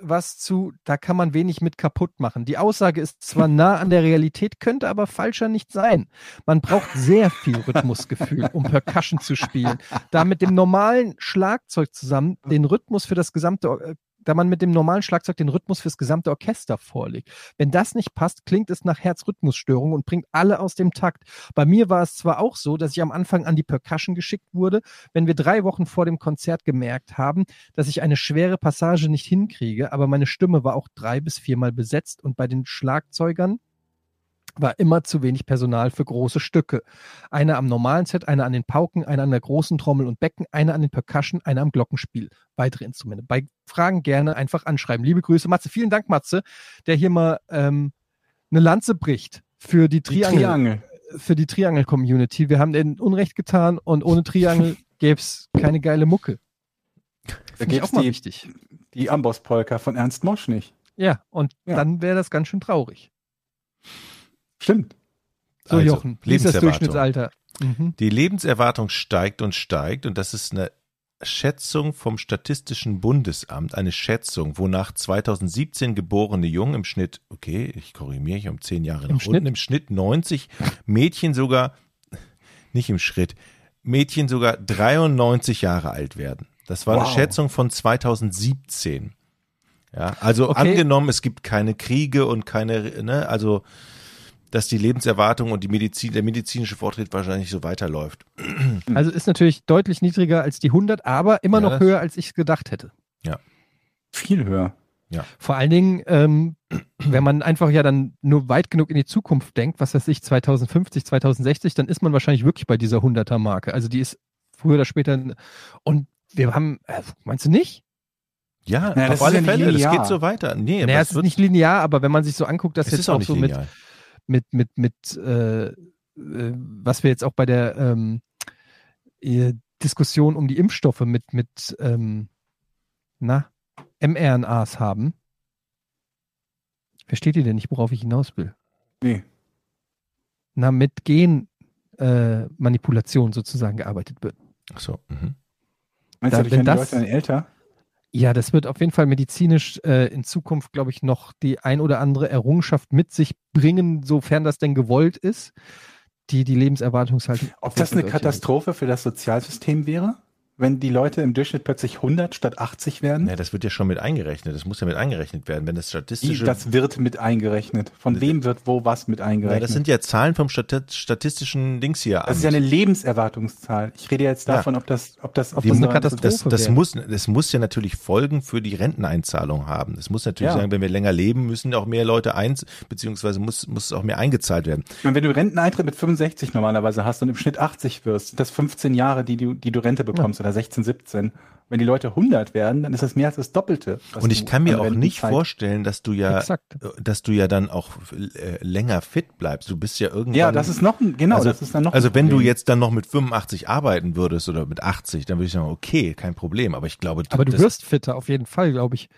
was zu, da kann man wenig mit kaputt machen. Die Aussage ist zwar nah an der Realität, könnte aber falscher nicht sein. Man braucht sehr viel Rhythmusgefühl, um Percussion zu spielen. Da mit dem normalen Schlagzeug zusammen den Rhythmus für das gesamte, äh, da man mit dem normalen Schlagzeug den Rhythmus fürs gesamte Orchester vorlegt. Wenn das nicht passt, klingt es nach Herzrhythmusstörung und bringt alle aus dem Takt. Bei mir war es zwar auch so, dass ich am Anfang an die Percussion geschickt wurde, wenn wir drei Wochen vor dem Konzert gemerkt haben, dass ich eine schwere Passage nicht hinkriege, aber meine Stimme war auch drei bis viermal besetzt und bei den Schlagzeugern war immer zu wenig Personal für große Stücke. Einer am normalen Set, einer an den Pauken, einer an der großen Trommel und Becken, einer an den Percussion, einer am Glockenspiel. Weitere Instrumente. Bei Fragen gerne einfach anschreiben. Liebe Grüße, Matze. Vielen Dank, Matze, der hier mal ähm, eine Lanze bricht für die Die Triangel Triangel. für die Triangel-Community. Wir haben denen Unrecht getan und ohne Triangel gäbe es keine geile Mucke. Da auch mal die, wichtig. die Amboss-Polka von Ernst Mosch nicht. Ja, und Ja. dann wäre das ganz schön traurig. Stimmt. So, Also, Jochen, wie ist das. Durchschnittsalter? Mhm. Die Lebenserwartung steigt und steigt und das ist eine Schätzung vom Statistischen Bundesamt, eine Schätzung, wonach 2017 geborene Jungen im Schnitt, okay, ich korrigiere mich um zehn Jahre Im nach unten, im Schnitt 90, Mädchen sogar, nicht im Schritt, Mädchen sogar 93 Jahre alt werden. Das war eine Wow. Schätzung von 2017. Ja, also Okay. angenommen, es gibt keine Kriege und keine, ne, also dass die Lebenserwartung und die Medizin, der medizinische Fortschritt wahrscheinlich so weiterläuft. Also ist natürlich deutlich niedriger als die 100, aber immer Ja, noch das- höher, als ich gedacht hätte. Viel höher. Vor allen Dingen, ähm, wenn man einfach ja dann nur weit genug in die Zukunft denkt, was weiß ich, 2050, 2060, dann ist man wahrscheinlich wirklich bei dieser 100er-Marke. Also die ist früher oder später. Und wir haben, äh, meinst du nicht? Ja, Naja, das auf ist alle ja nicht Fälle, das linear. geht so weiter. Nee, naja, es ist wird, nicht linear, aber wenn man sich so anguckt, dass es jetzt ist auch auch nicht so mit. Mit, mit, mit, äh, äh, was wir jetzt auch bei der ähm, äh, Diskussion um die Impfstoffe mit, mit ähm, na, mRNAs haben. Versteht ihr denn nicht, worauf ich hinaus will? Nee. Na, mit Genmanipulation äh, Manipulation sozusagen gearbeitet wird. Ach so, mhm. Meinst Da- du, wenn das- dann älter? Ja, das wird auf jeden Fall medizinisch äh, in Zukunft, glaube ich, noch die ein oder andere Errungenschaft mit sich bringen, sofern das denn gewollt ist, die die Lebenserwartungshaltung. Ob das eine Katastrophe für das Sozialsystem wäre? Wenn die Leute im Durchschnitt plötzlich 100 statt 80 werden? Ja, das wird ja schon mit eingerechnet. Das muss ja mit eingerechnet werden, wenn das statistische. das wird mit eingerechnet. Von wem wird wo was mit ja, eingerechnet? das sind ja Zahlen vom Stati- statistischen Dings hier. das ist ja eine Lebenserwartungszahl. Ich rede jetzt Ja. davon, ob das, ob das, ob Die das eine Katastrophe das, das, wäre. muss, das muss ja natürlich Folgen für die Renteneinzahlung haben. Das muss natürlich Ja. sagen, wenn wir länger leben, müssen auch mehr Leute eins, beziehungsweise muss, muss auch mehr eingezahlt werden. Meine, wenn du Renteneintritt mit 65 normalerweise hast und im Schnitt 80 wirst, sind das 15 Jahre, die du, die du Rente bekommst oder 16, 17. Wenn die Leute 100 werden, dann ist das mehr als das Doppelte. Und ich du kann mir auch nicht Rentenzeit- vorstellen, dass du ja, Exakt. dass du ja dann auch äh, länger fit bleibst. Du bist ja irgendwann. Ja, das ist noch ein, genau, also, das ist dann noch Also wenn du jetzt dann noch mit 85 arbeiten würdest oder mit 80, dann würde ich sagen, okay, kein Problem. Aber ich glaube, Aber du das, wirst fitter, auf jeden Fall, glaube ich.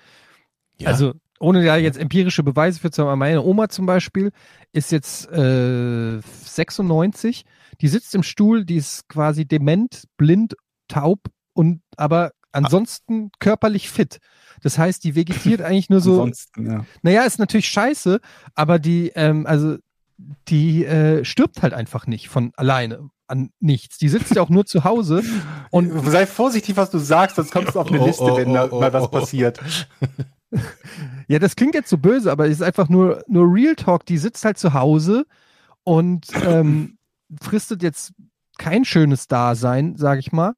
ja, Also ohne da jetzt empirische Beweise für zu haben. Meine Oma zum Beispiel ist jetzt äh, 96. Die sitzt im Stuhl, die ist quasi dement, blind, taub und aber ansonsten körperlich fit. Das heißt, die vegetiert <laughs> eigentlich nur so. Ansonsten, ja. Naja, ist natürlich scheiße, aber die, ähm, also die äh, stirbt halt einfach nicht von alleine an nichts. Die sitzt ja auch nur zu Hause <laughs> und sei vorsichtig, was du sagst, sonst kommst du auf eine Oh, Liste, oh, wenn da oh, mal was passiert. <laughs> Ja, das klingt jetzt so böse, aber es ist einfach nur, nur Real Talk. Die sitzt halt zu Hause und ähm, fristet jetzt kein schönes Dasein, sage ich mal.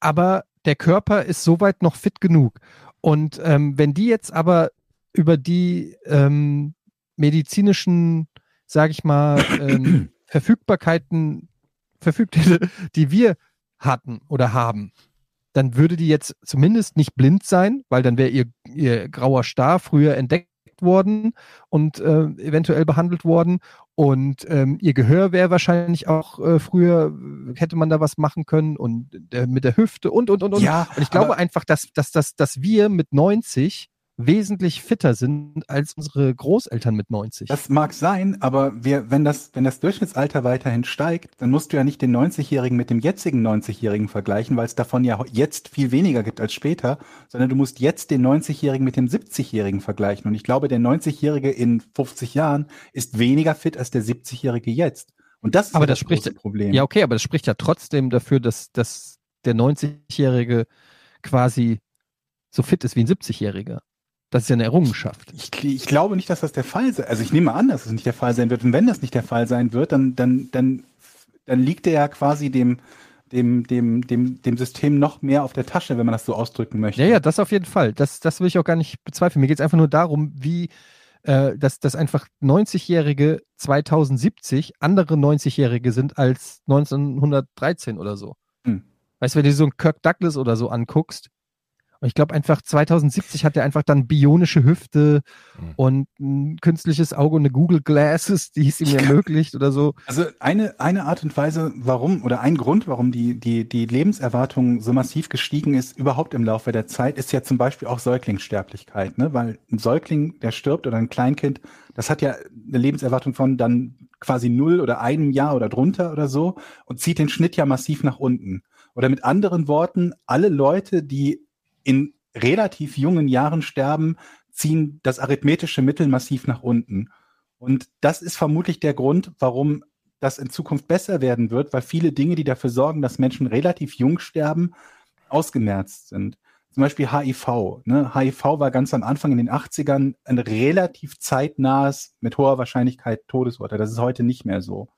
Aber der Körper ist soweit noch fit genug. Und ähm, wenn die jetzt aber über die ähm, medizinischen, sage ich mal, ähm, <clears throat> Verfügbarkeiten verfügt hätte, die wir hatten oder haben, dann würde die jetzt zumindest nicht blind sein, weil dann wäre ihr, ihr grauer Star früher entdeckt worden und äh, eventuell behandelt worden. Und ähm, ihr Gehör wäre wahrscheinlich auch äh, früher, hätte man da was machen können und äh, mit der Hüfte und, und, und, und. Ja, und ich glaube einfach, dass, dass, dass, dass wir mit 90 wesentlich fitter sind als unsere Großeltern mit 90. Das mag sein, aber wir, wenn, das, wenn das Durchschnittsalter weiterhin steigt, dann musst du ja nicht den 90-Jährigen mit dem jetzigen 90-Jährigen vergleichen, weil es davon ja jetzt viel weniger gibt als später, sondern du musst jetzt den 90-Jährigen mit dem 70-Jährigen vergleichen. Und ich glaube, der 90-Jährige in 50 Jahren ist weniger fit als der 70-Jährige jetzt. Und das ist Aber das das spricht- Problem. Ja, okay, aber das spricht ja trotzdem dafür, dass, dass der 90-Jährige quasi so fit ist wie ein 70-Jähriger. Das ist ja eine Errungenschaft. Ich, ich glaube nicht, dass das der Fall sein Also ich nehme an, dass es nicht der Fall sein wird. Und wenn das nicht der Fall sein wird, dann, dann, dann, dann liegt er ja quasi dem, dem, dem, dem, dem System noch mehr auf der Tasche, wenn man das so ausdrücken möchte. Ja, ja, das auf jeden Fall. Das, das will ich auch gar nicht bezweifeln. Mir geht es einfach nur darum, wie, äh, dass, dass einfach 90-Jährige 2070 andere 90-Jährige sind als 1913 oder so. Hm. Weißt du, wenn du so einen Kirk Douglas oder so anguckst, und ich glaube einfach 2070 hat er einfach dann bionische Hüfte Hm. und ein künstliches Auge und eine Google Glasses, die es ihm ermöglicht oder so. Also eine, eine Art und Weise, warum, oder ein Grund, warum die, die, die Lebenserwartung so massiv gestiegen ist, überhaupt im Laufe der Zeit, ist ja zum Beispiel auch Säuglingssterblichkeit, ne? Weil ein Säugling, der stirbt oder ein Kleinkind, das hat ja eine Lebenserwartung von dann quasi null oder einem Jahr oder drunter oder so und zieht den Schnitt ja massiv nach unten. Oder mit anderen Worten, alle Leute, die in relativ jungen Jahren sterben, ziehen das arithmetische Mittel massiv nach unten. Und das ist vermutlich der Grund, warum das in Zukunft besser werden wird, weil viele Dinge, die dafür sorgen, dass Menschen relativ jung sterben, ausgemerzt sind. Zum Beispiel HIV. Ne? HIV war ganz am Anfang in den 80ern ein relativ zeitnahes, mit hoher Wahrscheinlichkeit Todesurteil. Das ist heute nicht mehr so.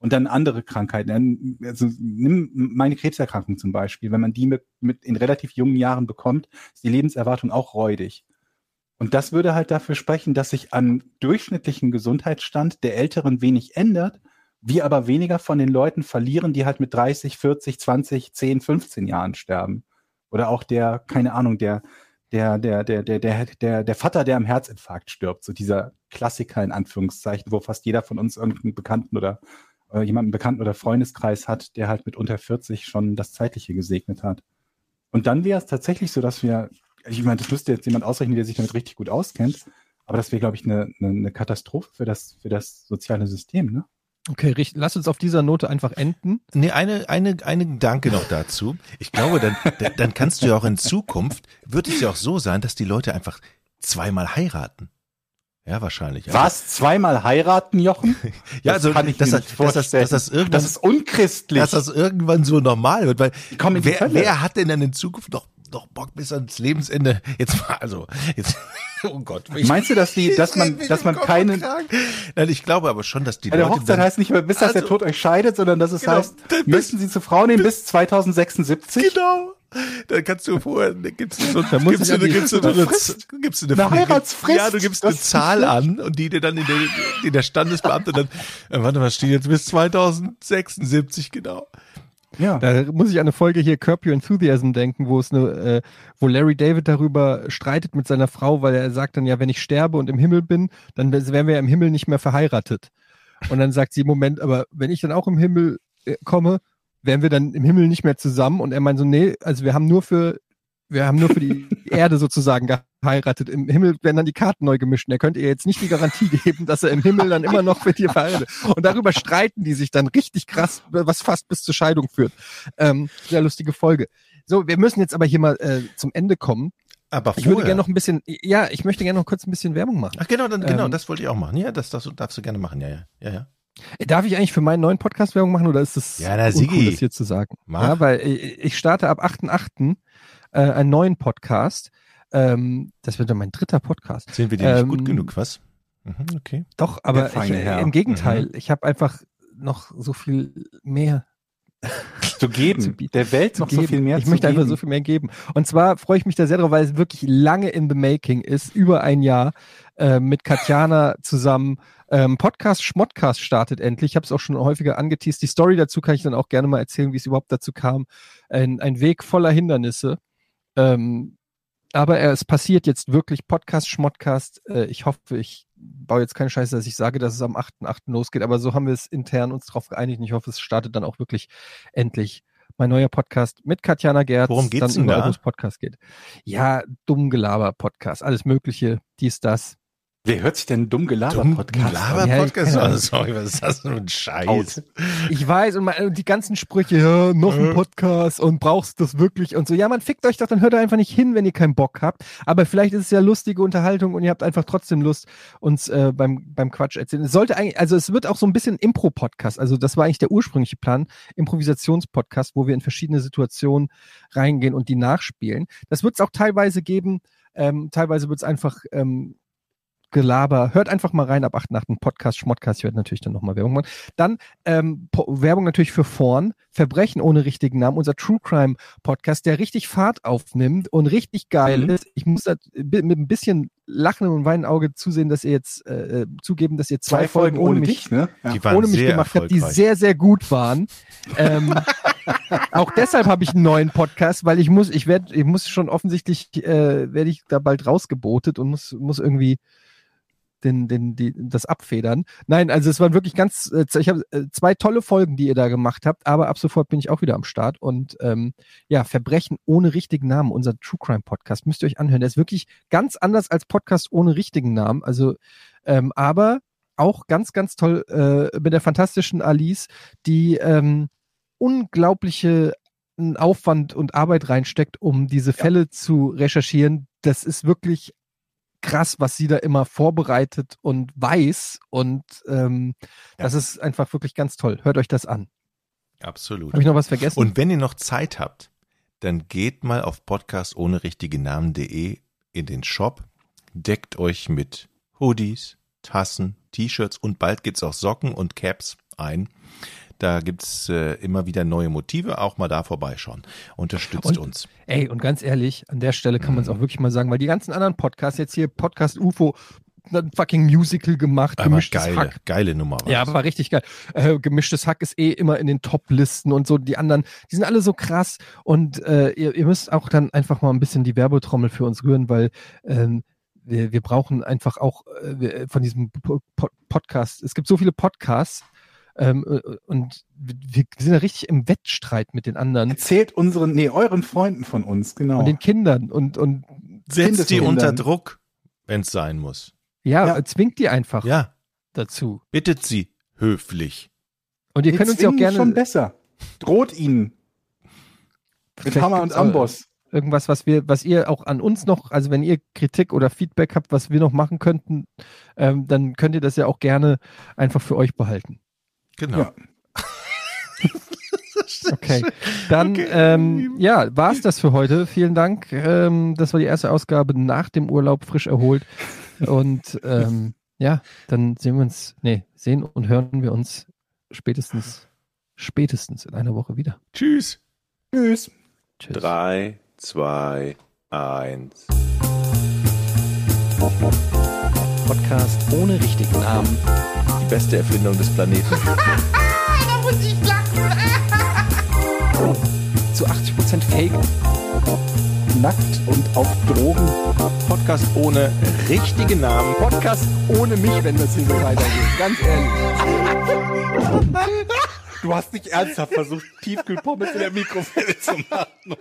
Und dann andere Krankheiten. Also nimm meine Krebserkrankung zum Beispiel. Wenn man die mit, mit in relativ jungen Jahren bekommt, ist die Lebenserwartung auch räudig. Und das würde halt dafür sprechen, dass sich am durchschnittlichen Gesundheitsstand der Älteren wenig ändert, wir aber weniger von den Leuten verlieren, die halt mit 30, 40, 20, 10, 15 Jahren sterben. Oder auch der, keine Ahnung, der, der, der, der, der, der, der, der Vater, der am Herzinfarkt stirbt. So dieser Klassiker in Anführungszeichen, wo fast jeder von uns irgendeinen Bekannten oder äh, jemanden Bekannten oder Freundeskreis hat, der halt mit unter 40 schon das Zeitliche gesegnet hat. Und dann wäre es tatsächlich so, dass wir, ich meine, das müsste jetzt jemand ausrechnen, der sich damit richtig gut auskennt, aber das wäre, glaube ich, eine, eine, eine Katastrophe für das, für das soziale System, ne? Okay, richtig. Lass uns auf dieser Note einfach enden. Nee, eine, eine, eine Gedanke noch dazu. Ich glaube, dann, dann- dann kannst du ja auch in Zukunft, wird es ja auch so sein, dass die Leute einfach zweimal heiraten. Ja, wahrscheinlich. Was? Zweimal heiraten, Jochen? <laughs> Ja, also, kann ich dass, mir das, nicht dass, das, dass das irgendwann, Das ist unchristlich. dass das irgendwann so normal wird, weil die wer, Hölle. wer hat denn dann in Zukunft noch, noch Bock bis ans Lebensende? Jetzt mal, also, jetzt, <laughs> oh Gott. Ich, Meinst du, dass die, <laughs> dass man, dass man keine, Nein, ich glaube aber schon, dass die bei der Leute Hochzeit dann, heißt nicht mehr, bis dass der Also- Tod euch scheidet, sondern dass es Genau. heißt, Bis- müssen sie zur Frau nehmen bis 2076? Genau. Dann kannst du vorher, gibst du so, Da muss gibst ich du, gibst du eine Frist. gibst du eine, Eine Heiratsfrist. Ja, du gibst eine Zahl nicht an und die dir dann in der, in der Standesbeamte dann, äh, warte mal, steht jetzt bis 2076, genau. Ja. Da muss ich an eine Folge hier Curb Your Enthusiasm denken, wo es eine, äh, wo Larry David darüber streitet mit seiner Frau, weil er sagt dann ja, wenn ich sterbe und im Himmel bin, dann wären wir ja im Himmel nicht mehr verheiratet. Und dann sagt sie, Moment, aber wenn ich dann auch im Himmel äh, komme, wären wir dann im Himmel nicht mehr zusammen? Und er meint so, nee, also wir haben nur für, wir haben nur für die <laughs> Erde sozusagen geheiratet. Im Himmel werden dann die Karten neu gemischt. Und er könnte ihr jetzt nicht die Garantie <laughs> geben, dass er im Himmel dann immer noch mit ihr verheiratet. Und darüber streiten die sich dann richtig krass, was fast bis zur Scheidung führt. Ähm, sehr lustige Folge. So, wir müssen jetzt aber hier mal äh, zum Ende kommen. Aber Ich würde vorher- gerne noch ein bisschen, ja, ich möchte gerne noch kurz ein bisschen Werbung machen. Ach genau, dann, genau, Ähm, das wollte ich auch machen. Ja, das, das darfst du gerne machen, ja, ja, ja, ja. Äh, Darf ich eigentlich für meinen neuen Podcast Werbung machen oder ist das Ja, na, uncool, das hier zu sagen? Mach. Ja, weil ich, ich starte ab 8.8. Äh, einen neuen Podcast. Ähm, das wird dann mein dritter Podcast. Sind wir dir nicht Ähm, gut genug, was? Mhm, okay. Doch, aber ich, Herr. im Gegenteil, ich habe einfach noch so viel mehr zu geben, <laughs> zu der Welt noch so geben. viel mehr Ich zu möchte geben. einfach so viel mehr geben. Und zwar freue ich mich da sehr drauf, weil es wirklich lange in the making ist, über ein Jahr äh, mit Katjana zusammen. Ähm, Podcast Schmottcast startet endlich. Ich habe es auch schon häufiger angeteased. Die Story dazu kann ich dann auch gerne mal erzählen, wie es überhaupt dazu kam. Ein, ein Weg voller Hindernisse. Ähm, aber es passiert jetzt wirklich Podcast Schmottcast. Äh, ich hoffe, ich baue jetzt keine Scheiße, dass ich sage, dass es am 8.8. losgeht, aber so haben wir es intern uns drauf geeinigt und ich hoffe, es startet dann auch wirklich endlich mein neuer Podcast mit Katjana Gerz. Worum geht's dann denn überall, da? Podcast geht. Ja, dumm Gelaber Podcast, alles mögliche, dies, das. Wer hört sich denn dumm gelaber Dumm Podcast Laber Ja, Podcast. keine Oh, Ahnung. sorry, was ist das denn für ein Scheiß? Ich weiß, und die ganzen Sprüche, ja, noch ein Äh. Podcast und brauchst du das wirklich und so. Ja, man fickt euch doch, dann hört ihr einfach nicht hin, wenn ihr keinen Bock habt. Aber vielleicht ist es ja lustige Unterhaltung und ihr habt einfach trotzdem Lust, uns äh, beim, beim Quatsch erzählen. Es sollte eigentlich, also es wird auch so ein bisschen Impro-Podcast. Also das war eigentlich der ursprüngliche Plan, Improvisationspodcast, wo wir in verschiedene Situationen reingehen und die nachspielen. Das wird es auch teilweise geben. Ähm, teilweise wird es einfach ähm, Gelaber. Hört einfach mal rein ab 8 nach dem Podcast, Schmottcast. Ich werde natürlich dann nochmal Werbung machen. Dann ähm, Werbung natürlich für Vorn, Verbrechen ohne richtigen Namen, unser True Crime Podcast, der richtig Fahrt aufnimmt und richtig geil Mhm. ist. Ich muss da mit ein bisschen Lachen und weinen Auge zusehen, dass ihr jetzt äh, äh, zugeben, dass ihr zwei, Zwei Folgen ohne dich, ne? Ja. Die waren ohne mich sehr gemacht habt, die sehr, sehr gut waren. ähm, <laughs> auch deshalb habe ich einen neuen Podcast, weil ich muss, ich werde, ich muss schon offensichtlich, äh, werde ich da bald rausgebotet und muss, muss irgendwie den, den, die, das abfedern. Nein, also es waren wirklich ganz, äh, ich habe äh, zwei tolle Folgen, die ihr da gemacht habt, aber ab sofort bin ich auch wieder am Start und ähm, ja, Verbrechen ohne richtigen Namen, unser True Crime Podcast, müsst ihr euch anhören. Der ist wirklich ganz anders als Podcast ohne richtigen Namen, also ähm, aber auch ganz, ganz toll äh, mit der fantastischen Alice, die ähm, unglaubliche Aufwand und Arbeit reinsteckt, um diese Fälle zu recherchieren. Das ist wirklich krass, was sie da immer vorbereitet und weiß. Und ähm, das ist einfach wirklich ganz toll. Hört euch das an. Absolut. Habe ich noch was vergessen? Und wenn ihr noch Zeit habt, dann geht mal auf podcast ohne richtige Namen.de in den Shop, deckt euch mit Hoodies, Tassen, T-Shirts und bald gibt's auch Socken und Caps ein. Da gibt's äh, immer wieder neue Motive, auch mal da vorbeischauen. Unterstützt Und- uns. Ey, und ganz ehrlich, an der Stelle kann man Mhm. es auch wirklich mal sagen, weil die ganzen anderen Podcasts, jetzt hier Podcast UFO, ein fucking Musical gemacht, Aber gemischtes geile, Hack. geile Nummer. war Ja, war richtig geil. Äh, gemischtes Hack ist eh immer in den Top-Listen und so. Die anderen, die sind alle so krass. Und äh, ihr, ihr müsst auch dann einfach mal ein bisschen die Werbetrommel für uns rühren, weil ähm, wir, wir brauchen einfach auch äh, von diesem Po- Po- Podcast. Es gibt so viele Podcasts ähm, äh, und wir sind ja richtig im Wettstreit mit den anderen Erzählt unseren, nee, euren Freunden von uns, genau. und den Kindern und und Setzt die unter Druck, wenn's sein muss. ja, Ja. zwingt die einfach Ja, dazu. bittet sie höflich. Und ihr Wir könnt uns ja auch gerne schon besser. Droht ihnen mit Vielleicht Hammer und Amboss. irgendwas, was wir, was ihr auch an uns noch, also wenn ihr Kritik oder Feedback habt, was wir noch machen könnten, ähm, dann könnt ihr das ja auch gerne einfach für euch behalten. Genau. Ja. <laughs> Okay. Dann, Okay. ähm, ja, war's das für heute. Vielen Dank. Ähm, das war die erste Ausgabe nach dem Urlaub, frisch erholt. Und ähm, ja, dann sehen wir uns, nee, sehen und hören wir uns spätestens, spätestens in einer Woche wieder. Tschüss. Tschüss. Tschüss. Drei, zwei, eins. Podcast ohne richtigen Namen. Beste Erfindung des Planeten. <laughs> Da muss ich lachen. <laughs> Zu 80% Fake. Nackt und auf Drogen. Podcast ohne richtige Namen. Podcast ohne mich, wenn das hier so weitergeht. Ganz ehrlich. <laughs> Du hast nicht ernsthaft versucht, Tiefkühlpommes in der Mikrowelle zu machen.